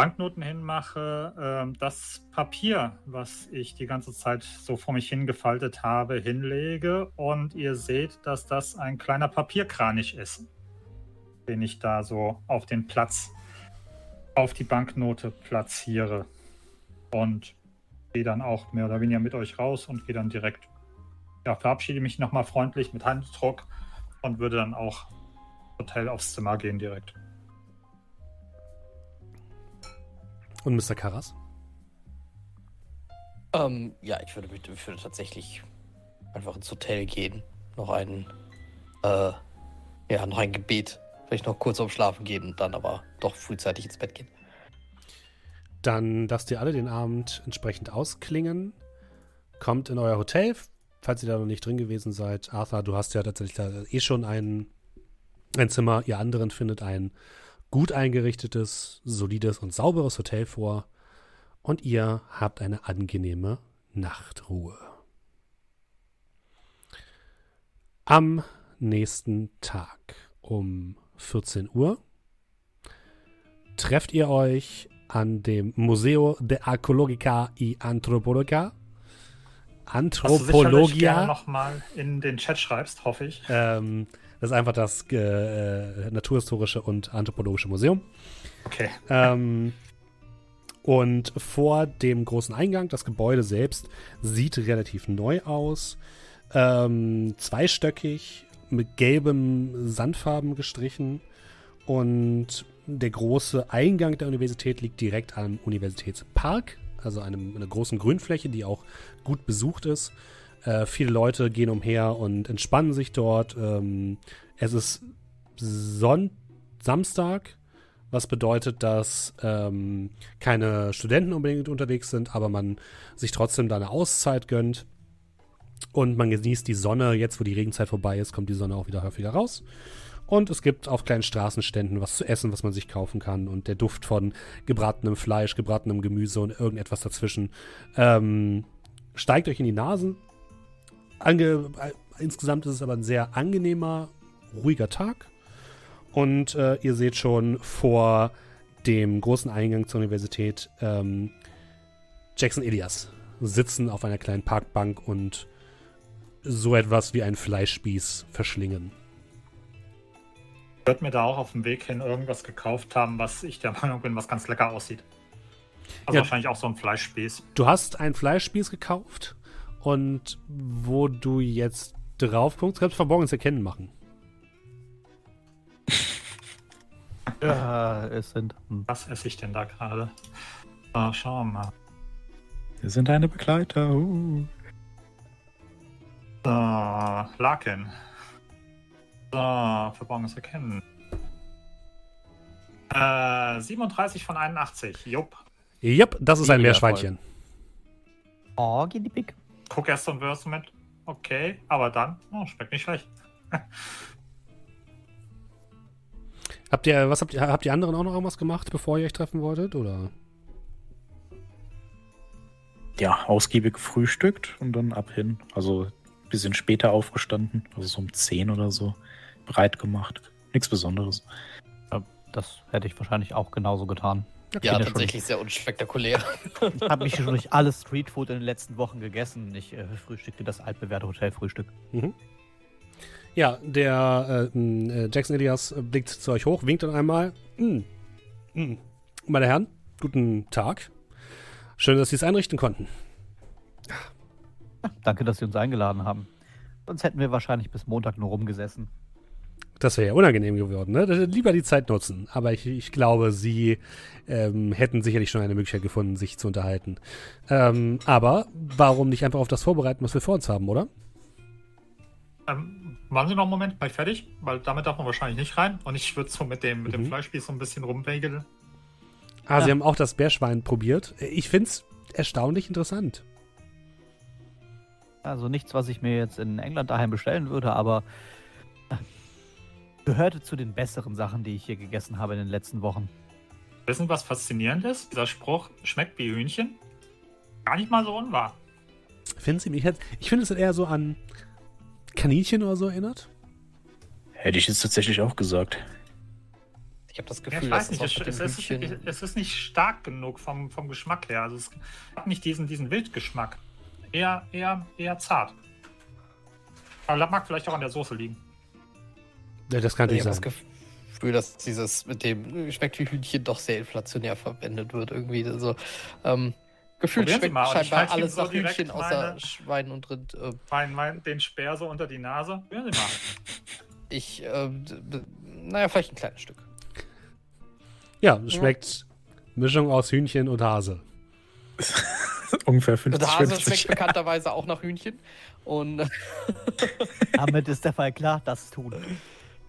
Banknoten hinmache, ähm, das Papier, was ich die ganze Zeit so vor mich hingefaltet habe, hinlege und ihr seht, dass das ein kleiner Papierkranich ist, den ich da so auf den Platz, auf die Banknote platziere und gehe dann auch mehr oder weniger mit euch raus und gehe dann direkt, ja, verabschiede mich nochmal freundlich mit Handdruck und würde dann auch Hotel aufs Zimmer gehen direkt. Und Mr. Karas? Ähm, ja, ich würde, ich würde tatsächlich einfach ins Hotel gehen. Noch ein, äh, ja, noch ein Gebet. Vielleicht noch kurz vorm Schlafen gehen und dann aber doch frühzeitig ins Bett gehen. Dann lasst ihr alle den Abend entsprechend ausklingen. Kommt in euer Hotel, falls ihr da noch nicht drin gewesen seid. Arthur, du hast ja tatsächlich da eh schon ein, ein Zimmer. Ihr anderen findet ein gut eingerichtetes, solides und sauberes Hotel vor. Und ihr habt eine angenehme Nachtruhe. Am nächsten Tag um 14 Uhr trefft ihr euch an dem Museo de Archeologica y Antropologia. Was du sicherlich gerne Anthropologia. nochmal in den Chat schreibst, hoffe ich. Ähm, das ist einfach das äh, Naturhistorische und Anthropologische Museum. Okay. Ähm, und vor dem großen Eingang, das Gebäude selbst, sieht relativ neu aus. Ähm, zweistöckig, mit gelbem Sandfarben gestrichen. Und der große Eingang der Universität liegt direkt am Universitätspark, also einem, einer großen Grünfläche, die auch gut besucht ist. Äh, viele Leute gehen umher und entspannen sich dort. Ähm, es ist Son Samstag, was bedeutet, dass ähm, keine Studenten unbedingt unterwegs sind, aber man sich trotzdem da eine Auszeit gönnt. Und man genießt die Sonne. Jetzt, wo die Regenzeit vorbei ist, kommt die Sonne auch wieder häufiger raus. Und es gibt auf kleinen Straßenständen was zu essen, was man sich kaufen kann. Und der Duft von gebratenem Fleisch, gebratenem Gemüse und irgendetwas dazwischen ähm, steigt euch in die Nasen. Ange äh, insgesamt ist es aber ein sehr angenehmer, ruhiger Tag. Und äh, ihr seht schon vor dem großen Eingang zur Universität ähm, Jackson Elias sitzen auf einer kleinen Parkbank und so etwas wie einen Fleischspieß verschlingen. Ich würde mir da auch auf dem Weg hin irgendwas gekauft haben, was ich der Meinung bin, was ganz lecker aussieht. Also Ja. wahrscheinlich auch so ein Fleischspieß. Du hast einen Fleischspieß gekauft und wo du jetzt drauf guckst, kannst du verborgenes Erkennen machen. Ja, es sind. Was esse ich denn da gerade? Ah, schauen wir mal. Wir sind deine Begleiter. Uh. So, Larkin. So, verborgenes Erkennen. Äh, 37 von 81. Jupp. Jupp, das ist ein Meerschweinchen. Oh, die Big. Guck erst und wirst mit. Okay, aber dann. Oh, schmeckt nicht schlecht. Habt ihr, was habt ihr, habt ihr anderen auch noch irgendwas gemacht, bevor ihr euch treffen wolltet, oder? Ja, ausgiebig gefrühstückt und dann ab hin. Also ein bisschen später aufgestanden, also so um 10 oder so. Bereit gemacht. Nichts Besonderes. Das hätte ich wahrscheinlich auch genauso getan. Ja, bin ja tatsächlich sehr unspektakulär. Ich habe mich schon durch alles Streetfood in den letzten Wochen gegessen. Ich äh, frühstückte das altbewährte Hotelfrühstück. Mhm. Ja, der äh, äh, Jackson Elias blickt zu euch hoch, winkt dann einmal. Mm. Mm. Meine Herren, guten Tag. Schön, dass Sie es einrichten konnten. Danke, dass Sie uns eingeladen haben. Sonst hätten wir wahrscheinlich bis Montag nur rumgesessen. Das wäre ja unangenehm geworden, ne? Lieber die Zeit nutzen. Aber ich, ich glaube, Sie ähm, hätten sicherlich schon eine Möglichkeit gefunden, sich zu unterhalten. Ähm, aber warum nicht einfach auf das vorbereiten, was wir vor uns haben, oder? Ähm, waren Sie noch einen Moment gleich fertig? Weil damit darf man wahrscheinlich nicht rein. Und ich würde so mit dem, mit dem Mhm. Fleischspieß so ein bisschen rumwegeln. Ah, Sie Ja. haben auch das Bärschwein probiert. Ich finde es erstaunlich interessant. Also nichts, was ich mir jetzt in England daheim bestellen würde, aber gehörte zu den besseren Sachen, die ich hier gegessen habe in den letzten Wochen. Wissen, was faszinierend ist? Dieser Spruch schmeckt wie Hühnchen. Gar nicht mal so unwahr. Finden Sie mich jetzt? Ich finde es eher so an Kaninchen oder so erinnert. Hätte ich jetzt tatsächlich auch gesagt. Ich habe das Ja, Gefühl, ich dass weiß nicht, das es, es, ist, es ist nicht stark genug vom, vom Geschmack her. Also es hat nicht diesen, diesen Wildgeschmack. Eher, eher, eher zart. Aber das mag vielleicht auch an der Soße liegen. Ja, das kann Ich habe das sein. Gefühl, dass dieses mit dem schmeckt wie Hühnchen doch sehr inflationär verwendet wird irgendwie. Also, ähm, gefühlt schmeckt mal, scheinbar alles so nach direkt Hühnchen außer Schwein und Rind. Äh, Mein, mein, den Speer so unter die Nase. Probieren Sie mal. ich, äh, naja, vielleicht ein kleines Stück. Ja, es schmeckt Mischung aus Hühnchen und Hase. Ungefähr Und 50, Hase 50. schmeckt bekannterweise auch nach Hühnchen. Und Damit ist der Fall klar, das tun.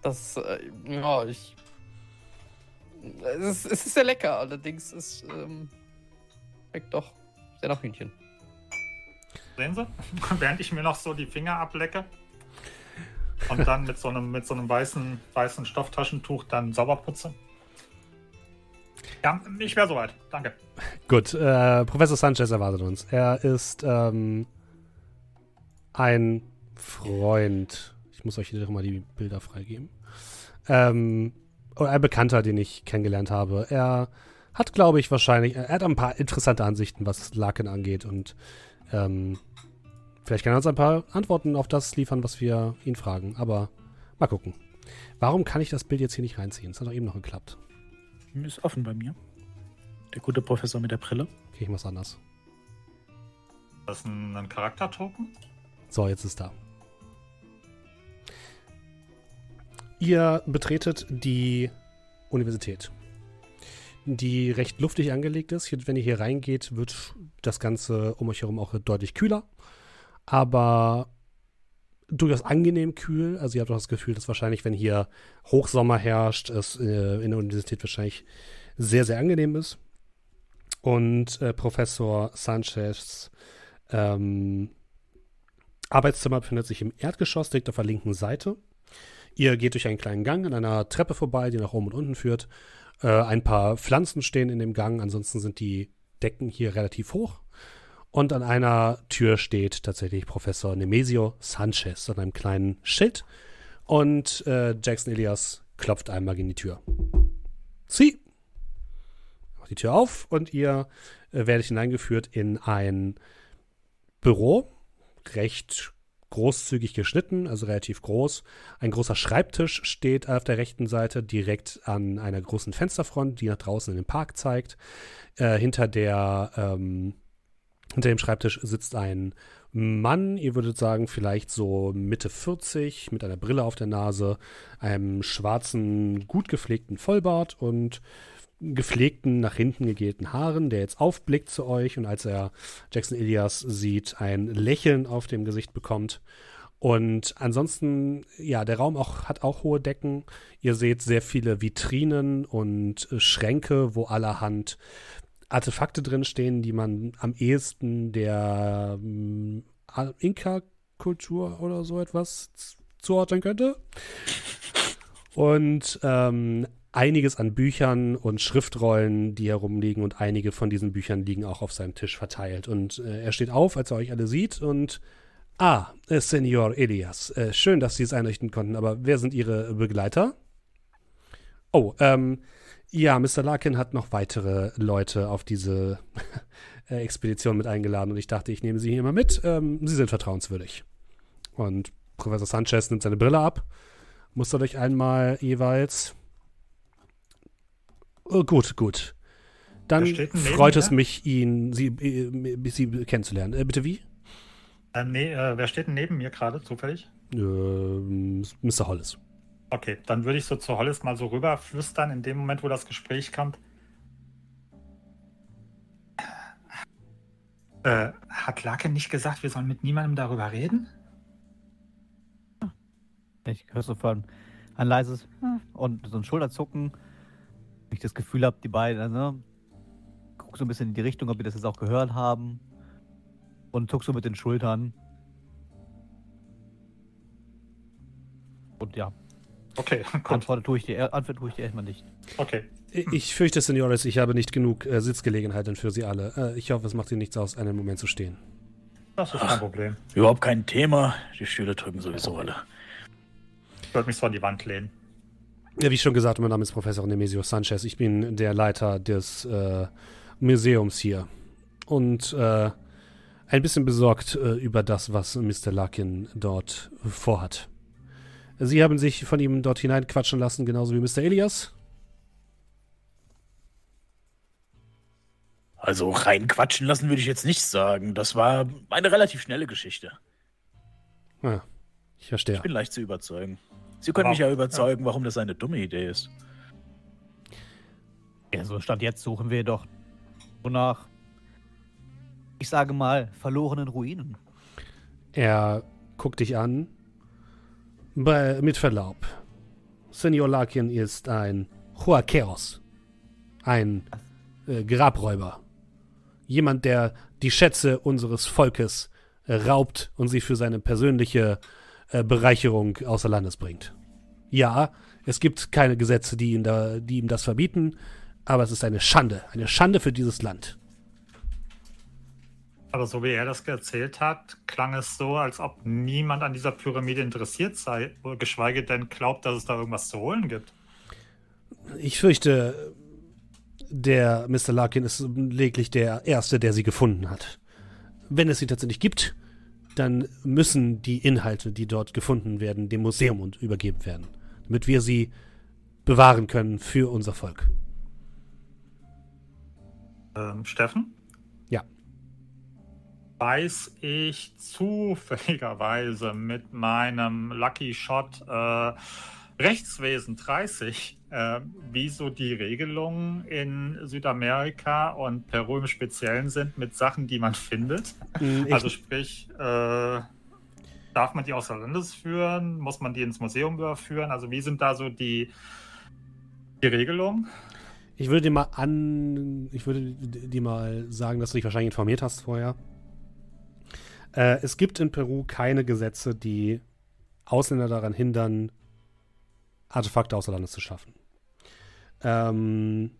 Das, äh, ja, ich. Es ist, es ist sehr lecker, allerdings ist, ähm, schmeckt doch sehr nach Hühnchen. Sehen Sie? Während ich mir noch so die Finger ablecke. Und dann mit so einem, mit so einem weißen, weißen Stofftaschentuch dann sauber putze. Ja, ich wäre soweit. Danke. Gut, äh, Professor Sanchez erwartet uns. Er ist ähm, ein Freund. Ich muss euch hier mal die Bilder freigeben. Ähm, oder ein Bekannter, den ich kennengelernt habe. Er hat, glaube ich, wahrscheinlich, er hat ein paar interessante Ansichten, was Laken angeht und ähm, vielleicht kann er uns ein paar Antworten auf das liefern, was wir ihn fragen. Aber mal gucken. Warum kann ich das Bild jetzt hier nicht reinziehen? Es hat doch eben noch geklappt. Ist offen bei mir. Der gute Professor mit der Brille. Okay, ich mach's anders. Das ist ein, ein Charaktertoken. So, jetzt ist da. Ihr betretet die Universität, die recht luftig angelegt ist. Wenn ihr hier reingeht, wird das Ganze um euch herum auch deutlich kühler, aber durchaus angenehm kühl. Also ihr habt auch das Gefühl, dass wahrscheinlich, wenn hier Hochsommer herrscht, es äh, in der Universität wahrscheinlich sehr, sehr angenehm ist. Und äh, Professor Sanchez ähm, Arbeitszimmer befindet sich im Erdgeschoss, direkt auf der linken Seite. Ihr geht durch einen kleinen Gang an einer Treppe vorbei, die nach oben und unten führt. Äh, ein paar Pflanzen stehen in dem Gang, ansonsten sind die Decken hier relativ hoch. Und an einer Tür steht tatsächlich Professor Nemesio Sanchez an einem kleinen Schild. Und äh, Jackson Elias klopft einmal gegen die Tür. Sie! Macht die Tür auf und ihr äh, werdet hineingeführt in ein Büro, recht großzügig geschnitten, also relativ groß. Ein großer Schreibtisch steht auf der rechten Seite, direkt an einer großen Fensterfront, die nach draußen in den Park zeigt. Äh, hinter der, ähm, hinter dem Schreibtisch sitzt ein Mann, ihr würdet sagen, vielleicht so Mitte 40, mit einer Brille auf der Nase, einem schwarzen, gut gepflegten Vollbart und gepflegten, nach hinten gegelten Haaren, der jetzt aufblickt zu euch und als er Jackson Elias sieht, ein Lächeln auf dem Gesicht bekommt. Und ansonsten, ja, der Raum auch, hat auch hohe Decken. Ihr seht sehr viele Vitrinen und Schränke, wo allerhand Artefakte drinstehen, die man am ehesten der ähm, Inka-Kultur oder so etwas zuordnen könnte. Und ähm, einiges an Büchern und Schriftrollen, die herumliegen und einige von diesen Büchern liegen auch auf seinem Tisch verteilt. Und äh, er steht auf, als er euch alle sieht und Ah, äh, Senor Elias. Äh, schön, dass Sie es einrichten konnten, aber wer sind Ihre Begleiter? Oh, ähm, ja, Mr. Larkin hat noch weitere Leute auf diese äh, Expedition mit eingeladen und ich dachte, ich nehme Sie hier mal mit. Ähm, Sie sind vertrauenswürdig. Und Professor Sanchez nimmt seine Brille ab, mustert euch einmal jeweils. Oh, gut, gut. Dann freut es mich, ihn, Sie, äh, Sie kennenzulernen. Äh, bitte wie? Äh, nee, äh, wer steht denn neben mir gerade zufällig? Ähm, Mr. Hollis. Okay, dann würde ich so zu Hollis mal so rüberflüstern, in dem Moment, wo das Gespräch kommt. Äh, hat Lake nicht gesagt, wir sollen mit niemandem darüber reden? Ich höre so von ein leises und so ein Schulterzucken. Ich das Gefühl habe, die beiden, ne, guck so ein bisschen in die Richtung, ob wir das jetzt auch gehört haben. Und zuck so mit den Schultern. Und ja. Okay, gut. Antwort tue ich dir, Antwort tue ich dir erstmal nicht. Okay. Ich fürchte, Senores, ich habe nicht genug äh, Sitzgelegenheiten für Sie alle. Äh, ich hoffe, es macht Ihnen nichts aus, einen Moment zu stehen. Das ist kein Problem. Überhaupt kein Thema. Die Stühle drücken sowieso alle. Ich würde mich so an die Wand lehnen. Ja, wie schon gesagt, mein Name ist Professor Nemesio Sanchez. Ich bin der Leiter des äh, Museums hier. Und äh, ein bisschen besorgt äh, über das, was Mr. Larkin dort vorhat. Sie haben sich von ihm dort hineinquatschen lassen, genauso wie Mr. Elias. Also reinquatschen lassen würde ich jetzt nicht sagen. Das war eine relativ schnelle Geschichte. Ja, ich verstehe. Ich bin leicht zu überzeugen. Sie können wow. mich ja überzeugen, warum das eine dumme Idee ist. Ja, so Stand jetzt suchen wir doch nach ich sage mal, verlorenen Ruinen. Er guckt dich an. Bei, mit Verlaub. Senor Larkin ist ein Huakeros. Ein äh, Grabräuber. Jemand, der die Schätze unseres Volkes raubt und sie für seine persönliche äh, Bereicherung außer Landes bringt. Ja, es gibt keine Gesetze, die ihm, da, die ihm das verbieten, aber es ist eine Schande. Eine Schande für dieses Land. Aber so wie er das erzählt hat, klang es so, als ob niemand an dieser Pyramide interessiert sei, geschweige denn glaubt, dass es da irgendwas zu holen gibt. Ich fürchte, der Mr. Larkin ist lediglich der Erste, der sie gefunden hat. Wenn es sie tatsächlich gibt, dann müssen die Inhalte, die dort gefunden werden, dem Museum übergeben werden, damit wir sie bewahren können für unser Volk. Ähm, Steffen? weiß ich zufälligerweise mit meinem Lucky Shot äh, Rechtswesen 30, äh, wie so die Regelungen in Südamerika und Peru im Speziellen sind mit Sachen, die man findet. Mhm, also sprich, äh, darf man die außer Landes führen? Muss man die ins Museum überführen? Also wie sind da so die, die Regelungen? Ich würde dir mal an, ich würde dir mal sagen, dass du dich wahrscheinlich informiert hast vorher. Äh, es gibt in Peru keine Gesetze, die Ausländer daran hindern, Artefakte außer Landes zu schaffen. Ähm,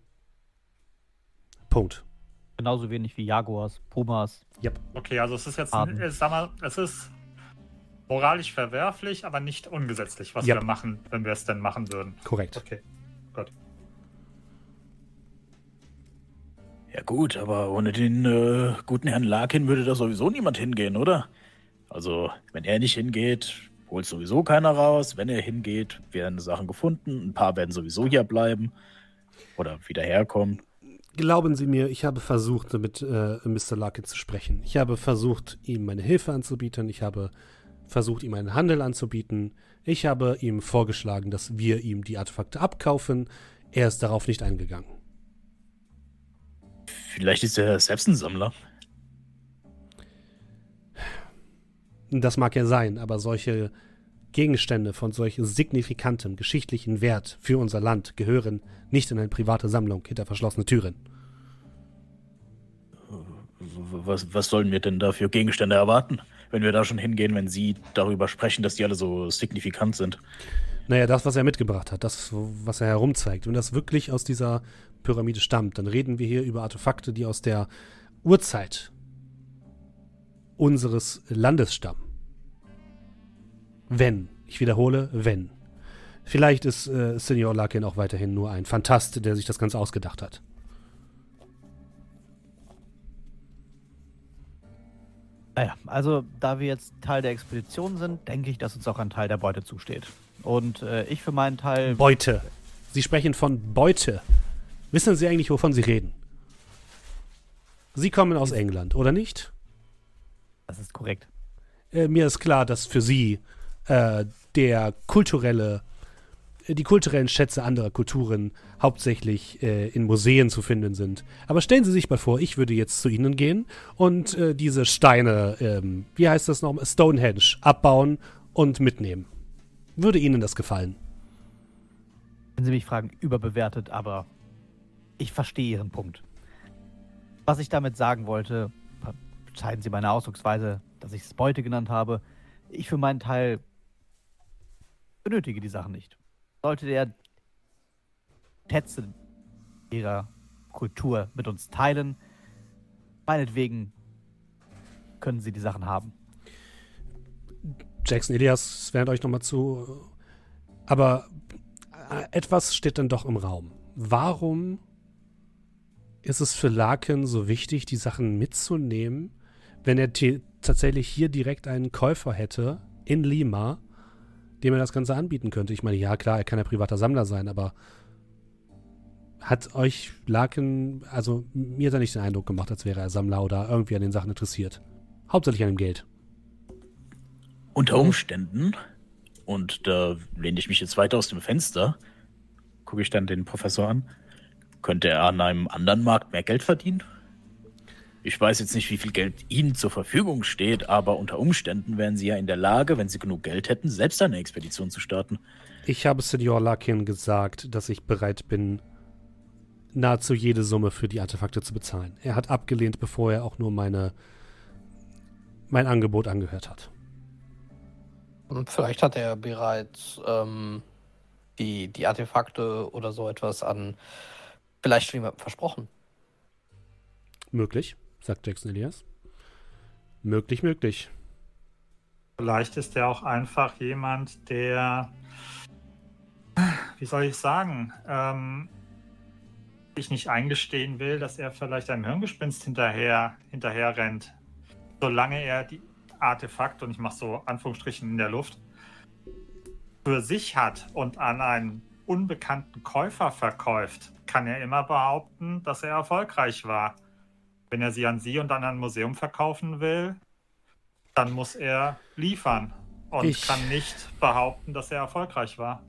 Punkt. Genauso wenig wie Jaguars, Pumas. Yep. Okay, also es ist jetzt, ich sag mal, es ist moralisch verwerflich, aber nicht ungesetzlich, was yep. wir machen, wenn wir es denn machen würden. Korrekt. Okay, gut. Ja gut, aber ohne den äh, guten Herrn Larkin würde da sowieso niemand hingehen, oder? Also, wenn er nicht hingeht, holt sowieso keiner raus. Wenn er hingeht, werden Sachen gefunden. Ein paar werden sowieso hier bleiben oder wieder herkommen. Glauben Sie mir, ich habe versucht, mit äh, Mr. Larkin zu sprechen. Ich habe versucht, ihm meine Hilfe anzubieten. Ich habe versucht, ihm einen Handel anzubieten. Ich habe ihm vorgeschlagen, dass wir ihm die Artefakte abkaufen. Er ist darauf nicht eingegangen. Vielleicht ist er selbst ein Sammler. Das mag ja sein, aber solche Gegenstände von solch signifikantem geschichtlichen Wert für unser Land gehören nicht in eine private Sammlung hinter verschlossene Türen. Was, was sollen wir denn da für Gegenstände erwarten, wenn wir da schon hingehen, wenn Sie darüber sprechen, dass die alle so signifikant sind? Naja, das, was er mitgebracht hat, das, was er herumzeigt. Wenn das wirklich aus dieser Pyramide stammt, dann reden wir hier über Artefakte, die aus der Urzeit unseres Landes stammen. Wenn, ich wiederhole, wenn. Vielleicht ist äh, Senior Larkin auch weiterhin nur ein Fantast, der sich das Ganze ausgedacht hat. Naja, also da wir jetzt Teil der Expedition sind, denke ich, dass uns auch ein Teil der Beute zusteht. Und äh, ich für meinen Teil. Beute. Sie sprechen von Beute. Wissen Sie eigentlich, wovon Sie reden? Sie kommen aus England, oder nicht? Das ist korrekt. Äh, mir ist klar, dass für Sie äh, der kulturelle die kulturellen Schätze anderer Kulturen hauptsächlich äh, in Museen zu finden sind. Aber stellen Sie sich mal vor, ich würde jetzt zu Ihnen gehen und äh, diese Steine, ähm, wie heißt das nochmal, Stonehenge, abbauen und mitnehmen. Würde Ihnen das gefallen? Wenn Sie mich fragen, überbewertet, aber ich verstehe Ihren Punkt. Was ich damit sagen wollte, verzeihen Sie meine Ausdrucksweise, dass ich es Beute genannt habe. Ich für meinen Teil benötige die Sachen nicht sollte der Schätze ihrer Kultur mit uns teilen. Meinetwegen können sie die Sachen haben. Jackson Elias während euch nochmal zu. Aber äh, etwas steht dann doch im Raum. Warum ist es für Larkin so wichtig, die Sachen mitzunehmen, wenn er tatsächlich hier direkt einen Käufer hätte in Lima, dem er das Ganze anbieten könnte. Ich meine, ja, klar, er kann ja privater Sammler sein, aber hat euch Larkin, also mir er nicht den Eindruck gemacht, als wäre er Sammler oder irgendwie an den Sachen interessiert. Hauptsächlich an dem Geld. Unter Umständen, und da lehne ich mich jetzt weiter aus dem Fenster, gucke ich dann den Professor an, könnte er an einem anderen Markt mehr Geld verdienen? Ich weiß jetzt nicht, wie viel Geld Ihnen zur Verfügung steht, aber unter Umständen wären Sie ja in der Lage, wenn Sie genug Geld hätten, selbst eine Expedition zu starten. Ich habe Senior Larkin gesagt, dass ich bereit bin, nahezu jede Summe für die Artefakte zu bezahlen. Er hat abgelehnt, bevor er auch nur meine, mein Angebot angehört hat. Und vielleicht hat er bereits ähm, die, die Artefakte oder so etwas an vielleicht jemandem versprochen. Möglich sagt Jackson Elias. Möglich, möglich. Vielleicht ist er auch einfach jemand, der, wie soll ich sagen, ähm, sich nicht eingestehen will, dass er vielleicht einem Hirngespinst hinterher, hinterher rennt. Solange er die Artefakte, und ich mache so Anführungsstrichen in der Luft, für sich hat und an einen unbekannten Käufer verkauft, kann er immer behaupten, dass er erfolgreich war. Wenn er sie an Sie und an ein Museum verkaufen will, dann muss er liefern und ich, kann nicht behaupten, dass er erfolgreich war.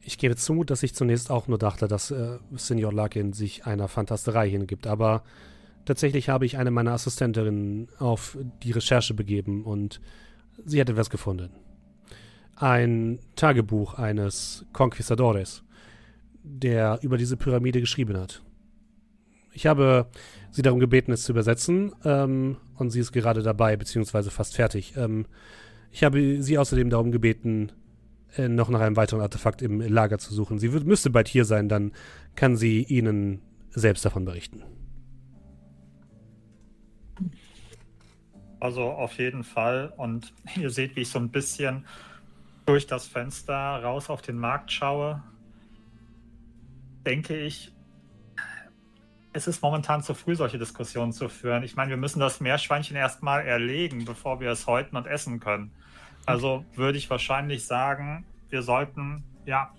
Ich gebe zu, dass ich zunächst auch nur dachte, dass äh, Senior Larkin sich einer Fantasterei hingibt, aber tatsächlich habe ich eine meiner Assistenterinnen auf die Recherche begeben und sie hat etwas gefunden. Ein Tagebuch eines Conquistadores, der über diese Pyramide geschrieben hat. Ich habe sie darum gebeten, es zu übersetzen. Ähm, und sie ist gerade dabei, beziehungsweise fast fertig. Ähm, ich habe sie außerdem darum gebeten, äh, noch nach einem weiteren Artefakt im Lager zu suchen. Sie müsste bald hier sein, dann kann sie Ihnen selbst davon berichten. Also auf jeden Fall. Und ihr seht, wie ich so ein bisschen durch das Fenster raus auf den Markt schaue. Denke ich, es ist momentan zu früh, solche Diskussionen zu führen. Ich meine, wir müssen das Meerschweinchen erstmal erlegen, bevor wir es häuten und essen können. Also würde ich wahrscheinlich sagen, wir sollten, ja,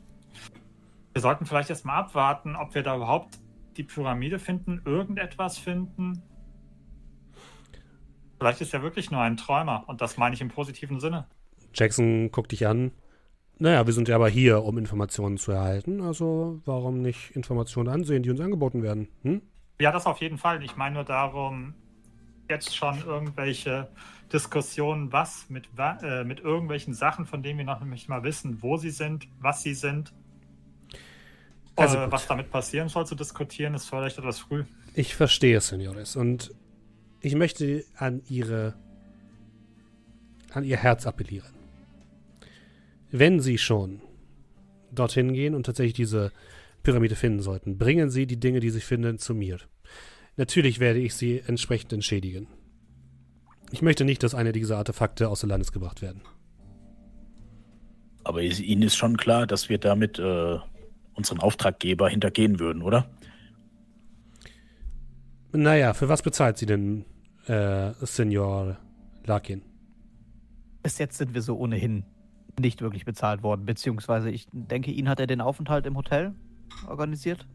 wir sollten vielleicht erstmal abwarten, ob wir da überhaupt die Pyramide finden, irgendetwas finden. Vielleicht ist er wirklich nur ein Träumer und das meine ich im positiven Sinne. Jackson guckt dich an. Naja, wir sind ja aber hier, um Informationen zu erhalten. Also warum nicht Informationen ansehen, die uns angeboten werden? Hm? Ja, das auf jeden Fall. Ich meine nur darum, jetzt schon irgendwelche Diskussionen, was mit, äh, mit irgendwelchen Sachen, von denen wir noch nicht mal wissen, wo sie sind, was sie sind. Also äh, was damit passieren soll, zu diskutieren, ist vielleicht etwas früh. Ich verstehe, Senores. Und ich möchte an ihre an ihr Herz appellieren wenn Sie schon dorthin gehen und tatsächlich diese Pyramide finden sollten, bringen Sie die Dinge, die Sie finden, zu mir. Natürlich werde ich Sie entsprechend entschädigen. Ich möchte nicht, dass eine dieser Artefakte außer Landes gebracht werden. Aber Ihnen ist schon klar, dass wir damit äh, unseren Auftraggeber hintergehen würden, oder? Naja, für was bezahlt sie denn, äh, Senor Larkin? Bis jetzt sind wir so ohnehin nicht wirklich bezahlt worden, beziehungsweise ich denke, ihn hat er den Aufenthalt im Hotel organisiert.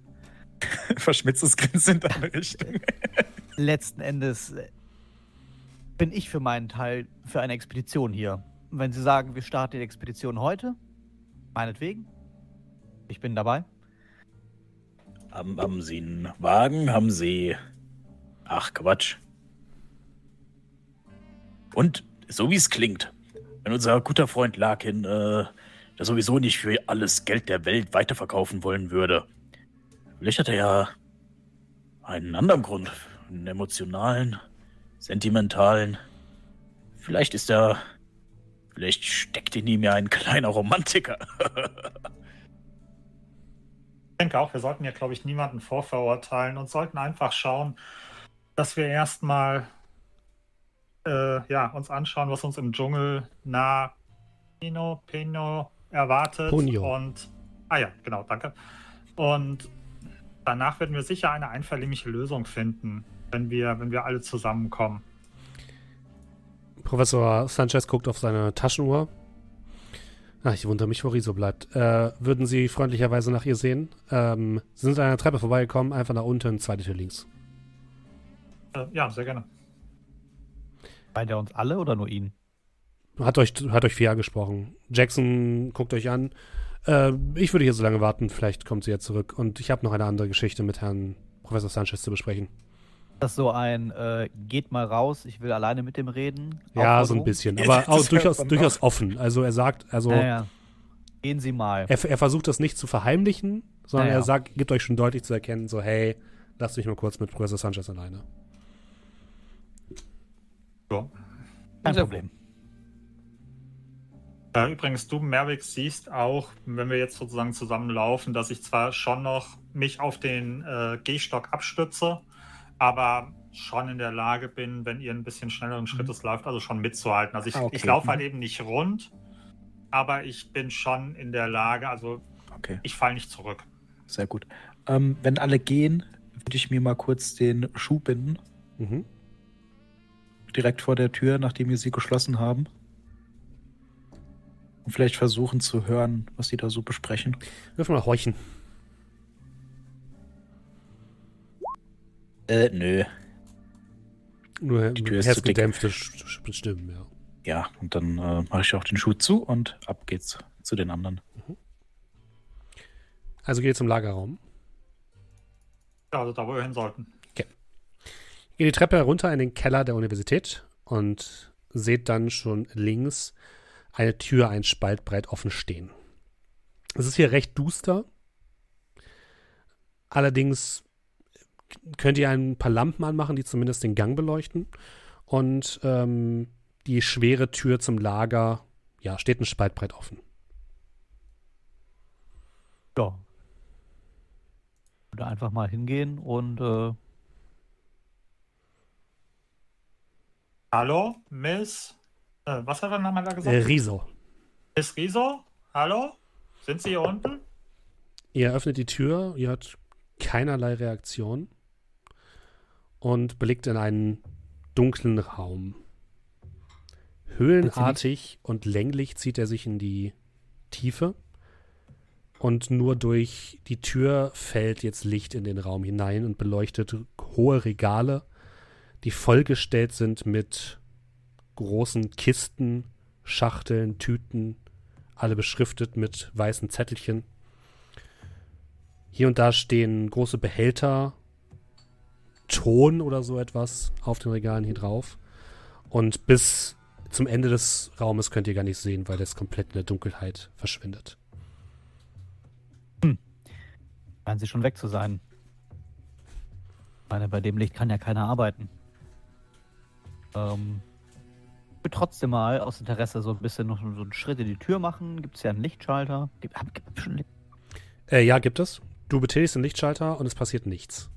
Verschmitztes Grinsen in deine Richtung. Letzten Endes äh, bin ich für meinen Teil für eine Expedition hier. Wenn Sie sagen, wir starten die Expedition heute, meinetwegen. Ich bin dabei. Haben, haben Sie einen Wagen? Haben Sie. Ach, Quatsch. Und so wie es klingt, wenn unser guter Freund Larkin äh, das sowieso nicht für alles Geld der Welt weiterverkaufen wollen würde, vielleicht hat er ja einen anderen Grund. Einen emotionalen, sentimentalen. Vielleicht ist er. Vielleicht steckt in ihm ja ein kleiner Romantiker. Ich denke auch, wir sollten ja, glaube ich, niemanden vorverurteilen und sollten einfach schauen, dass wir erstmal äh, ja, uns anschauen, was uns im Dschungel nah Pino, Pino erwartet. Punio. Und ah ja, genau, danke. Und danach werden wir sicher eine einvernehmliche Lösung finden, wenn wir, wenn wir alle zusammenkommen. Professor Sanchez guckt auf seine Taschenuhr. Ach, ich wundere mich, wo Riso bleibt. Äh, würden Sie freundlicherweise nach ihr sehen? Ähm, Sie sind an einer Treppe vorbeigekommen, einfach nach unten, zweite Tür links. Äh, ja, sehr gerne. Meint er uns alle oder nur ihn? Hat euch, hat euch vier gesprochen. Jackson guckt euch an. Äh, ich würde hier so lange warten, vielleicht kommt sie ja zurück. Und ich habe noch eine andere Geschichte mit Herrn Professor Sanchez zu besprechen. Das ist so ein, äh, geht mal raus, ich will alleine mit dem reden. Ja, so ein bisschen. Aber auch durchaus, durchaus offen. Also er sagt, also Naja. Gehen Sie mal. er, er versucht das nicht zu verheimlichen, sondern Ja, ja. er sagt, gibt euch schon deutlich zu erkennen, so, hey, lasst mich mal kurz mit Professor Sanchez alleine. So. Kein Problem. Äh, übrigens, du, Merrick, siehst auch, wenn wir jetzt sozusagen zusammenlaufen, dass ich zwar schon noch mich auf den äh, Gehstock abstütze, aber schon in der Lage bin, wenn ihr ein bisschen schnelleren Schrittes läuft, also schon mitzuhalten. Also ich, Ah, okay. ich laufe halt Mhm. eben nicht rund, aber ich bin schon in der Lage, also Okay, ich falle nicht zurück. sehr gut. Ähm, wenn alle gehen, würde ich mir mal kurz den Schuh binden. Mhm. Direkt vor der Tür, nachdem wir sie geschlossen haben. Und vielleicht versuchen zu hören, was sie da so besprechen. Wirf mal horchen. Äh, nö. Nur Die Tür ist zu Sch- Stimmen, ja. Ja, und dann äh, mache ich auch den Schuh zu und ab geht's zu den anderen. Also geht zum Lagerraum. Ja, also da, wo wir hin sollten. Geht die Treppe herunter in den Keller der Universität und seht dann schon links eine Tür ein Spalt breit offen stehen. Es ist hier recht duster. Allerdings könnt ihr ein paar Lampen anmachen, die zumindest den Gang beleuchten. Und ähm, die schwere Tür zum Lager, ja, steht ein Spalt breit offen. Ja. Würde einfach mal hingehen und äh, Hallo, Miss. Äh, was hat er nochmal da gesagt? Äh, Riso. Miss Riso? Hallo? Sind Sie hier unten? Ihr öffnet die Tür, ihr hört keinerlei Reaktion und blickt in einen dunklen Raum. Höhlenartig und länglich zieht er sich in die Tiefe und nur durch die Tür fällt jetzt Licht in den Raum hinein und beleuchtet hohe Regale, die vollgestellt sind mit großen Kisten, Schachteln, Tüten, alle beschriftet mit weißen Zettelchen. Hier und da stehen große Behälter, Ton oder so etwas auf den Regalen hier drauf. Und bis zum Ende des Raumes könnt ihr gar nicht sehen, weil es komplett in der Dunkelheit verschwindet. scheinen sie schon weg zu sein. Ich meine, bei dem Licht kann ja keiner arbeiten. Ähm, würde trotzdem mal aus Interesse so ein bisschen noch so einen Schritt in die Tür machen. Gibt es ja einen Lichtschalter? Gibt, hab- gibt schon Licht? Äh, ja, gibt es. Du betätigst den Lichtschalter und es passiert nichts.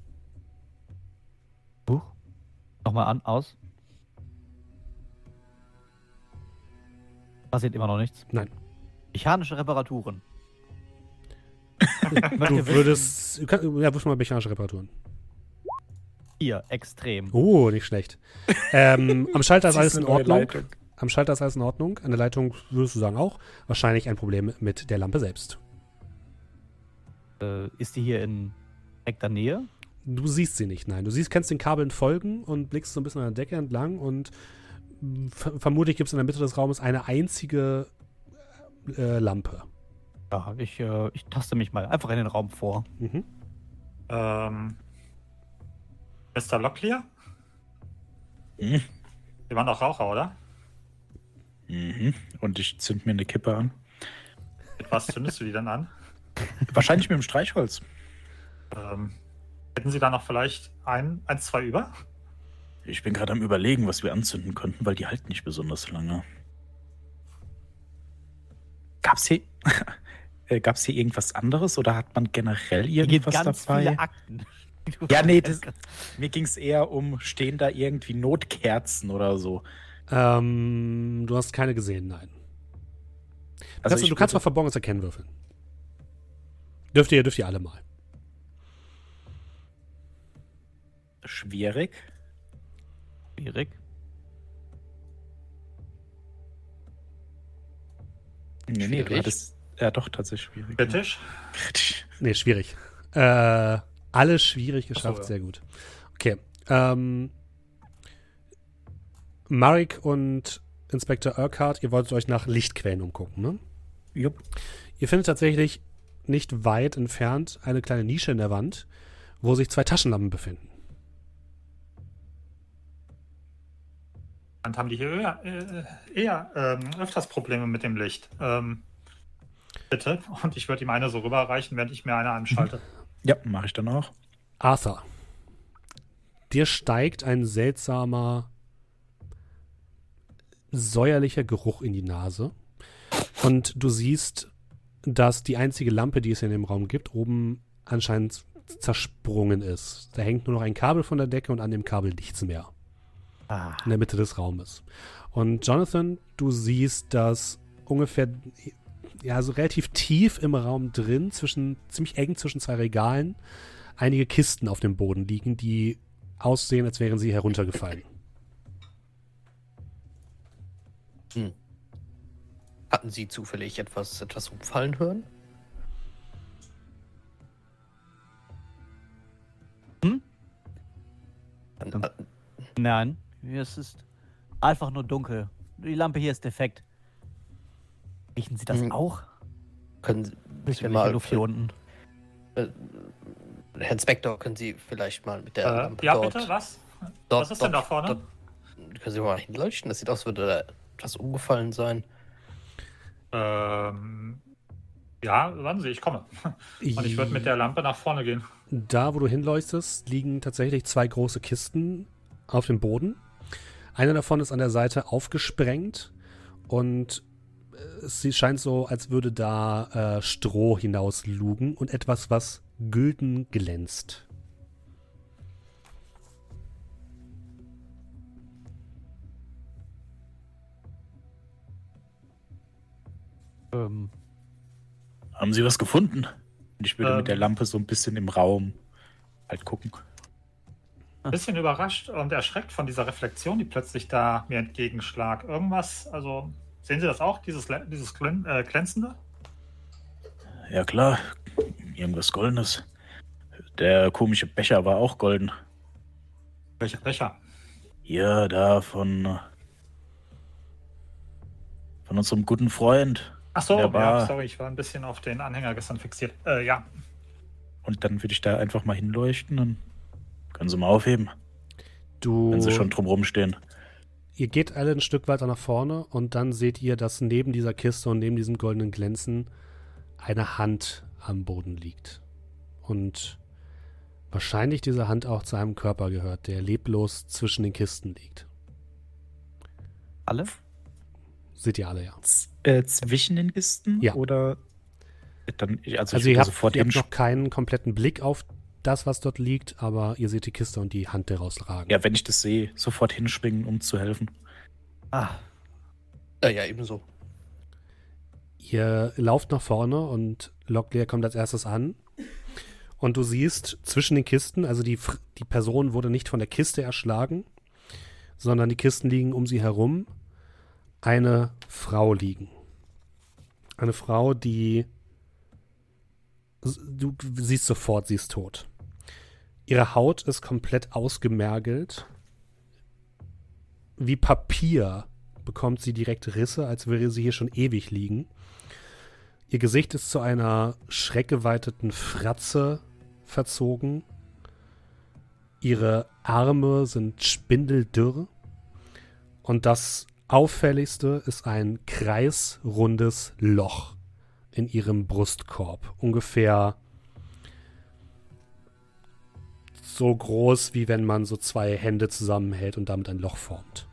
Huch. Nochmal an, aus. Passiert immer noch nichts. Nein. Mechanische Reparaturen. Du würdest. Du kannst, ja, wirf mal mechanische Reparaturen. Hier, extrem. Oh, nicht schlecht. Ähm, am Schalter ist alles in Ordnung. Am Schalter ist alles in Ordnung. An der Leitung würdest du sagen auch. Wahrscheinlich ein Problem mit der Lampe selbst. Äh, ist die hier in direkter Nähe? Du siehst sie nicht, nein. Du siehst, kannst den Kabeln folgen und blickst so ein bisschen an der Decke entlang und ver vermutlich gibt es in der Mitte des Raumes eine einzige äh, Lampe. Ja, ich, äh, ich taste mich mal einfach in den Raum vor. Mhm. Ähm, Mr. Locklear? Hm? Die waren doch Raucher, oder? Mhm. Und ich zünd mir eine Kippe an. Mit was zündest du die dann an? Wahrscheinlich mit dem Streichholz. Ähm, hätten Sie da noch vielleicht ein, eins, zwei über? Ich bin gerade am überlegen, was wir anzünden könnten, weil die halten nicht besonders lange. Gab's hier, äh, gab's hier irgendwas anderes oder hat man generell irgendwas ganz dabei? viele Akten. Ja, nee, das- Mir ging es eher um, stehen da irgendwie Notkerzen oder so. Ähm, du hast keine gesehen, nein. Also kannst, du kannst mal Verborgenes erkennen würfeln. Dürft ihr, dürft ihr alle mal. schwierig. Schwierig. Nee, nee, du hattest. Ja, doch, tatsächlich schwierig. Kritisch? Kritisch. Nee, schwierig. Äh, alles schwierig geschafft, ja. sehr gut. Okay. Ähm, Marek und Inspektor Urquhart, ihr wolltet euch nach Lichtquellen umgucken, ne? Jupp. Ihr findet tatsächlich nicht weit entfernt eine kleine Nische in der Wand, wo sich zwei Taschenlampen befinden. Und haben die hier eher, äh, eher ähm, öfters Probleme mit dem Licht. Ähm, bitte. Und ich würde ihm eine so rüberreichen, während ich mir eine anschalte. Ja, mache ich dann auch. Arthur, dir steigt ein seltsamer, säuerlicher Geruch in die Nase. Und du siehst, dass die einzige Lampe, die es in dem Raum gibt, oben anscheinend zersprungen ist. Da hängt nur noch ein Kabel von der Decke und an dem Kabel nichts mehr. Ah, in der Mitte des Raumes. Und Jonathan, du siehst, dass ungefähr, ja, so relativ tief im Raum drin, zwischen, ziemlich eng zwischen zwei Regalen, einige Kisten auf dem Boden liegen, die aussehen, als wären sie heruntergefallen. Hatten Sie zufällig etwas, etwas umfallen hören? Hm? Äh, nein, es ist einfach nur dunkel. Die Lampe hier ist defekt. Riechen Sie das Hm. auch? können Sie Bisschen mal- Luft hier unten. Herr Inspektor, können Sie vielleicht mal mit der Äh, Lampe ja, dort, bitte, was? dort, was ist denn da vorne? Dort, können Sie mal hinleuchten? Das sieht aus, als würde da etwas umgefallen sein. Ähm, ja, warten Sie, ich komme. Und ich würde mit der Lampe nach vorne gehen. Da, wo du hinleuchtest, liegen tatsächlich zwei große Kisten auf dem Boden. Eine davon ist an der Seite aufgesprengt und äh, es sie- scheint so, als würde da äh, Stroh hinauslugen und etwas, was gülden glänzt. Ähm, Haben Sie was gefunden? Und ich würde Ähm. mit der Lampe so ein bisschen im Raum halt gucken. Ein bisschen überrascht und erschreckt von dieser Reflexion, die plötzlich da mir entgegenschlag. Irgendwas, also sehen Sie das auch, dieses, dieses glän äh, glänzende? Ja, klar. Irgendwas Goldenes. Der komische Becher war auch golden. Welcher Becher? Hier, da von. von unserem guten Freund. Ach so, ja, sorry, ich war ein bisschen auf den Anhänger gestern fixiert. Äh, ja, Und dann würde ich da einfach mal hinleuchten und können Sie mal aufheben, Du, wenn Sie schon drumrum stehen. Ihr geht alle ein Stück weiter nach vorne und dann seht ihr, dass neben dieser Kiste und neben diesem goldenen Glänzen eine Hand am Boden liegt. Und wahrscheinlich diese Hand auch zu einem Körper gehört, der leblos zwischen den Kisten liegt. alle? Seht ihr alle, ja. Z äh, zwischen den Kisten? Ja. Oder dann, also, Also ich ihr habt, sofort ihr habt noch keinen kompletten Blick auf das, was dort liegt, aber ihr seht die Kiste und die Hand daraus ragen. Ja, wenn ich das sehe, sofort hinspringen, um zu helfen. Ah, Äh, ja, ebenso. Ihr lauft nach vorne und Locklear kommt als erstes an. Und du siehst zwischen den Kisten, also die, die Person wurde nicht von der Kiste erschlagen, sondern die Kisten liegen um sie herum, eine Frau liegen. Eine Frau, die du siehst sofort, sie ist tot. Ihre Haut ist komplett ausgemergelt. Wie Papier bekommt sie direkt Risse, als würde sie hier schon ewig liegen. Ihr Gesicht ist zu einer schreckgeweiteten Fratze verzogen. Ihre Arme sind spindeldürr. Und das auffälligste ist ein kreisrundes Loch in ihrem Brustkorb. Ungefähr so groß, wie wenn man so zwei Hände zusammenhält und damit ein Loch formt.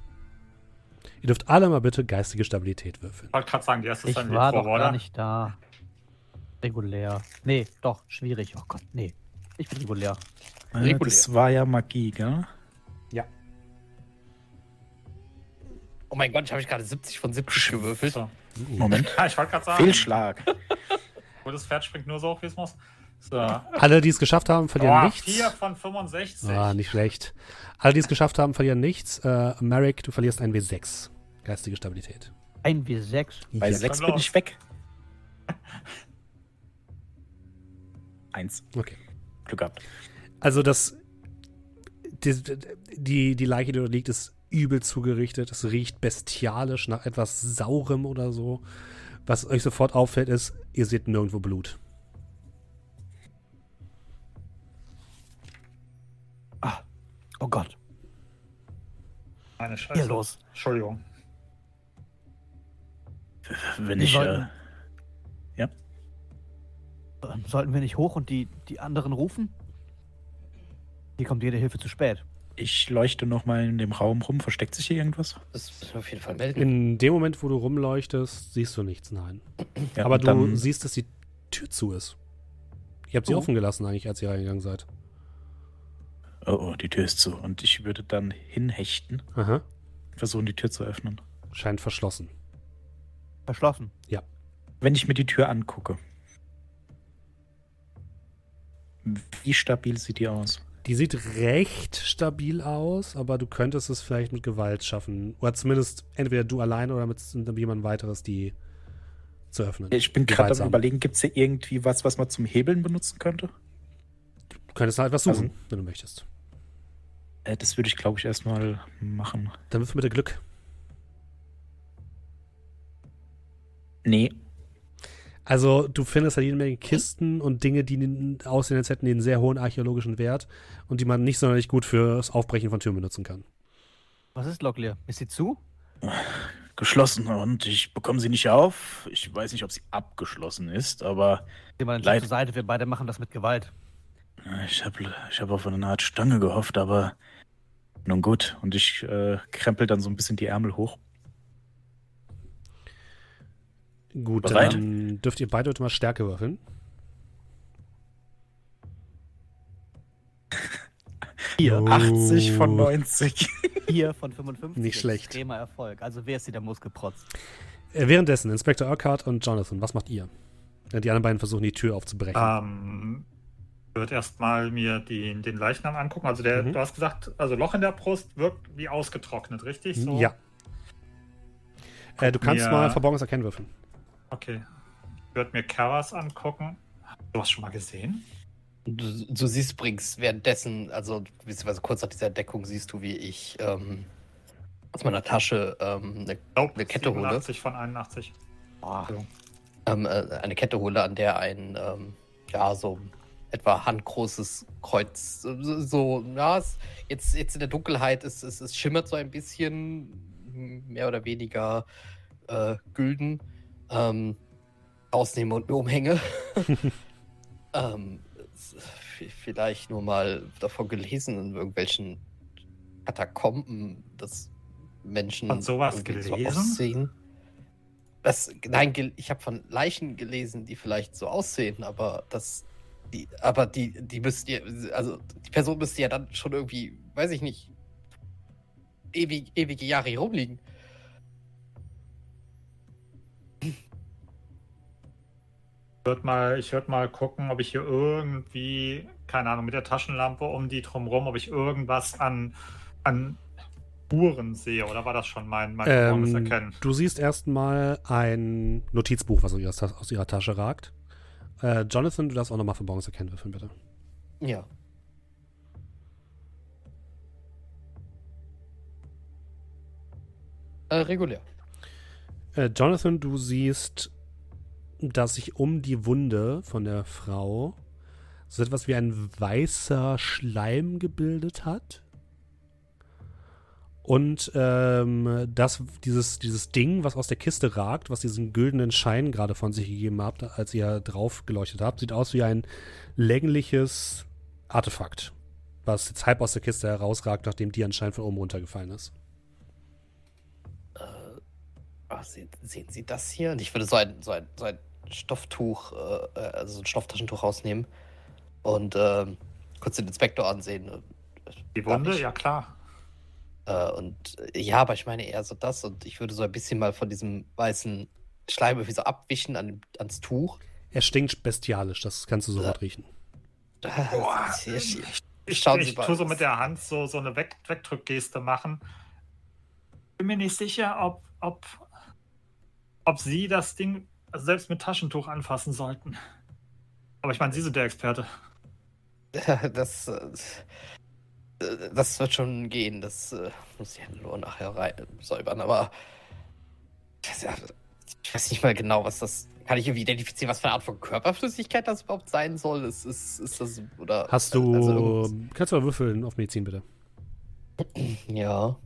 Ihr dürft alle mal bitte geistige Stabilität würfeln. Ich wollte gerade sagen, die erste ist ein war doch gar nicht da. Regulär. Nee, doch, schwierig. Oh Gott, nee. Ich bin regulär. Regulär. Das war ja Magie, gell? Oh mein Gott, ich habe ich gerade 70 von 70 gewürfelt. So. Moment. Ja, ich wollte gerade sagen, Fehlschlag. gutes Pferd springt nur so hoch, wie es muss. So. Alle, die es geschafft haben, verlieren Oh, nichts. 4 von 65. Ah, nicht schlecht. Alle, die es geschafft haben, verlieren nichts. Äh, Merrick, du verlierst ein W6. Geistige Stabilität. Ein W6. Bei Ja. sechs Dann bin los. ich weg. Eins. Okay. Glück gehabt. Also das, die, die, die Leiche, die dort liegt, ist übel zugerichtet. Es riecht bestialisch nach etwas Saurem oder so. Was euch sofort auffällt, ist, ihr seht nirgendwo Blut. Oh Gott. Meine Scheiße. Hier los. Entschuldigung. Wenn Wir ich, äh, sollten- Ähm, Sollten wir nicht hoch und die, die anderen rufen? Hier kommt jede Hilfe zu spät. ich leuchte noch mal in dem Raum rum. Versteckt sich hier irgendwas? Das müssen wir auf jeden Fall melden. In dem Moment, wo du rumleuchtest, siehst du nichts, nein. Ja, Aber du siehst, dass die Tür zu ist. Ihr habt sie Oh. offen gelassen eigentlich, als ihr reingegangen seid. Oh, oh, die Tür ist zu. Und ich würde dann hinhechten, Aha. versuchen, die Tür zu öffnen. Scheint verschlossen. Verschlossen. Wenn ich mir die Tür angucke, wie stabil sieht die aus? Die sieht recht stabil aus, aber du könntest es vielleicht mit Gewalt schaffen. Oder zumindest entweder du allein oder mit jemand weiteres, die zu öffnen. Ich bin gerade am überlegen, gibt es hier irgendwie was, was man zum Hebeln benutzen könnte? Du könntest halt was suchen, Also- wenn du möchtest. Äh, das würde ich, glaube ich, erstmal machen. Dann wirf bitte Glück. Nee, Also, du findest halt jede Menge Kisten und Dinge, die aussehen, als hätten die einen sehr hohen archäologischen Wert und die man nicht sonderlich gut fürs Aufbrechen von Türen benutzen kann. Was ist Locklear? Ist sie zu? geschlossen und ich bekomme sie nicht auf. Ich weiß nicht, ob sie abgeschlossen ist, aber Geh mal Leid- zur Seite, wir beide machen das mit Gewalt. ich habe ich hab auf eine Art Stange gehofft, aber nun gut. Und ich äh, krempel dann so ein bisschen die Ärmel hoch. Gut, Bereit? dann dürft ihr beide heute mal Stärke würfeln. Hier. Oh. 80 von 90. 4 von 55. Nicht schlecht. Extremer Erfolg. Also wer ist hier der Muskelprotz? Äh, währenddessen, Inspektor Urquhart und Jonathan, was macht ihr? Ja, Die anderen beiden versuchen, die Tür aufzubrechen. Ähm, ich würde erstmal mir die, den Leichnam angucken. Also der, Mhm. du hast gesagt, also Loch in der Brust wirkt wie ausgetrocknet, richtig? So? Ja. Äh, du kannst mir- mal Verborgenes Erkennen würfeln. Okay. Ich würde mir Karas angucken. Du hast schon mal gesehen? Du, du siehst übrigens währenddessen, also beziehungsweise kurz nach dieser Entdeckung siehst du, wie ich ähm, aus meiner Tasche ähm, eine, Nope, Eine Kette hole. 87 von 81. Boah. ähm, äh, eine Kette hole, an der ein, ähm, ja, so etwa handgroßes Kreuz, so, so ja, es, jetzt, jetzt in der Dunkelheit, es, es, es schimmert so ein bisschen, mehr oder weniger äh, gülden, ähm, rausnehme und mir umhänge. ähm, vielleicht nur mal davon gelesen in irgendwelchen Katakomben, dass Menschen Hat sowas gelesen? aussehen. das, nein, ich habe von Leichen gelesen, die vielleicht so aussehen, aber das, die, aber die, die müssten ja, also die Person müsste ja dann schon irgendwie, weiß ich nicht, ewig, ewige Jahre hier rumliegen. Ich würde mal, ich würd mal gucken, ob ich hier irgendwie, keine Ahnung, mit der Taschenlampe um die drumherum, ob ich irgendwas an, an Spuren sehe. Oder war das schon mein, mein Ähm, Erkennen? du siehst erstmal ein Notizbuch, was aus ihrer, aus ihrer Tasche ragt. Äh, Jonathan, du darfst auch nochmal Verborgenes erkennen würfeln, bitte. Ja. Äh, regulär. Äh, Jonathan, du siehst, dass sich um die Wunde von der Frau so etwas wie ein weißer Schleim gebildet hat. Und ähm, das, dieses, dieses Ding, was aus der Kiste ragt, was diesen güldenen Schein gerade von sich gegeben habt, als ihr drauf geleuchtet habt, sieht aus wie ein längliches Artefakt, was jetzt halb aus der Kiste herausragt, nachdem die anscheinend von oben runtergefallen ist. Ah, sehen, sehen Sie das hier? Und ich würde so ein, so ein, so ein Stofftuch, äh, äh, also so ein Stofftaschentuch rausnehmen und ähm, kurz den Inspektor ansehen. Und, Die Wunde? Ja, klar. Äh, und äh, ja, aber ich meine eher so das und ich würde so ein bisschen mal von diesem weißen Schleim irgendwie so abwischen an, ans Tuch. Er stinkt bestialisch, das kannst du sofort riechen. Boah, hier. Ich, Schauen ich mal, tue so mit der Hand so, so eine Weg Wegdrückgeste machen. Bin mir nicht sicher, ob, ob, ob Sie das Ding selbst mit Taschentuch anfassen sollten. Aber ich meine, Sie sind der Experte. Das, äh, das wird schon gehen. Das äh, muss ich ja nur nachher rein säubern. Aber das, ja, ich weiß nicht mal genau, was das. Kann ich irgendwie identifizieren, was für eine Art von Körperflüssigkeit das überhaupt sein soll? Ist, ist, ist das oder Hast du. also kannst du mal würfeln auf Medizin, bitte. ja.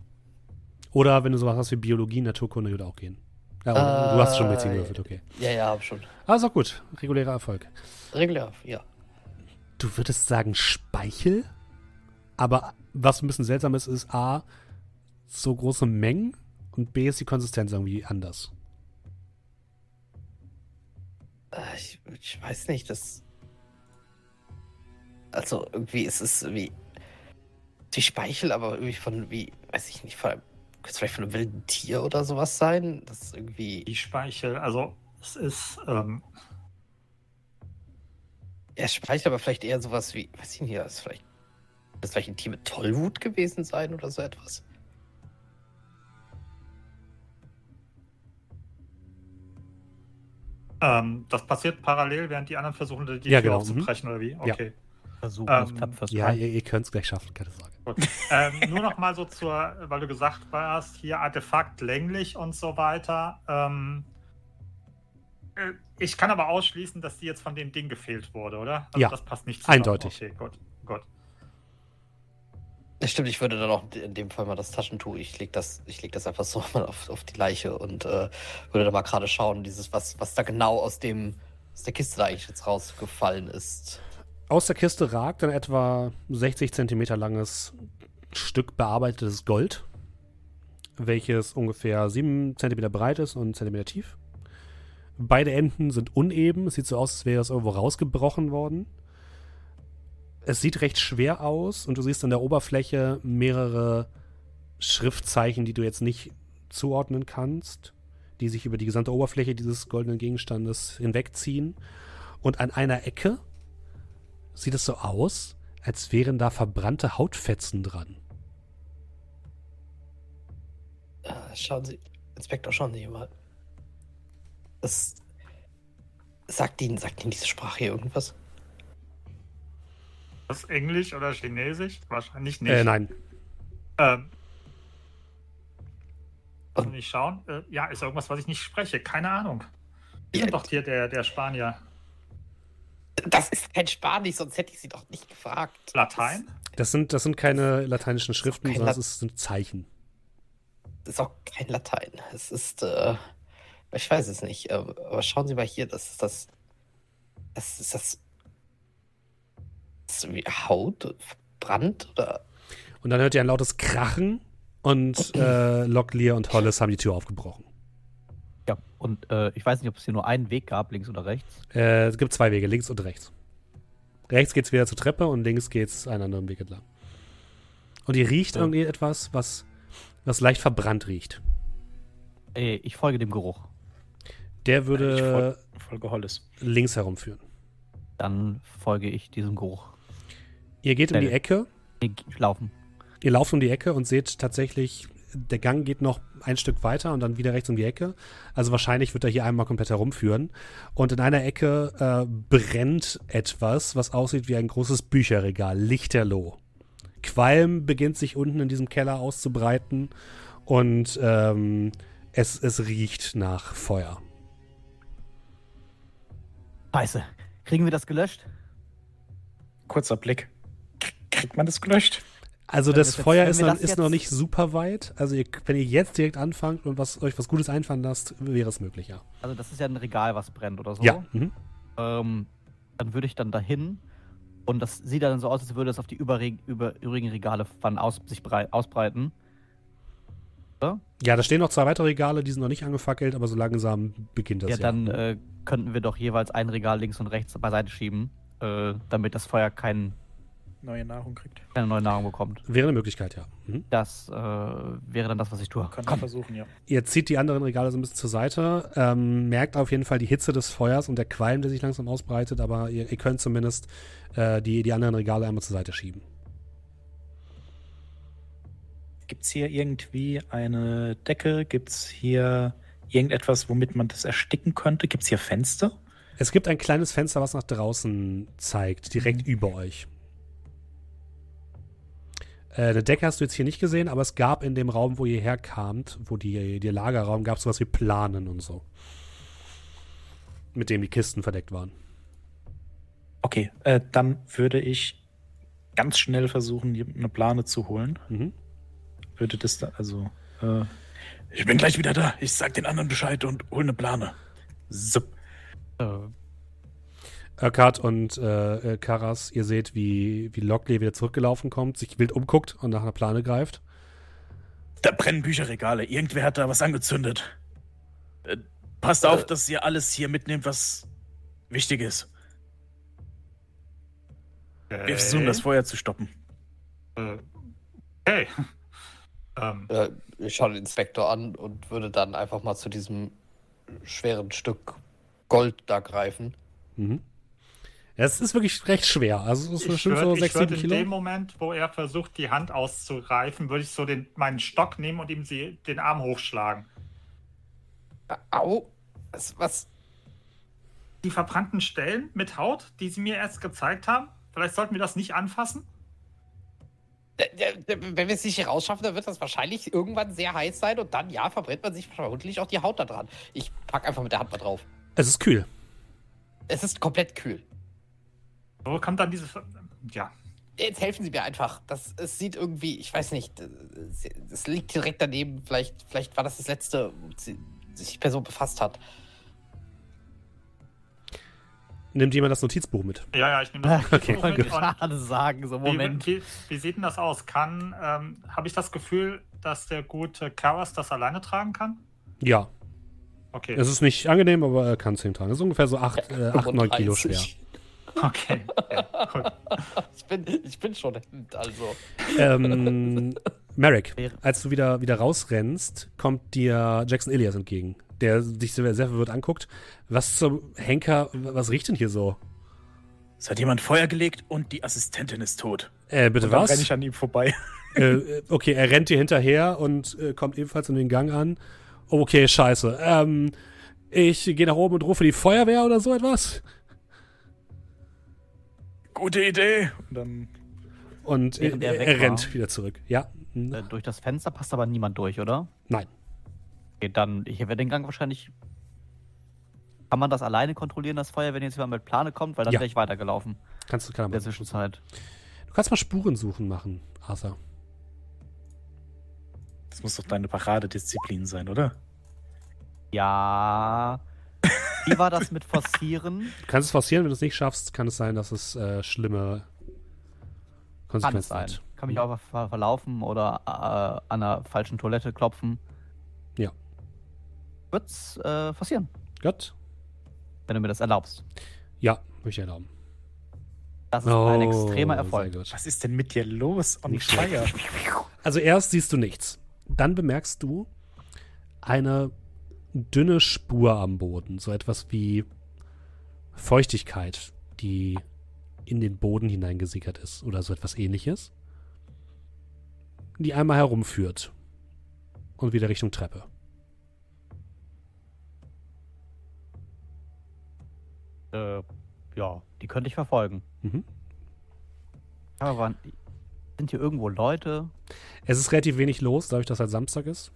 Oder wenn du sowas hast wie Biologie, Naturkunde, würde auch gehen. Ja, oder, du hast schon Medizin Äh, gewürfelt, okay. Ja, ja, hab schon. Auch gut. Regulärer Erfolg. Regulär, ja. Du würdest sagen Speichel? Aber was ein bisschen seltsam ist, ist A, so große Mengen und B ist die Konsistenz irgendwie anders. Äh, Ich, ich weiß nicht, das. Also irgendwie ist es wie. Die Speichel, aber irgendwie von wie, weiß ich nicht, von einem, könnte es vielleicht von einem wilden Tier oder sowas sein? Das ist irgendwie. Die Speichel, also es ist, ähm, Er Speichel, aber vielleicht eher sowas wie, weiß ich nicht, das ist vielleicht. Das vielleicht ein Tier mit Tollwut gewesen sein oder so etwas. ähm, das passiert parallel, während die anderen versuchen, die Ja, Tür genau, aufzubrechen, oder wie? Ja. Okay. Versuchen, Ähm, das klappt fast Ja, rein. ihr, ihr könnt es gleich schaffen, keine Sorge. Ähm, nur noch mal so zur, weil du gesagt hast, hier Artefakt länglich und so weiter. Ähm, äh, ich kann aber ausschließen, dass die jetzt von dem Ding gefehlt wurde, oder? Also Ja, das passt nicht zusammen. eindeutig. Okay, gut, gut. Das stimmt, ich würde dann auch in dem Fall mal das Taschentuch, ich leg das, ich leg das einfach so mal auf, auf die Leiche und äh, würde da mal gerade schauen, dieses, was, was da genau aus dem, aus der Kiste da eigentlich jetzt rausgefallen ist. Aus der Kiste ragt ein etwa 60 Zentimeter langes Stück bearbeitetes Gold, welches ungefähr 7 Zentimeter breit ist und 1 Zentimeter tief. Beide Enden sind uneben. Es sieht so aus, als wäre es irgendwo rausgebrochen worden. Es sieht recht schwer aus und du siehst an der Oberfläche mehrere Schriftzeichen, die du jetzt nicht zuordnen kannst, die sich über die gesamte Oberfläche dieses goldenen Gegenstandes hinwegziehen. Und an einer Ecke sieht es so aus, als wären da verbrannte Hautfetzen dran. Äh, schauen Sie, Inspektor, schauen Sie mal. Das sagt Ihnen, sagt Ihnen diese Sprache hier irgendwas? Das Englisch oder Chinesisch? Wahrscheinlich nicht. Äh, nein. Ähm, Und- ich schauen? Äh, ja, ist irgendwas, was ich nicht spreche. Keine Ahnung. Ja, sind doch hier der, der Spanier. Das ist kein Spanisch, sonst hätte ich Sie doch nicht gefragt. Latein? Das sind, das sind keine lateinischen Schriften, sondern Lat- es sind Zeichen. Das ist auch kein Latein. Es ist, äh, ich weiß es nicht. äh, Aber schauen Sie mal hier, das ist das. Das ist das. Haut, Brand oder. Und dann hört ihr ein lautes Krachen und äh, Locklear und Hollis haben die Tür aufgebrochen. Ja, und äh, ich weiß nicht, ob es hier nur einen Weg gab, links oder rechts. Äh, es gibt zwei Wege, links und rechts. Rechts geht's wieder zur Treppe und links geht's einen anderen Weg entlang. Und ihr riecht Ja. irgendwie etwas, was, was leicht verbrannt riecht. Ey, ich folge dem Geruch. Der Ich würde fol- Folge Hollis. links herumführen. Dann folge ich diesem Geruch. Ihr geht um die Schnell. Ecke, Nee, laufen. ihr lauft um die Ecke und seht tatsächlich, der Gang geht noch ein Stück weiter und dann wieder rechts um die Ecke. Also wahrscheinlich wird er hier einmal komplett herumführen. Und in einer Ecke äh, brennt etwas, was aussieht wie ein großes Bücherregal, lichterloh. Qualm beginnt sich unten in diesem Keller auszubreiten und ähm, es, es riecht nach Feuer. Scheiße. Kriegen wir das gelöscht? Kurzer Blick. Kriegt man das gelöscht? Also das jetzt- Feuer ist, noch, das ist noch nicht super weit. Also ihr, wenn ihr jetzt direkt anfangt und was, euch was Gutes einfallen lasst, wäre es möglich, ja. Also das ist ja ein Regal, was brennt oder so. Ja. Mhm. Ähm, dann würde ich dann dahin und das sieht dann so aus, als würde es auf die überre über übrigen Regale dann aus sich brei ausbreiten. Ja, da stehen noch zwei weitere Regale, die sind noch nicht angefackelt, aber so langsam beginnt das ja, ja. dann äh, könnten wir doch jeweils ein Regal links und rechts beiseite schieben, äh, damit das Feuer kein, Neue Nahrung kriegt. keine neue Nahrung bekommt. Wäre eine Möglichkeit, ja. Mhm. Das äh, wäre dann das, was ich tue. Kann man versuchen, ja. Ihr zieht die anderen Regale so ein bisschen zur Seite, ähm, merkt auf jeden Fall die Hitze des Feuers und der Qualm, der sich langsam ausbreitet, aber ihr, ihr könnt zumindest äh, die, die anderen Regale einmal zur Seite schieben. Gibt es hier irgendwie eine Decke? Gibt es hier irgendetwas, womit man das ersticken könnte? Gibt es hier Fenster? Es gibt ein kleines Fenster, was nach draußen zeigt, direkt über euch. Äh, eine Decke hast du jetzt hier nicht gesehen, aber es gab in dem Raum, wo ihr herkamt, wo die, der Lagerraum, gab es sowas wie Planen und so. Mit dem die Kisten verdeckt waren. Okay, äh, dann würde ich ganz schnell versuchen, hier eine Plane zu holen. Mhm. Würde das da, also. Äh, ich bin gleich wieder da. Ich sag den anderen Bescheid und hol eine Plane. Sup. Äh, Urquhart und äh, äh, Karas, ihr seht, wie, wie Lockley wieder zurückgelaufen kommt, sich wild umguckt und nach einer Plane greift. Da brennen Bücherregale. Irgendwer hat da was angezündet. Äh, passt auf, dass ihr alles hier mitnehmt, was wichtig ist. Wir versuchen, das Feuer zu stoppen. Äh, Okay. ähm, Äh, ich schaue den Inspektor an und würde dann einfach mal zu diesem schweren Stück Gold da greifen. Mhm. Es ist wirklich recht schwer. Also es ist ich bestimmt so würde 6, würd 7 in Kilo. dem Moment, wo er versucht, die Hand auszugreifen, würde ich so den, meinen Stock nehmen und ihm sie, den Arm hochschlagen. Au! Was? was? Die verbrannten Stellen mit Haut, die sie mir erst gezeigt haben, vielleicht sollten wir das nicht anfassen. Äh, äh, Wenn wir es nicht hier rausschaffen, dann wird das wahrscheinlich irgendwann sehr heiß sein und dann, ja, verbrennt man sich vermutlich auch die Haut da dran. Ich pack einfach mit der Hand mal drauf. Es ist kühl. Es ist komplett kühl. Wo kommt dann diese. Ver- Ja. Jetzt helfen Sie mir einfach. Das, es sieht irgendwie, ich weiß nicht, es, es liegt direkt daneben. Vielleicht, vielleicht war das das letzte, womit sie- sich die Person befasst hat. Nimmt jemand das Notizbuch mit? Ja, ja, ich nehme das Okay, Notizbuch mit wollte und gerade sagen, so wie, Moment. wie, wie sieht denn das aus? Kann, ähm, habe ich das Gefühl, dass der gute Karas das alleine tragen kann? Ja. Okay. Es ist nicht angenehm, aber er kann es hintragen. Es ist ungefähr so 8, äh, 8 9 Kilo schwer. 35. Okay. Ja, gut. Ich bin, ich bin schon Hemd, also. ähm, Merrick, als du wieder, wieder rausrennst, kommt dir Jackson Ilias entgegen, der dich sehr, sehr verwirrt anguckt. Was zum Henker, was riecht denn hier so? Es hat jemand Feuer gelegt und die Assistentin ist tot. Äh, bitte und dann was? renne ich an ihm vorbei. äh, äh, okay, er rennt dir hinterher und äh, kommt ebenfalls in den Gang an. Okay, scheiße. Ähm, ich gehe nach oben und rufe die Feuerwehr oder so etwas. Gute Idee. Und dann Und Während er er, weg er war. rennt wieder zurück. Ja. Hm. Äh, durch das Fenster passt aber niemand durch, oder? Nein. Okay, dann, ich werde den Gang wahrscheinlich. Kann man das alleine kontrollieren, das Feuer, wenn jetzt jemand mit Plane kommt? Weil dann Ja. wäre ich weitergelaufen Kannst du, kann in der Zwischenzeit. du kannst mal Spuren suchen machen, Arthur. Das muss doch deine Paradedisziplin sein, oder? Ja. Wie war das mit Forcieren? Du kannst es forcieren, wenn du es nicht schaffst, kann es sein, dass es äh, schlimme Kann es Konsequenzen sein. hat. Kann mich auch ver verlaufen oder äh, an einer falschen Toilette klopfen. Ja. Wird's äh, passieren, Gut. wenn du mir das erlaubst. Ja, möchte ich erlauben. Das ist ein extremer Erfolg. Was ist denn mit dir los? On Nicht fire. Also erst siehst du nichts. Dann bemerkst du eine dünne Spur am Boden. So etwas wie Feuchtigkeit, die in den Boden hineingesickert ist. Oder so etwas ähnliches. Die einmal herumführt. Und wieder Richtung Treppe. Äh, ja, die könnte ich verfolgen. Mhm. Aber sind hier irgendwo Leute? Es ist relativ wenig los, dadurch, dass halt Samstag ist.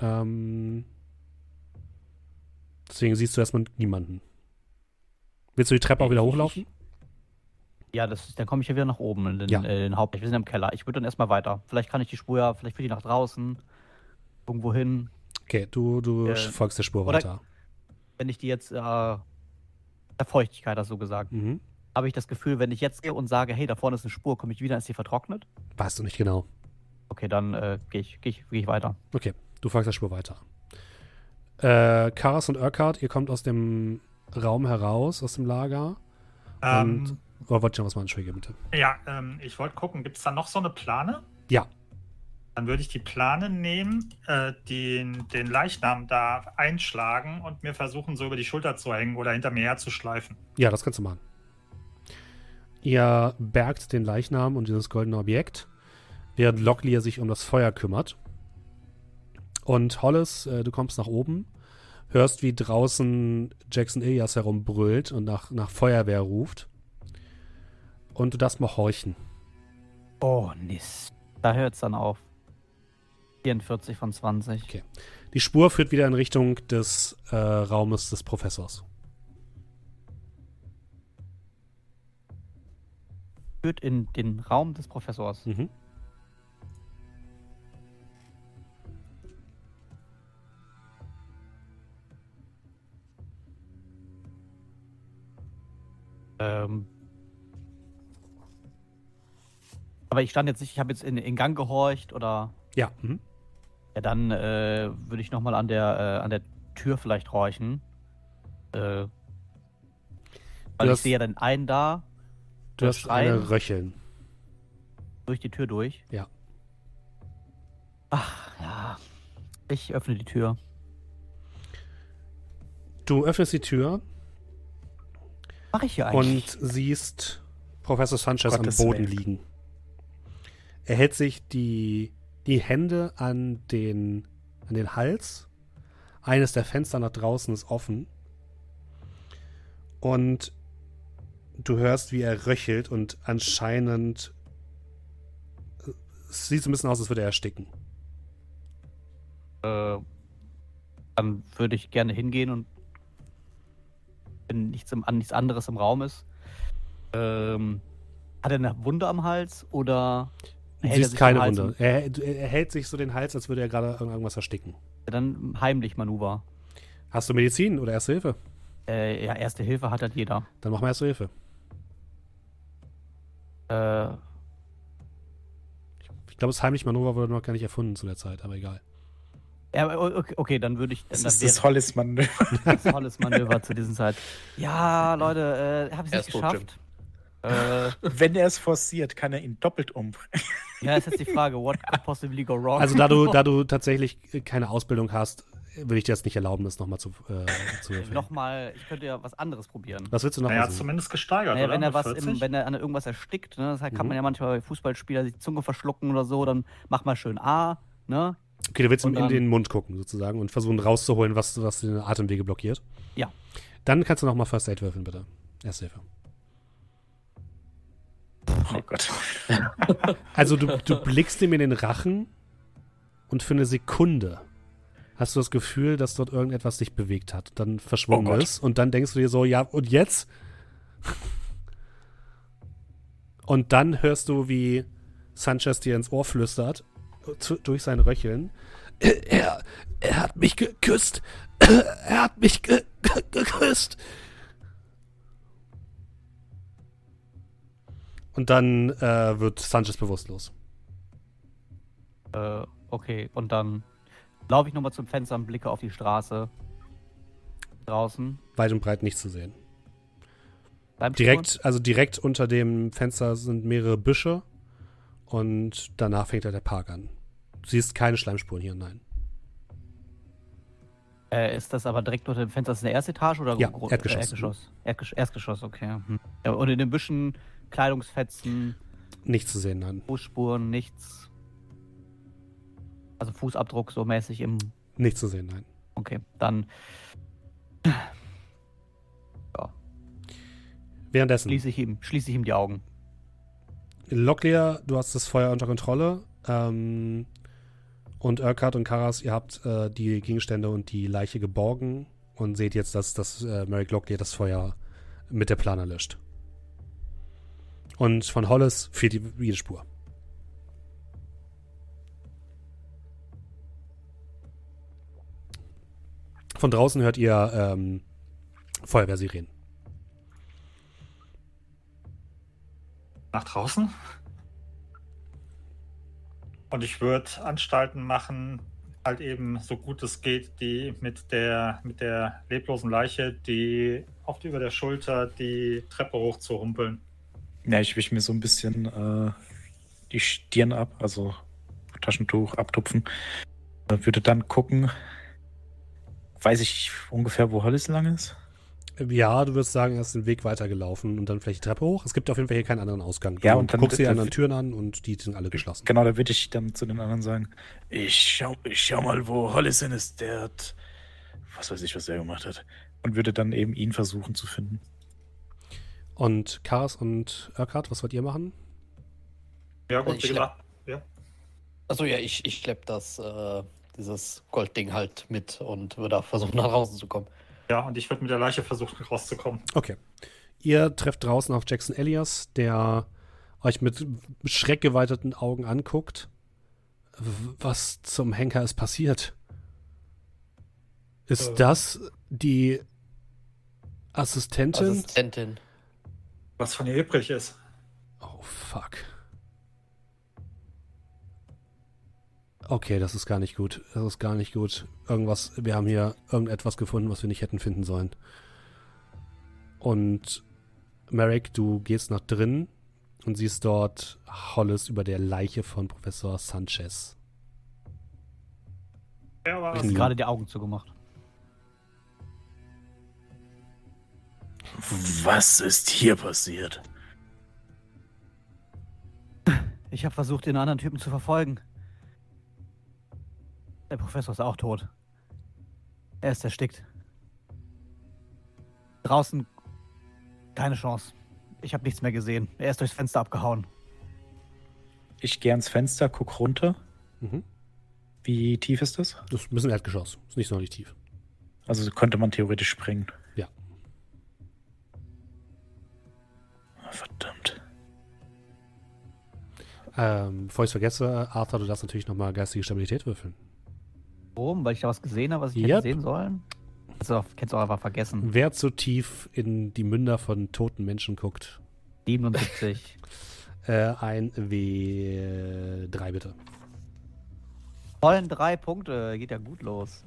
Ähm, deswegen siehst du erstmal niemanden. Willst du die Treppe auch wieder hochlaufen? Ja, das ist, dann komme ich ja wieder nach oben in den, Ja. äh, den Hauptweg. Wir sind im Keller. Ich würde dann erstmal weiter. Vielleicht kann ich die Spur ja, vielleicht führt die nach draußen, irgendwo hin. Okay, du, du Äh, folgst der Spur weiter. Wenn ich die jetzt, äh, der Feuchtigkeit hast du gesagt, Mhm. habe ich das Gefühl, wenn ich jetzt gehe und sage, hey, da vorne ist eine Spur, komme ich wieder, ist die vertrocknet? Weißt du nicht genau. Okay, dann äh, gehe ich, geh ich, geh ich weiter. Okay, du folgst der Spur weiter. Äh, Karas und Urquhart, ihr kommt aus dem Raum heraus, aus dem Lager. Und. Ähm, Oh, wollte ich noch was machen? Entschuldige bitte. ja, ähm, ich wollte gucken, gibt es da noch so eine Plane? Ja. Dann würde ich die Plane nehmen, äh, den, den Leichnam da einschlagen und mir versuchen, so über die Schulter zu hängen oder hinter mir herzuschleifen. Ja, das kannst du machen. Ihr bergt den Leichnam und dieses goldene Objekt, während Locklear sich um das Feuer kümmert. Und Hollis, äh, du kommst nach oben, hörst, wie draußen Jackson Ilias herumbrüllt und nach, nach Feuerwehr ruft. Und du darfst mal horchen. Oh, Mist. Da hört es dann auf. 44 von 20. Okay. Die Spur führt wieder in Richtung des äh, Raumes des Professors. Führt in den Raum des Professors. Mhm. Ähm. Aber ich stand jetzt nicht, ich habe jetzt in, in Gang gehorcht oder. Ja. Mhm. Ja, dann äh, würde ich nochmal an der, äh, an der Tür vielleicht horchen. Äh, weil ich hast- sehe ja dann einen da Du hast eine. Röcheln. durch die Tür durch. Ja. Ach, ja. Ich öffne die Tür. Du öffnest die Tür Mach ich hier und eigentlich? siehst Professor Sanchez Gottes am Boden Willen. liegen. Er hält sich die, die Hände an den, an den Hals. Eines der Fenster nach draußen ist offen. Und du hörst, wie er röchelt und anscheinend es sieht so ein bisschen aus, als würde er ersticken. Äh, dann würde ich gerne hingehen und wenn nichts, im, nichts anderes im Raum ist. Ähm, hat er eine Wunde am Hals oder hält er siehst sich keine Wunde. Er, er hält sich so den Hals, als würde er gerade irgendwas ersticken. Dann heimlich Manöver. Hast du Medizin oder Erste Hilfe? Äh, ja, erste Hilfe hat halt jeder. Dann mach mal Erste Hilfe. Äh, Ich glaube, das heimlich Manöver wurde noch gar nicht erfunden zu der Zeit, aber egal. Ja, okay, dann würde ich. Das dann ist wäre das Hollis-Mann. ein tolles Manöver zu dieser Zeit. Ja, Leute, äh, habe ich es nicht geschafft. Äh, Wenn er es forciert, kann er ihn doppelt umbringen. ja, ist jetzt die Frage, what could possibly go wrong? Also da du, da du tatsächlich keine Ausbildung hast, würde ich dir jetzt nicht erlauben, das nochmal zu, äh, zu würfeln. Nochmal, ich könnte ja was anderes probieren. Was willst du noch Er hat zumindest gesteigert, Naja, oder? wenn er was 40? im, wenn er an irgendwas erstickt, ne, das kann Mhm. man ja manchmal bei Fußballspieler die Zunge verschlucken oder so, dann mach mal schön A, ne? Okay, du willst ihm in den Mund gucken sozusagen und versuchen rauszuholen, was, was den Atemwege blockiert. Ja. Dann kannst du nochmal First Aid würfeln, bitte. Erste Hilfe. Oh Gott. Also du, du blickst ihm in den Rachen und für eine Sekunde hast du das Gefühl, dass dort irgendetwas sich bewegt hat, dann verschwunden Oh ist und dann denkst du dir so, ja, und jetzt? Und dann hörst du, wie Sanchez dir ins Ohr flüstert, zu, durch sein Röcheln. Er, er hat mich geküsst. Er hat mich ge ge geküsst. Und dann äh, wird Sanchez bewusstlos. Äh, okay, und dann laufe ich nochmal zum Fenster und blicke auf die Straße. Draußen. Weit und breit nicht zu sehen. Direkt, also direkt unter dem Fenster sind mehrere Büsche und danach fängt halt der Park an. Du siehst keine Schleimspuren hier, nein. Äh, ist das aber direkt unter dem Fenster? Das ist eine erste Etage oder Ja, gro- Erdgeschoss. Erdgeschoss. Erdgesch Erdgeschoss, okay. Hm. Ja, und in den Büschen Kleidungsfetzen, Nicht zu sehen, nein. Fußspuren, nichts. Also Fußabdruck so mäßig im. Nicht zu sehen, nein. Okay, dann Währenddessen, schließe ich ihm, schließe ich ihm die Augen. Locklear, du hast das Feuer unter Kontrolle. Ähm, und Urquhart und Karas, ihr habt äh, die Gegenstände und die Leiche geborgen und seht jetzt, dass, dass äh, Merrick Locklear das Feuer mit der Planer löscht. Und von Hollis fehlt die, jede Spur. Von draußen hört ihr ähm, Feuerwehrsirenen. nach draußen. Und ich würde Anstalten machen, halt eben so gut es geht, die mit der mit der leblosen Leiche, die oft über der Schulter die Treppe hoch zu humpeln. Ja, ich wisch mir so ein bisschen äh, die Stirn ab, also Taschentuch abtupfen. Äh, würde dann gucken, weiß ich ungefähr, wo Hollis lang ist? Ja, du würdest sagen, er ist den Weg weitergelaufen und dann vielleicht die Treppe hoch. Es gibt auf jeden Fall hier keinen anderen Ausgang. Ja, Du und dann guckst dir die anderen Türen an und die sind alle geschlossen. Genau, da würde ich dann zu den anderen sagen, ich schau, ich schau mal, wo Hollis hin ist. Der hat, was weiß ich, was er gemacht hat. Und würde dann eben ihn versuchen zu finden. Und Karas und Urquhart, was wollt ihr machen? Ja, gut, Ich gesagt. Ja. Also ja, ich, ich schlepp das, äh, dieses Goldding halt mit und würde auch versuchen, nach draußen zu kommen. Ja, und ich würde mit der Leiche versuchen rauszukommen. Okay. Ihr trefft draußen auf Jackson Elias, der euch mit schreckgeweiteten Augen anguckt. Was zum Henker ist passiert? Ist Äh. das die Assistentin? Assistentin. Was von ihr übrig ist. Oh, fuck. Okay, das ist gar nicht gut. Das ist gar nicht gut. Irgendwas, wir haben hier irgendetwas gefunden, was wir nicht hätten finden sollen. Und Merrick, du gehst nach drinnen und siehst dort Hollis über der Leiche von Professor Sanchez. Ja, war Ich habe gerade die Augen zugemacht. Was ist hier passiert? Ich habe versucht, den anderen Typen zu verfolgen. Der Professor ist auch tot. Er ist erstickt. Draußen keine Chance. Ich habe nichts mehr gesehen. Er ist durchs Fenster abgehauen. Ich gehe ans Fenster, guck runter. Mhm. Wie tief ist das? Das ist ein bisschen Erdgeschoss. Ist nicht sonderlich tief. Also könnte man theoretisch springen. Ja. Ah, Verdammt. Ähm, bevor ich es vergesse, Arthur, du darfst natürlich nochmal geistige Stabilität würfeln. Warum? Weil ich da was gesehen habe, was ich Yep. hätte sehen sollen? Kannst du auch, kannst du auch einfach vergessen. Wer zu tief in die Münder von toten Menschen guckt, 77. äh, ein W3 bitte. Vollen drei Punkte. Geht ja gut los.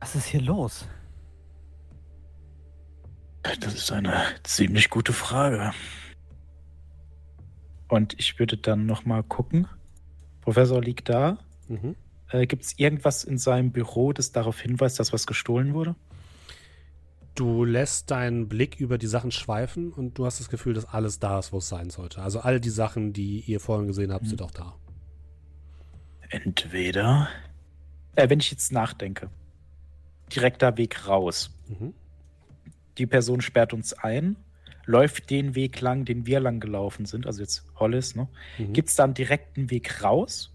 Was ist hier los? Das ist eine ziemlich gute Frage. Und ich würde dann nochmal gucken. Professor liegt da. Mhm. Äh, Gibt es irgendwas in seinem Büro, das darauf hinweist, dass was gestohlen wurde? Du lässt deinen Blick über die Sachen schweifen und du hast das Gefühl, dass alles da ist, wo es sein sollte. Also all die Sachen, die ihr vorhin gesehen habt, Mhm. sind auch da. Entweder. Äh, wenn ich jetzt nachdenke. Direkter Weg raus. Mhm. Die Person sperrt uns ein, läuft den Weg lang, den wir lang gelaufen sind, also jetzt Hollis, ne? Mhm. Gibt es da einen direkten Weg raus,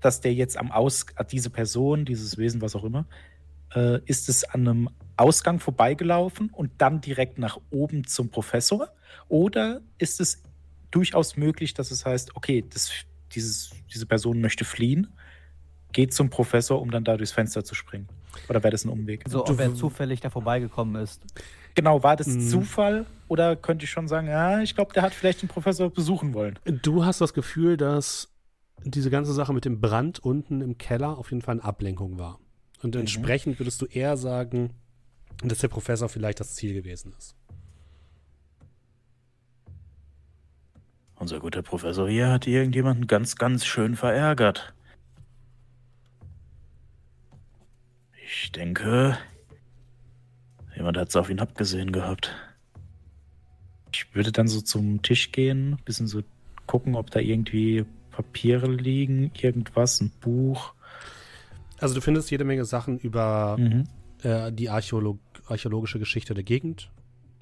dass der jetzt am Aus, äh, diese Person, dieses Wesen, was auch immer, äh, ist es an einem Ausgang vorbeigelaufen und dann direkt nach oben zum Professor? Oder ist es durchaus möglich, dass es heißt, okay, das, dieses, diese Person möchte fliehen, geht zum Professor, um dann da durchs Fenster zu springen? Oder wäre das ein Umweg? So, Du- ob er zufällig da vorbeigekommen ist. Genau, war das Mhm. Zufall oder könnte ich schon sagen, ja, ich glaube, der hat vielleicht den Professor besuchen wollen? Du hast das Gefühl, dass diese ganze Sache mit dem Brand unten im Keller auf jeden Fall eine Ablenkung war. Und Mhm. entsprechend würdest du eher sagen, dass der Professor vielleicht das Ziel gewesen ist. Unser guter Professor hier hat irgendjemanden ganz, ganz schön verärgert. Ich denke, jemand hat es auf ihn abgesehen gehabt. Ich würde dann so zum Tisch gehen, bisschen so gucken, ob da irgendwie Papiere liegen, irgendwas, ein Buch. Also du findest jede Menge Sachen über Mhm. äh, die Archäolog archäologische Geschichte der Gegend.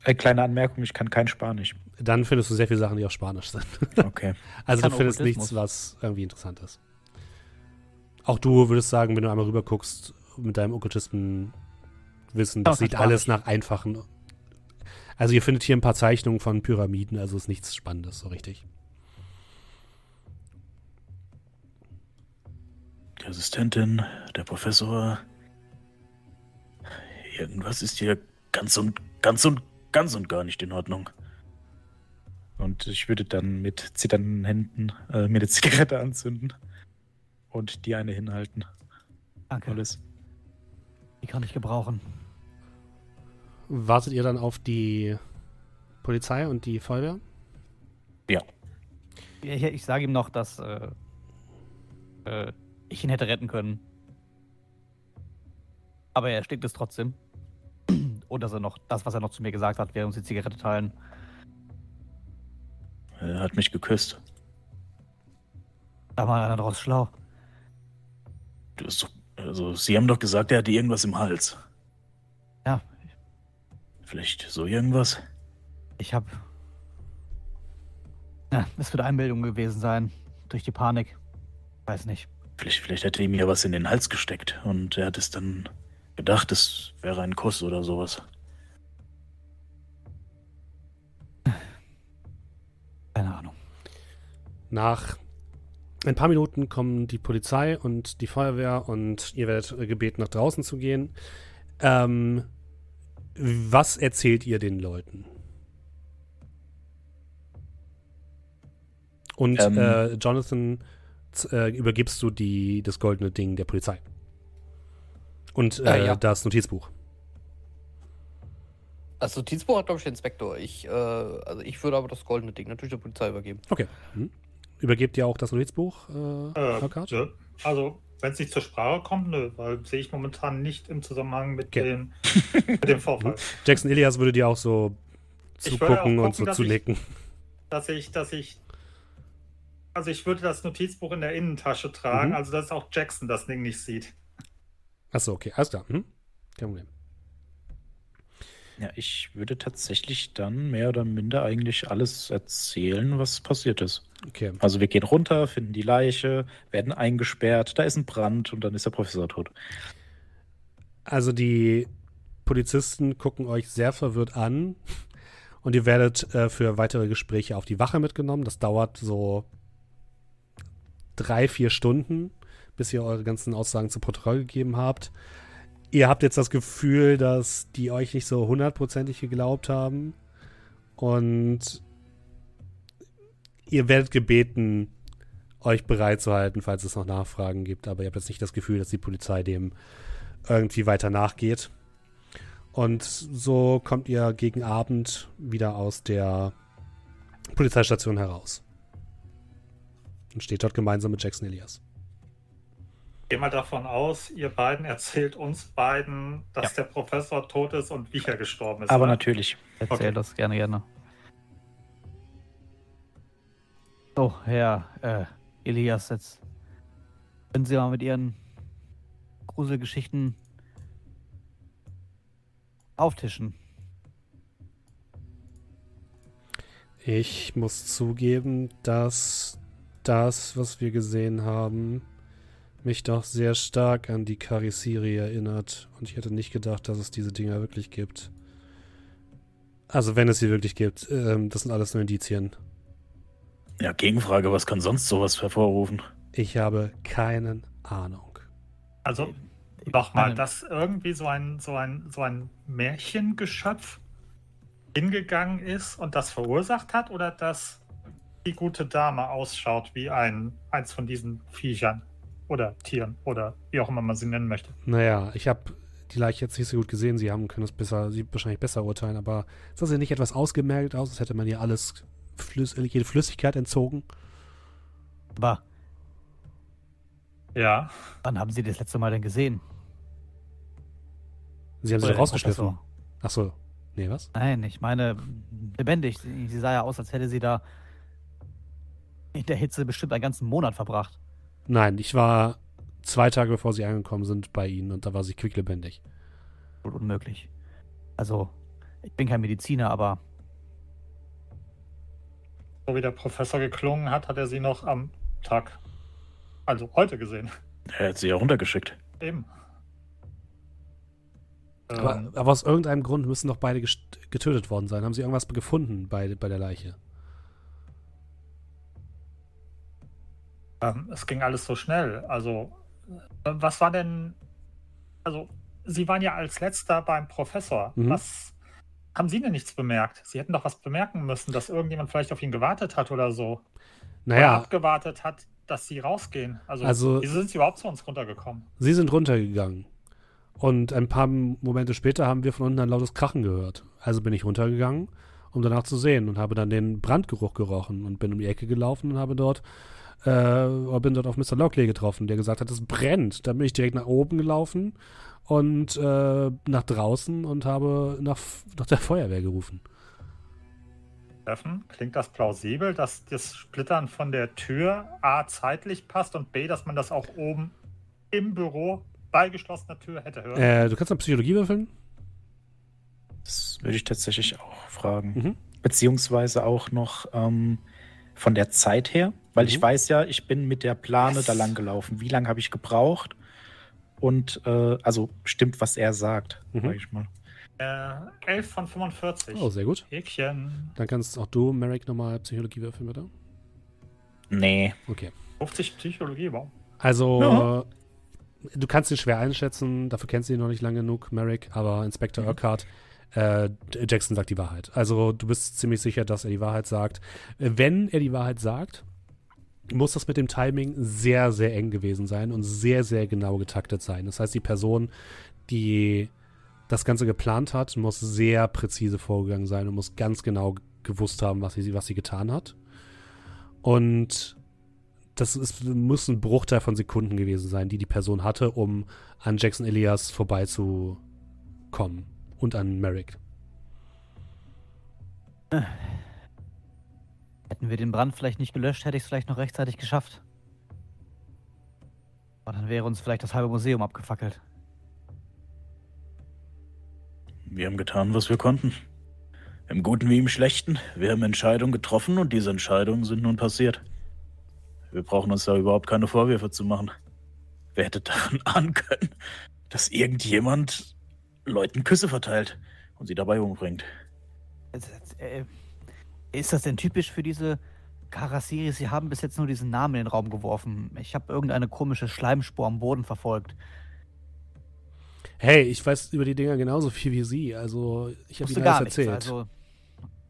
Eine kleine Anmerkung, ich kann kein Spanisch. Dann findest du sehr viele Sachen, die auf Spanisch sind. Okay. Also du findest nichts, was irgendwie interessant ist. Auch du würdest sagen, wenn du einmal rüber guckst mit deinem Okkultisten wissen, das kein sieht alles nach einfachen. Also ihr findet hier ein paar Zeichnungen von Pyramiden, also ist nichts Spannendes, so richtig. Die Assistentin, der Professor. Irgendwas ist hier ganz und ganz und ganz und gar nicht in Ordnung. Und ich würde dann mit zitternden Händen äh, mir eine Zigarette anzünden und die eine hinhalten. Danke. Alles. Die kann ich gebrauchen. Wartet ihr dann auf die Polizei und die Feuerwehr? Ich, ich sage ihm noch, dass äh, äh, ich ihn hätte retten können. Aber er stinkt es trotzdem. Und dass er noch das, was er noch zu mir gesagt hat, während uns die Zigarette teilen. Er hat mich geküsst. Da war einer draus schlau. Du hast doch, also, Sie haben doch gesagt, er hatte irgendwas im Hals. Ja, Vielleicht so irgendwas? ich hab. Ja, es wird Einbildung gewesen sein. Durch die Panik. Weiß nicht. Vielleicht, vielleicht hat er ihm ja was in den Hals gesteckt und er hat es dann gedacht, es wäre ein Kuss oder sowas. Keine Ahnung. Nach ein paar Minuten kommen die Polizei und die Feuerwehr und ihr werdet gebeten, nach draußen zu gehen. Ähm, was erzählt ihr den Leuten? Und Ähm. äh, Jonathan äh, übergibst du die, das goldene Ding der Polizei. Und äh, Äh, ja. das Notizbuch. Das Notizbuch hat, glaube ich, der Inspektor. Ich, äh, also ich würde aber das goldene Ding natürlich der Polizei übergeben. Okay. Mhm. Übergebt ihr auch das Notizbuch, äh, Äh. Also, wenn es nicht zur Sprache kommt, nö, weil sehe ich momentan nicht im Zusammenhang mit, Okay. dem, mit dem Vorfall. Jackson Elias würde dir auch so würde auch zugucken und gucken, so dass zu ich- nicken. dass ich, dass ich, also ich würde das Notizbuch in der Innentasche tragen, Mhm. also dass auch Jackson das Ding nicht sieht. Achso, okay, alles klar. Hm? Kein Problem. Ja, ich würde tatsächlich dann mehr oder minder eigentlich alles erzählen, was passiert ist. Okay. Also wir gehen runter, finden die Leiche, werden eingesperrt, da ist ein Brand und dann ist der Professor tot. Also die Polizisten gucken euch sehr verwirrt an und ihr werdet äh, für weitere Gespräche auf die Wache mitgenommen. Das dauert so drei, vier Stunden, bis ihr eure ganzen Aussagen zu Protokoll gegeben habt. Ihr habt jetzt das Gefühl, dass die euch nicht so hundertprozentig geglaubt haben und ihr werdet gebeten, euch bereit zu halten, falls es noch Nachfragen gibt. Aber ihr habt jetzt nicht das Gefühl, dass die Polizei dem irgendwie weiter nachgeht. Und so kommt ihr gegen Abend wieder aus der Polizeistation heraus. Und steht dort gemeinsam mit Jackson Elias. Geh mal davon aus, ihr beiden erzählt uns beiden, dass der Professor tot ist und wie er gestorben ist. Aber oder? natürlich. Erzähl Okay. das gerne, gerne. So, Herr äh, Elias, jetzt können Sie mal mit Ihren Gruselgeschichten auftischen. Ich muss zugeben, dass das, was wir gesehen haben, mich doch sehr stark an die Karisiri erinnert. Und ich hätte nicht gedacht, dass es diese Dinger wirklich gibt. Also wenn es sie wirklich gibt, ähm, das sind alles nur Indizien. Ja, Gegenfrage, was kann sonst sowas hervorrufen? Ich habe keine Ahnung. Also nochmal, meine- das irgendwie so ein, so ein, so ein Märchengeschöpf hingegangen ist und das verursacht hat oder dass die gute Dame ausschaut wie ein eins von diesen Viechern oder Tieren oder wie auch immer man sie nennen möchte. Naja, ich habe die Leiche jetzt nicht so gut gesehen. Sie haben können es besser, sie wahrscheinlich besser urteilen, aber sah sie nicht etwas ausgemerkt aus, als hätte man ihr alles, Flüss, jede Flüssigkeit entzogen? Aber Ja, wann haben Sie das letzte Mal denn gesehen? Sie haben sie doch rausgeschliffen. Professor? Achso. Nee, was? Nein, ich meine lebendig. Sie sah ja aus, als hätte sie da in der Hitze bestimmt einen ganzen Monat verbracht. Nein, ich war zwei Tage bevor sie angekommen sind bei ihnen und da war sie quicklebendig. Wohl unmöglich. Also, ich bin kein Mediziner, aber so wie der Professor geklungen hat, hat er sie noch am Tag, also heute gesehen. Er hat sie ja runtergeschickt. Eben. Aber, Ähm, aber aus irgendeinem Grund müssen doch beide getötet worden sein. Haben sie irgendwas gefunden bei, bei der Leiche? Ähm, es ging alles so schnell. Also, äh, was war denn, also, Sie waren ja als letzter beim Professor. Mhm. Was haben Sie denn nichts bemerkt? Sie hätten doch was bemerken müssen, dass irgendjemand vielleicht auf ihn gewartet hat oder so. Oder Naja, abgewartet hat, dass Sie rausgehen. Also, Also- wieso sind Sie überhaupt zu uns runtergekommen? sie sind runtergegangen. Und ein paar Momente später haben wir von unten ein lautes Krachen gehört. Also bin ich runtergegangen, um danach zu sehen und habe dann den Brandgeruch gerochen und bin um die Ecke gelaufen und habe dort, äh, bin dort auf Mr. Lockley getroffen, der gesagt hat, es brennt. Dann bin ich direkt nach oben gelaufen und äh, nach draußen und habe nach, nach der Feuerwehr gerufen. Steffen, klingt das plausibel, dass das Splittern von der Tür A zeitlich passt und B, dass man das auch oben im Büro bei geschlossener Tür hätte hören? Äh, du kannst noch Psychologie würfeln? Das würde ich tatsächlich auch fragen. Mhm. Beziehungsweise auch noch ähm, von der Zeit her, weil Mhm. ich weiß ja, ich bin mit der Plane Yes. da lang gelaufen. Wie lange habe ich gebraucht? Und äh, also stimmt, was er sagt, Mhm. sag ich mal. Äh, 11 von 45. Oh, sehr gut. Häkchen. Dann kannst auch du, Merrick, nochmal Psychologie würfeln, bitte. Nee. Okay. 50 Psychologie, wow. Also, Ja. du kannst ihn schwer einschätzen, dafür kennst du ihn noch nicht lang genug, Merrick, aber Inspector Urquhart, äh, Jackson sagt die Wahrheit. Also, du bist ziemlich sicher, dass er die Wahrheit sagt. Wenn er die Wahrheit sagt, muss das mit dem Timing sehr, sehr eng gewesen sein und sehr, sehr genau getaktet sein. Das heißt, die Person, die das Ganze geplant hat, muss sehr präzise vorgegangen sein und muss ganz genau gewusst haben, was sie, was sie getan hat. Und das ist, muss ein Bruchteil von Sekunden gewesen sein, die die Person hatte, um an Jackson Elias vorbeizukommen und an Merrick. Hätten wir den Brand vielleicht nicht gelöscht, hätte ich es vielleicht noch rechtzeitig geschafft. Aber dann wäre uns vielleicht das halbe Museum abgefackelt. Wir haben getan, was wir konnten. Im Guten wie im Schlechten. Wir haben Entscheidungen getroffen und diese Entscheidungen sind nun passiert. Wir brauchen uns da überhaupt keine Vorwürfe zu machen. Wer hätte daran ahnen können, dass irgendjemand Leuten Küsse verteilt und sie dabei umbringt? Äh, Ist das denn typisch für diese Karasiris? Sie haben bis jetzt nur diesen Namen in den Raum geworfen. Ich habe irgendeine komische Schleimspur am Boden verfolgt. Hey, ich weiß über die Dinger genauso viel wie Sie. Also, ich habe Ihnen gar alles nichts. erzählt. Also,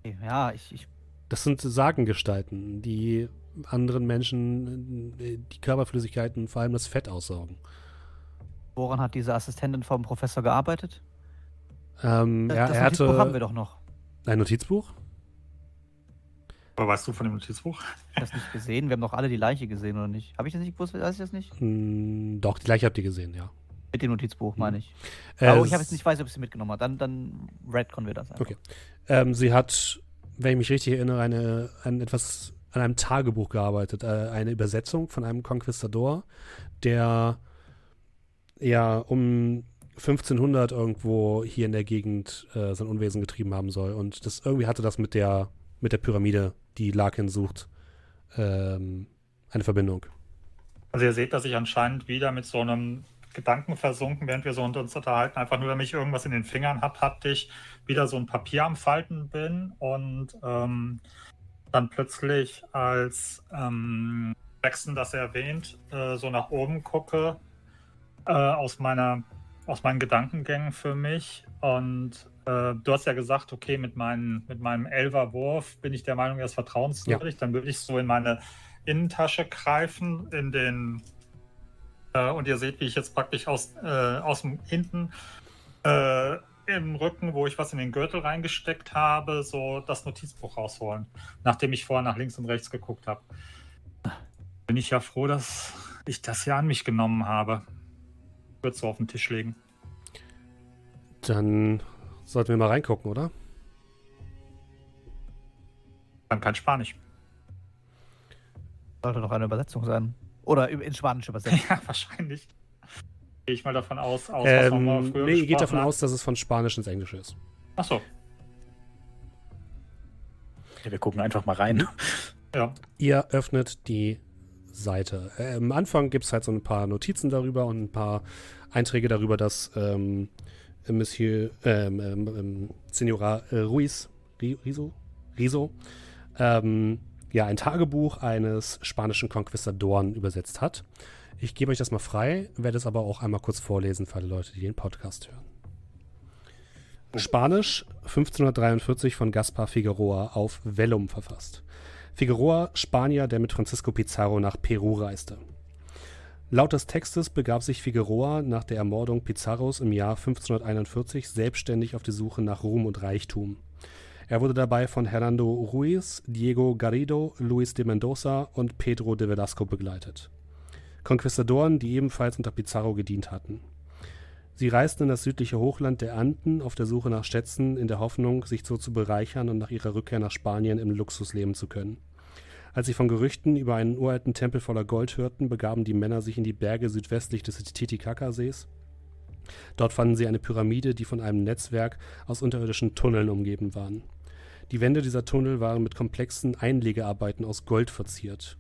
okay, ja, ich, ich Das sind Sagengestalten, die anderen Menschen äh, die Körperflüssigkeiten, vor allem das Fett aussaugen. woran hat diese Assistentin vom Professor gearbeitet? Ähm, er, das er Notizbuch haben wir hatte doch noch. ein Notizbuch. Was weißt du von dem Notizbuch? Ich das nicht gesehen. Wir haben doch alle die Leiche gesehen, oder nicht? Habe ich das nicht gewusst? Weiß ich das nicht? Hm, doch, die gleiche habt ihr gesehen, ja. Mit dem Notizbuch, meine ich. Äh, Aber ich habe jetzt nicht weiß, ob ich sie mitgenommen habe. Dann, dann Redcon wir das einfach. Okay. Ähm, sie hat, wenn ich mich richtig erinnere, eine, an etwas, an einem Tagebuch gearbeitet, äh, eine Übersetzung von einem Konquistador, der ja um 1500 irgendwo hier in der Gegend äh, sein Unwesen getrieben haben soll. Und das irgendwie hatte das mit der, mit der Pyramide, die Larkin sucht, ähm, eine Verbindung. Also ihr seht, dass ich anscheinend wieder mit so einem Gedanken versunken, während wir so unter uns unterhalten, einfach nur, damit ich irgendwas in den Fingern habe, haptisch wieder so ein Papier am Falten bin und ähm, dann plötzlich, als ähm, Jackson das erwähnt, äh, so nach oben gucke äh, aus meiner aus meinen Gedankengängen für mich und äh, du hast ja gesagt, okay, mit, mein, mit meinem Elverwurf bin ich der Meinung, er ist vertrauenswürdig. Dann würde ich so in meine Innentasche greifen, in den äh, und ihr seht, wie ich jetzt praktisch aus, äh, aus dem hinten äh, im Rücken, wo ich was in den Gürtel reingesteckt habe, so das Notizbuch rausholen, nachdem ich vorher nach links und rechts geguckt habe. Bin ich ja froh, dass ich das hier an mich genommen habe. Würde so auf den Tisch legen. Dann sollten wir mal reingucken, oder? Dann kein Spanisch. Sollte doch eine Übersetzung sein. Oder in Spanisch übersetzen. Ja, wahrscheinlich. Gehe ich mal davon aus, aus was ähm, wir früher Nee, geht davon hat. aus, dass es von Spanisch ins Englische ist. Ach so. Ja, wir gucken einfach mal rein. Ja. Ihr öffnet die Seite. Äh, am Anfang gibt es halt so ein paar Notizen darüber und ein paar Einträge darüber, dass ähm, Monsieur ähm, ähm, ähm Senora äh, Ruiz Riso, Riso ähm, ja ein Tagebuch eines spanischen Konquistadoren übersetzt hat. Ich gebe euch das mal frei, werde es aber auch einmal kurz vorlesen für alle Leute, die den Podcast hören. Spanisch 1543 von Gaspar Figueroa auf Vellum verfasst. Figueroa, Spanier, der mit Francisco Pizarro nach Peru reiste. Laut des Textes begab sich Figueroa nach der Ermordung Pizarros im Jahr 1541 selbstständig auf die Suche nach Ruhm und Reichtum. Er wurde dabei von Hernando Ruiz, Diego Garrido, Luis de Mendoza und Pedro de Velasco begleitet. Konquistadoren, die ebenfalls unter Pizarro gedient hatten. Sie reisten in das südliche Hochland der Anden auf der Suche nach Schätzen in der Hoffnung, sich so zu bereichern und nach ihrer Rückkehr nach Spanien im Luxus leben zu können. Als sie von Gerüchten über einen uralten Tempel voller Gold hörten, begaben die Männer sich in die Berge südwestlich des Titicaca-Sees. Dort fanden sie eine Pyramide, die von einem Netzwerk aus unterirdischen Tunneln umgeben waren. Die Wände dieser Tunnel waren mit komplexen Einlegearbeiten aus Gold verziert.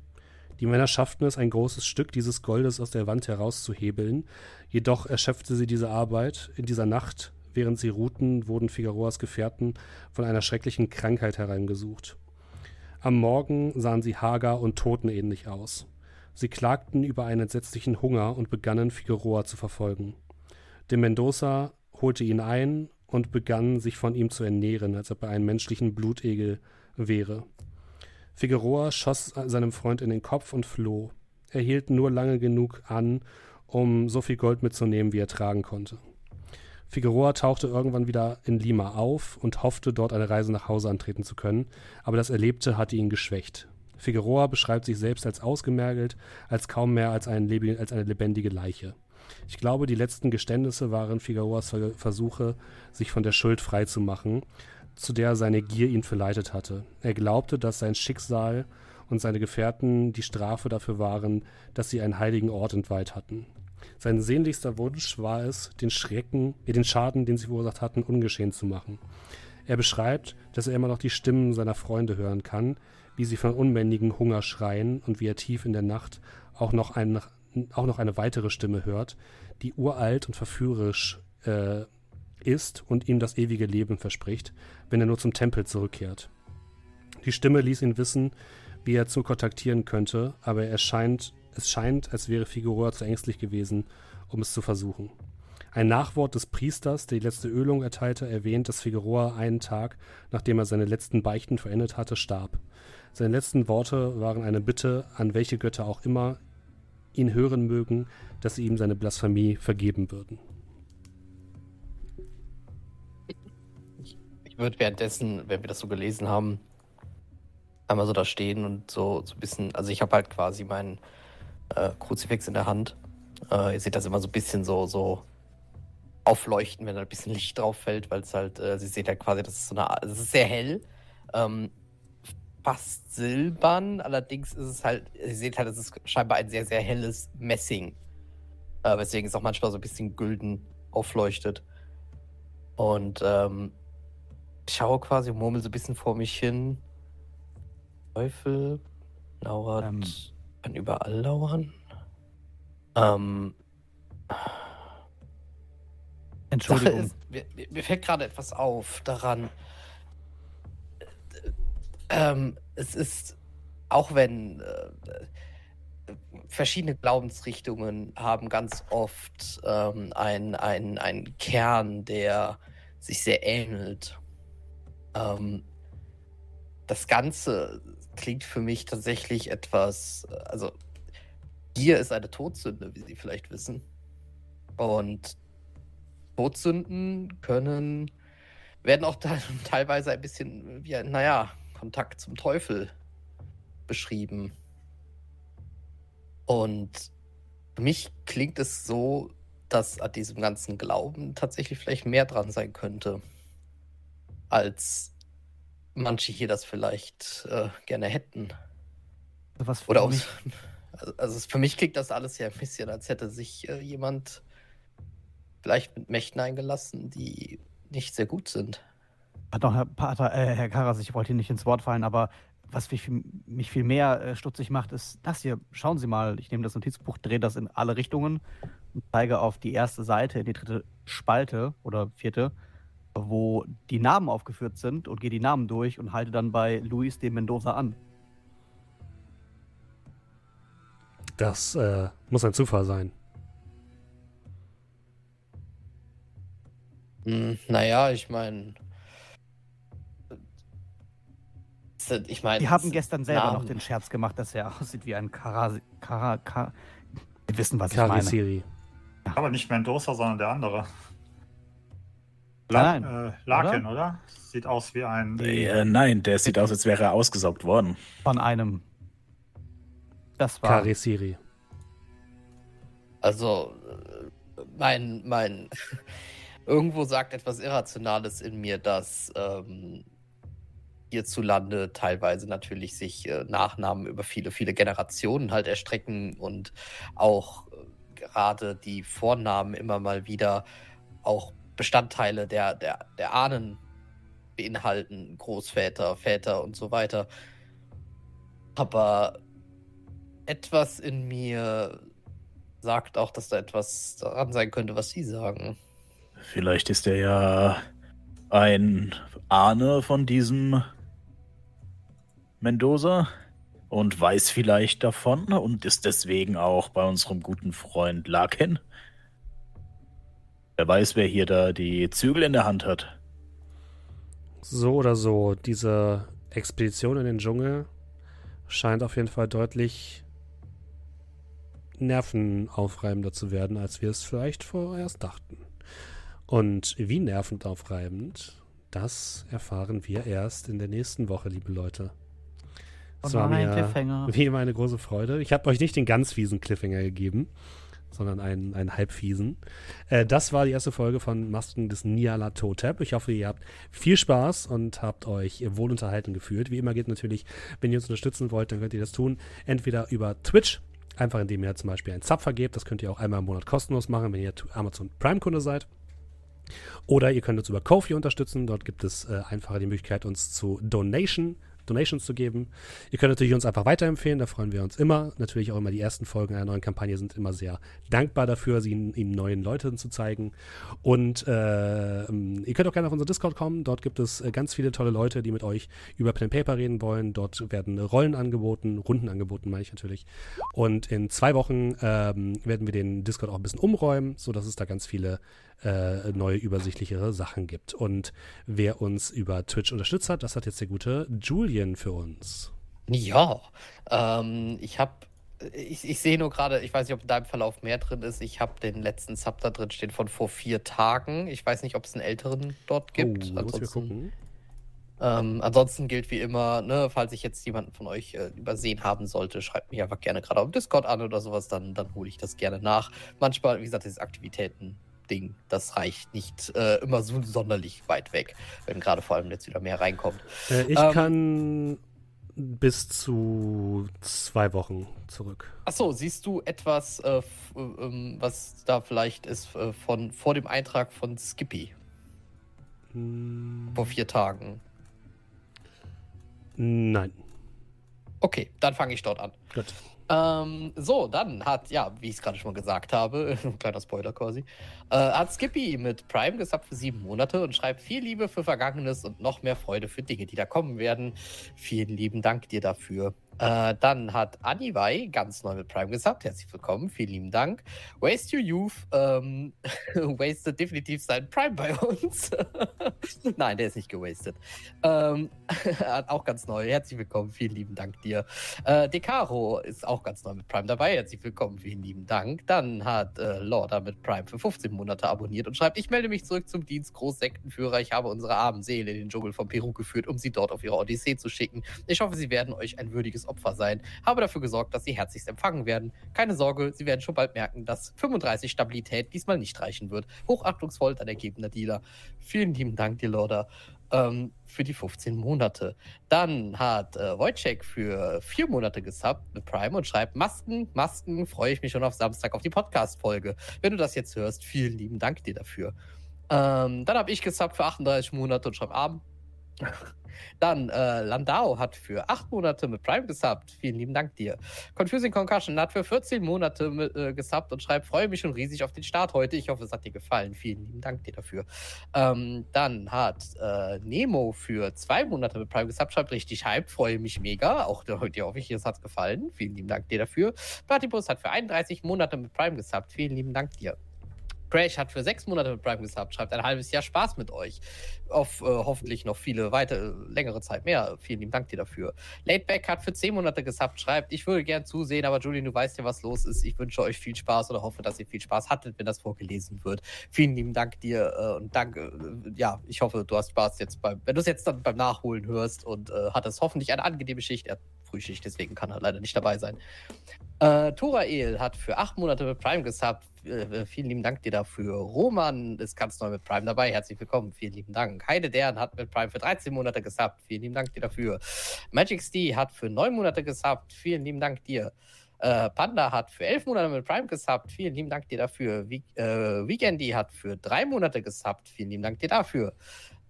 Die Männer schafften es, ein großes Stück dieses Goldes aus der Wand herauszuhebeln, jedoch erschöpfte sie diese Arbeit. In dieser Nacht, während sie ruhten, wurden Figueroas Gefährten von einer schrecklichen Krankheit herangesucht. Am Morgen sahen sie hager und totenähnlich aus. Sie klagten über einen entsetzlichen Hunger und begannen Figueroa zu verfolgen. De Mendoza holte ihn ein und begann sich von ihm zu ernähren, als ob er ein menschlichen Blutegel wäre. Figueroa schoss seinem Freund in den Kopf und floh. Er hielt nur lange genug an, um so viel Gold mitzunehmen, wie er tragen konnte. Figueroa tauchte irgendwann wieder in Lima auf und hoffte, dort eine Reise nach Hause antreten zu können, aber das Erlebte hatte ihn geschwächt. Figueroa beschreibt sich selbst als ausgemergelt, als kaum mehr als, ein als eine lebendige Leiche. Ich glaube, die letzten Geständnisse waren Figueroas Versuche, sich von der Schuld freizumachen, zu der seine Gier ihn verleitet hatte. Er glaubte, dass sein Schicksal und seine Gefährten die Strafe dafür waren, dass sie einen heiligen Ort entweiht hatten. Sein sehnlichster Wunsch war es, den Schrecken, äh, den Schaden, den sie verursacht hatten, ungeschehen zu machen. Er beschreibt, dass er immer noch die Stimmen seiner Freunde hören kann, wie sie von unbändigen Hunger schreien und wie er tief in der Nacht auch noch, ein, auch noch eine weitere Stimme hört, die uralt und verführerisch äh, ist und ihm das ewige Leben verspricht, wenn er nur zum Tempel zurückkehrt. Die Stimme ließ ihn wissen, wie er zu kontaktieren könnte, aber er scheint, es scheint, als wäre Figueroa zu ängstlich gewesen, um es zu versuchen. Ein Nachwort des Priesters, der die letzte Ölung erteilte, erwähnt, dass Figueroa einen Tag, nachdem er seine letzten Beichten verendet hatte, starb. Seine letzten Worte waren eine Bitte, an welche Götter auch immer ihn hören mögen, dass sie ihm seine Blasphemie vergeben würden. Ich würde währenddessen, wenn wir das so gelesen haben, einmal so da stehen und so, so ein bisschen, also ich habe halt quasi meinen äh, Kruzifix in der Hand. Äh, ihr seht das immer so ein bisschen so, so aufleuchten, wenn da ein bisschen Licht drauf fällt, weil es halt, äh, sie seht halt quasi, das ist so eine, es ist sehr hell. Ähm, fast silbern, allerdings ist es halt, ihr seht halt, es ist scheinbar ein sehr, sehr helles Messing. Äh, weswegen es auch manchmal so ein bisschen gülden aufleuchtet. Und ähm, ich schaue quasi murmel so ein bisschen vor mich hin. Teufel lauert, ähm, kann überall lauern. Ähm, Entschuldigung. Ist, mir, mir, fällt gerade etwas auf daran. Ähm, es ist, auch wenn äh, verschiedene Glaubensrichtungen haben ganz oft ähm, einen ein Kern, der sich sehr ähnelt. Ähm, das Ganze klingt für mich tatsächlich etwas, also Gier ist eine Todsünde, wie Sie vielleicht wissen. Und Todsünden können, werden auch teilweise ein bisschen wie ein, naja, Kontakt zum Teufel beschrieben. Und für mich klingt es so, dass an diesem ganzen Glauben tatsächlich vielleicht mehr dran sein könnte, als manche hier das vielleicht äh, gerne hätten. Was Oder aus, also, also für mich klingt das alles ja ein bisschen, als hätte sich äh, jemand vielleicht mit Mächten eingelassen, die nicht sehr gut sind. Pardon, Herr, Pater, äh, Herr Karas, ich wollte Ihnen nicht ins Wort fallen, aber was mich, mich viel mehr äh, stutzig macht, ist das hier. Schauen Sie mal, ich nehme das Notizbuch, drehe das in alle Richtungen und zeige auf die erste Seite, in die dritte Spalte oder vierte, wo die Namen aufgeführt sind und gehe die Namen durch und halte dann bei Luis de Mendoza an. Das äh, muss ein Zufall sein. Hm, naja, ich meine. Ich meine. Wir haben gestern selber Namen. noch den Scherz gemacht, dass er aussieht wie ein Karasi. Kara, Kara, Wir wissen, was Kari ich meine. Siri. Aber nicht Mendoza, sondern der andere. La nein. Äh, Larkin, oder? oder? Sieht aus wie ein. Äh, nein, der sieht aus, als wäre er ausgesaugt worden. Von einem. Das war. Kari Siri. Also, äh, mein, mein. Irgendwo sagt etwas Irrationales in mir, dass ähm, hierzulande teilweise natürlich sich äh, Nachnamen über viele, viele Generationen halt erstrecken und auch äh, gerade die Vornamen immer mal wieder auch Bestandteile der, der, der Ahnen beinhalten, Großväter, Väter und so weiter. Aber etwas in mir sagt auch, dass da etwas daran sein könnte, was Sie sagen. Vielleicht ist er ja ein Ahne von diesem Mendoza und weiß vielleicht davon und ist deswegen auch bei unserem guten Freund Larkin. Wer weiß, wer hier da die Zügel in der Hand hat. So oder so, diese Expedition in den Dschungel scheint auf jeden Fall deutlich nervenaufreibender zu werden, als wir es vielleicht vorerst dachten. Und wie nervend aufreibend, das erfahren wir erst in der nächsten Woche, liebe Leute. Das war mir wie immer eine große Freude. Ich habe euch nicht den ganz fiesen Cliffhanger gegeben sondern einen, einen halbfiesen. Äh, das war die erste Folge von Masken des Niala Totep. Ich hoffe, ihr habt viel Spaß und habt euch wohl unterhalten gefühlt. Wie immer geht natürlich, wenn ihr uns unterstützen wollt, dann könnt ihr das tun. Entweder über Twitch, einfach indem ihr zum Beispiel einen Zap vergebt. Das könnt ihr auch einmal im Monat kostenlos machen, wenn ihr Amazon Prime-Kunde seid. Oder ihr könnt uns über Kofi unterstützen. Dort gibt es äh, einfacher die Möglichkeit, uns zu Donation Donations zu geben. Ihr könnt natürlich uns einfach weiterempfehlen, da freuen wir uns immer. Natürlich auch immer die ersten Folgen einer neuen Kampagne sind immer sehr dankbar dafür, sie ihnen neuen Leuten zu zeigen. Und äh, ihr könnt auch gerne auf unseren Discord kommen. Dort gibt es äh, ganz viele tolle Leute, die mit euch über Pen Paper reden wollen. Dort werden Rollen angeboten, Runden angeboten, meine ich natürlich. Und in zwei Wochen ähm, werden wir den Discord auch ein bisschen umräumen, sodass es da ganz viele äh, neue, übersichtlichere Sachen gibt. Und wer uns über Twitch unterstützt hat, das hat jetzt der gute Julian für uns. Ja, ähm, ich habe ich, ich, sehe nur gerade, ich weiß nicht, ob in deinem Verlauf mehr drin ist. Ich habe den letzten Sub da drin stehen von vor vier Tagen. Ich weiß nicht, ob es einen älteren dort gibt. Oh, ansonsten, ähm, ansonsten gilt wie immer, ne, falls ich jetzt jemanden von euch äh, übersehen haben sollte, schreibt mich einfach gerne gerade auf Discord an oder sowas, dann, dann hole ich das gerne nach. Manchmal, wie gesagt, diese Aktivitäten Ding. Das reicht nicht äh, immer so sonderlich weit weg, wenn gerade vor allem jetzt wieder mehr reinkommt. Äh, ich ähm, kann bis zu zwei Wochen zurück. Achso, siehst du etwas, äh, ähm, was da vielleicht ist äh, von vor dem Eintrag von Skippy? Hm. Vor vier Tagen. Nein. Okay, dann fange ich dort an. Gut. Ähm, so, dann hat, ja, wie ich es gerade schon mal gesagt habe, kleiner Spoiler quasi, äh, hat Skippy mit Prime gesappt für sieben Monate und schreibt viel Liebe für Vergangenes und noch mehr Freude für Dinge, die da kommen werden. Vielen lieben Dank dir dafür. Äh, dann hat Aniwai ganz neu mit Prime gesagt. Herzlich willkommen, vielen lieben Dank. Waste Your Youth ähm, wasted definitiv sein Prime bei uns. Nein, der ist nicht gewastet. Ähm, auch ganz neu. Herzlich willkommen, vielen lieben Dank dir. Äh, Decaro ist auch ganz neu mit Prime dabei. Herzlich willkommen, vielen lieben Dank. Dann hat äh, Lorda mit Prime für 15 Monate abonniert und schreibt: Ich melde mich zurück zum Dienst Großsektenführer. Ich habe unsere armen Seele in den Dschungel von Peru geführt, um sie dort auf ihre Odyssee zu schicken. Ich hoffe, sie werden euch ein würdiges Opfer sein. Habe dafür gesorgt, dass sie herzlichst empfangen werden. Keine Sorge, sie werden schon bald merken, dass 35 Stabilität diesmal nicht reichen wird. Hochachtungsvoll, dein ergebener Dealer. Vielen lieben Dank, dir, Lorda. Ähm, für die 15 Monate. Dann hat äh, Wojciech für vier Monate gesubbt mit Prime und schreibt: Masken, Masken, freue ich mich schon auf Samstag auf die Podcast-Folge. Wenn du das jetzt hörst, vielen lieben Dank dir dafür. Ähm, dann habe ich gesubbt für 38 Monate und schreibe Abend. Dann äh, Landau hat für acht Monate mit Prime gesubbt. Vielen lieben Dank dir. Confusing Concussion hat für 14 Monate mit, äh, gesubbt und schreibt, freue mich schon riesig auf den Start heute. Ich hoffe, es hat dir gefallen. Vielen lieben Dank dir dafür. Ähm, dann hat äh, Nemo für zwei Monate mit Prime gesubbt, schreibt richtig hyped, freue mich mega. Auch heute hoffe ich, es hat gefallen. Vielen lieben Dank dir dafür. Platypus hat für 31 Monate mit Prime gesubbt. Vielen lieben Dank dir. Crash hat für sechs Monate mit Prime gesubbt, schreibt ein halbes Jahr Spaß mit euch. Auf äh, hoffentlich noch viele weitere, längere Zeit mehr. Vielen lieben Dank dir dafür. Laidback hat für zehn Monate gesubbt, schreibt, ich würde gern zusehen, aber Julian, du weißt ja, was los ist. Ich wünsche euch viel Spaß oder hoffe, dass ihr viel Spaß hattet, wenn das vorgelesen wird. Vielen lieben Dank dir äh, und danke. Äh, ja, ich hoffe, du hast Spaß jetzt beim, wenn du es jetzt dann beim Nachholen hörst und äh, hattest hoffentlich eine angenehme Schicht. Er Frühschicht, deswegen kann er leider nicht dabei sein. Äh, Torael hat für acht Monate mit Prime gesubbt. Äh, vielen lieben Dank dir dafür. Roman ist ganz neu mit Prime dabei. Herzlich willkommen. Vielen lieben Dank. Heide Dern hat mit Prime für 13 Monate gesubbt. Vielen lieben Dank dir dafür. Magic Stee hat für neun Monate gesubbt. Vielen lieben Dank dir. Äh, Panda hat für elf Monate mit Prime gesubbt. Vielen lieben Dank dir dafür. Wie, äh, Weekendy hat für drei Monate gesubbt. Vielen lieben Dank dir dafür.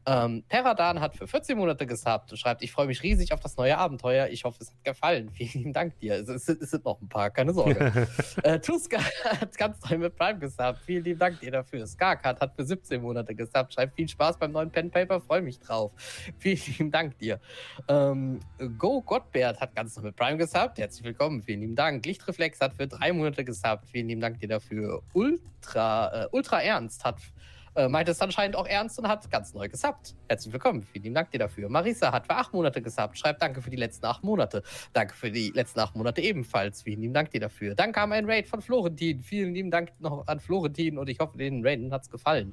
Ähm, Peradan hat für 14 Monate gesubbt und schreibt, ich freue mich riesig auf das neue Abenteuer. Ich hoffe, es hat gefallen. Vielen Dank dir. Es, es, es sind noch ein paar, keine Sorge. äh, Tuska hat ganz neu mit Prime gesubbt. Vielen lieben Dank dir dafür. Skarkat hat für 17 Monate gesubbt. Schreibt viel Spaß beim neuen Pen Paper. Freue mich drauf. Vielen lieben Dank dir. Ähm, Go Gottbert hat ganz neu mit Prime gesubbt. Herzlich willkommen. Vielen lieben Dank. Lichtreflex hat für drei Monate gesubbt. Vielen lieben Dank dir dafür. Ultra, äh, Ultra Ernst hat äh, meint es anscheinend auch ernst und hat ganz neu gesubbt. Herzlich willkommen, vielen Dank dir dafür. Marisa hat für acht Monate gesubbt, schreibt Danke für die letzten acht Monate. Danke für die letzten acht Monate ebenfalls, vielen lieben Dank dir dafür. Dann kam ein Raid von Florentin, vielen lieben Dank noch an Florentin und ich hoffe, den Raiden hat es gefallen.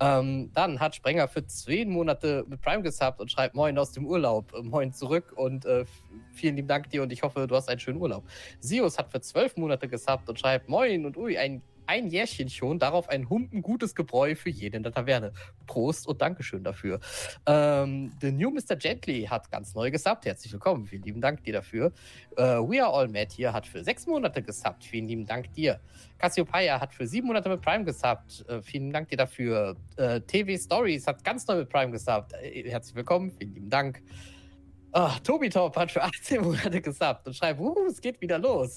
Ähm, dann hat Sprenger für zehn Monate mit Prime gesubbt und schreibt Moin aus dem Urlaub, äh, Moin zurück und äh, vielen lieben Dank dir und ich hoffe, du hast einen schönen Urlaub. Sios hat für zwölf Monate gesubbt und schreibt Moin und ui, ein ein Jährchen schon, darauf ein Humpen gutes Gebräu für jeden in der Taverne. Prost und Dankeschön dafür. Ähm, The New Mr. Gently hat ganz neu gesubbt. Herzlich willkommen. Vielen lieben Dank dir dafür. Äh, We Are All Mad hier hat für sechs Monate gesubbt. Vielen lieben Dank dir. Cassiopeia hat für sieben Monate mit Prime gesubbt. Äh, vielen Dank dir dafür. Äh, TV Stories hat ganz neu mit Prime gesubbt. Äh, herzlich willkommen. Vielen lieben Dank. Oh, Tobi Top hat für 18 Monate gesubbt und schreibt, uh, es geht wieder los.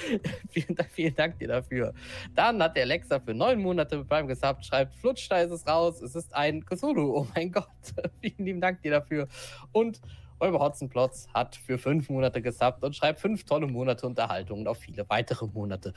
vielen, vielen, Dank dir dafür. Dann hat der Alexa für neun Monate mit Prime gesubbt, schreibt, Flutsch, da ist es raus, es ist ein Cthulhu, oh mein Gott. vielen lieben Dank dir dafür. Und Räuber Hotzenplotz hat für fünf Monate gesubbt und schreibt fünf tolle Monate Unterhaltungen auf viele weitere Monate.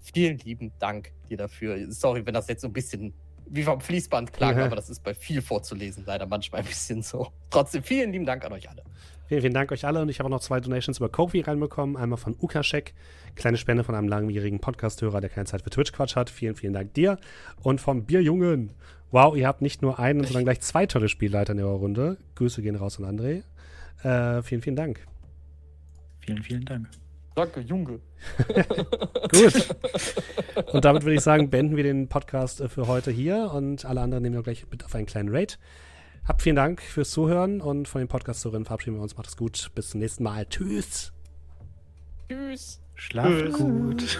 Vielen lieben Dank dir dafür. Sorry, wenn das jetzt so ein bisschen wie vom Fließband klang, ja. aber das ist bei viel vorzulesen leider manchmal ein bisschen so. Trotzdem vielen lieben Dank an euch alle. Vielen, vielen Dank euch alle und ich habe auch noch zwei Donations über Kofi reinbekommen. Einmal von Ukashek, kleine Spende von einem langjährigen Podcast-Hörer, der keine Zeit für Twitch-Quatsch hat. Vielen, vielen Dank dir. Und vom Bierjungen. Wow, ihr habt nicht nur einen, sondern gleich zwei tolle Spielleiter in eurer Runde. Grüße gehen raus an André. Äh, vielen, vielen Dank. Vielen, vielen Dank. Danke, Junge. Gut. Und damit würde ich sagen, beenden wir den Podcast äh, für heute hier und alle anderen nehmen wir gleich mit auf einen kleinen Raid. Habt vielen Dank fürs Zuhören und von den Podcast-Hörerinnen verabschieden wir uns. Macht es gut. Bis zum nächsten Mal. Tschüss. Tschüss. Schlaf gut.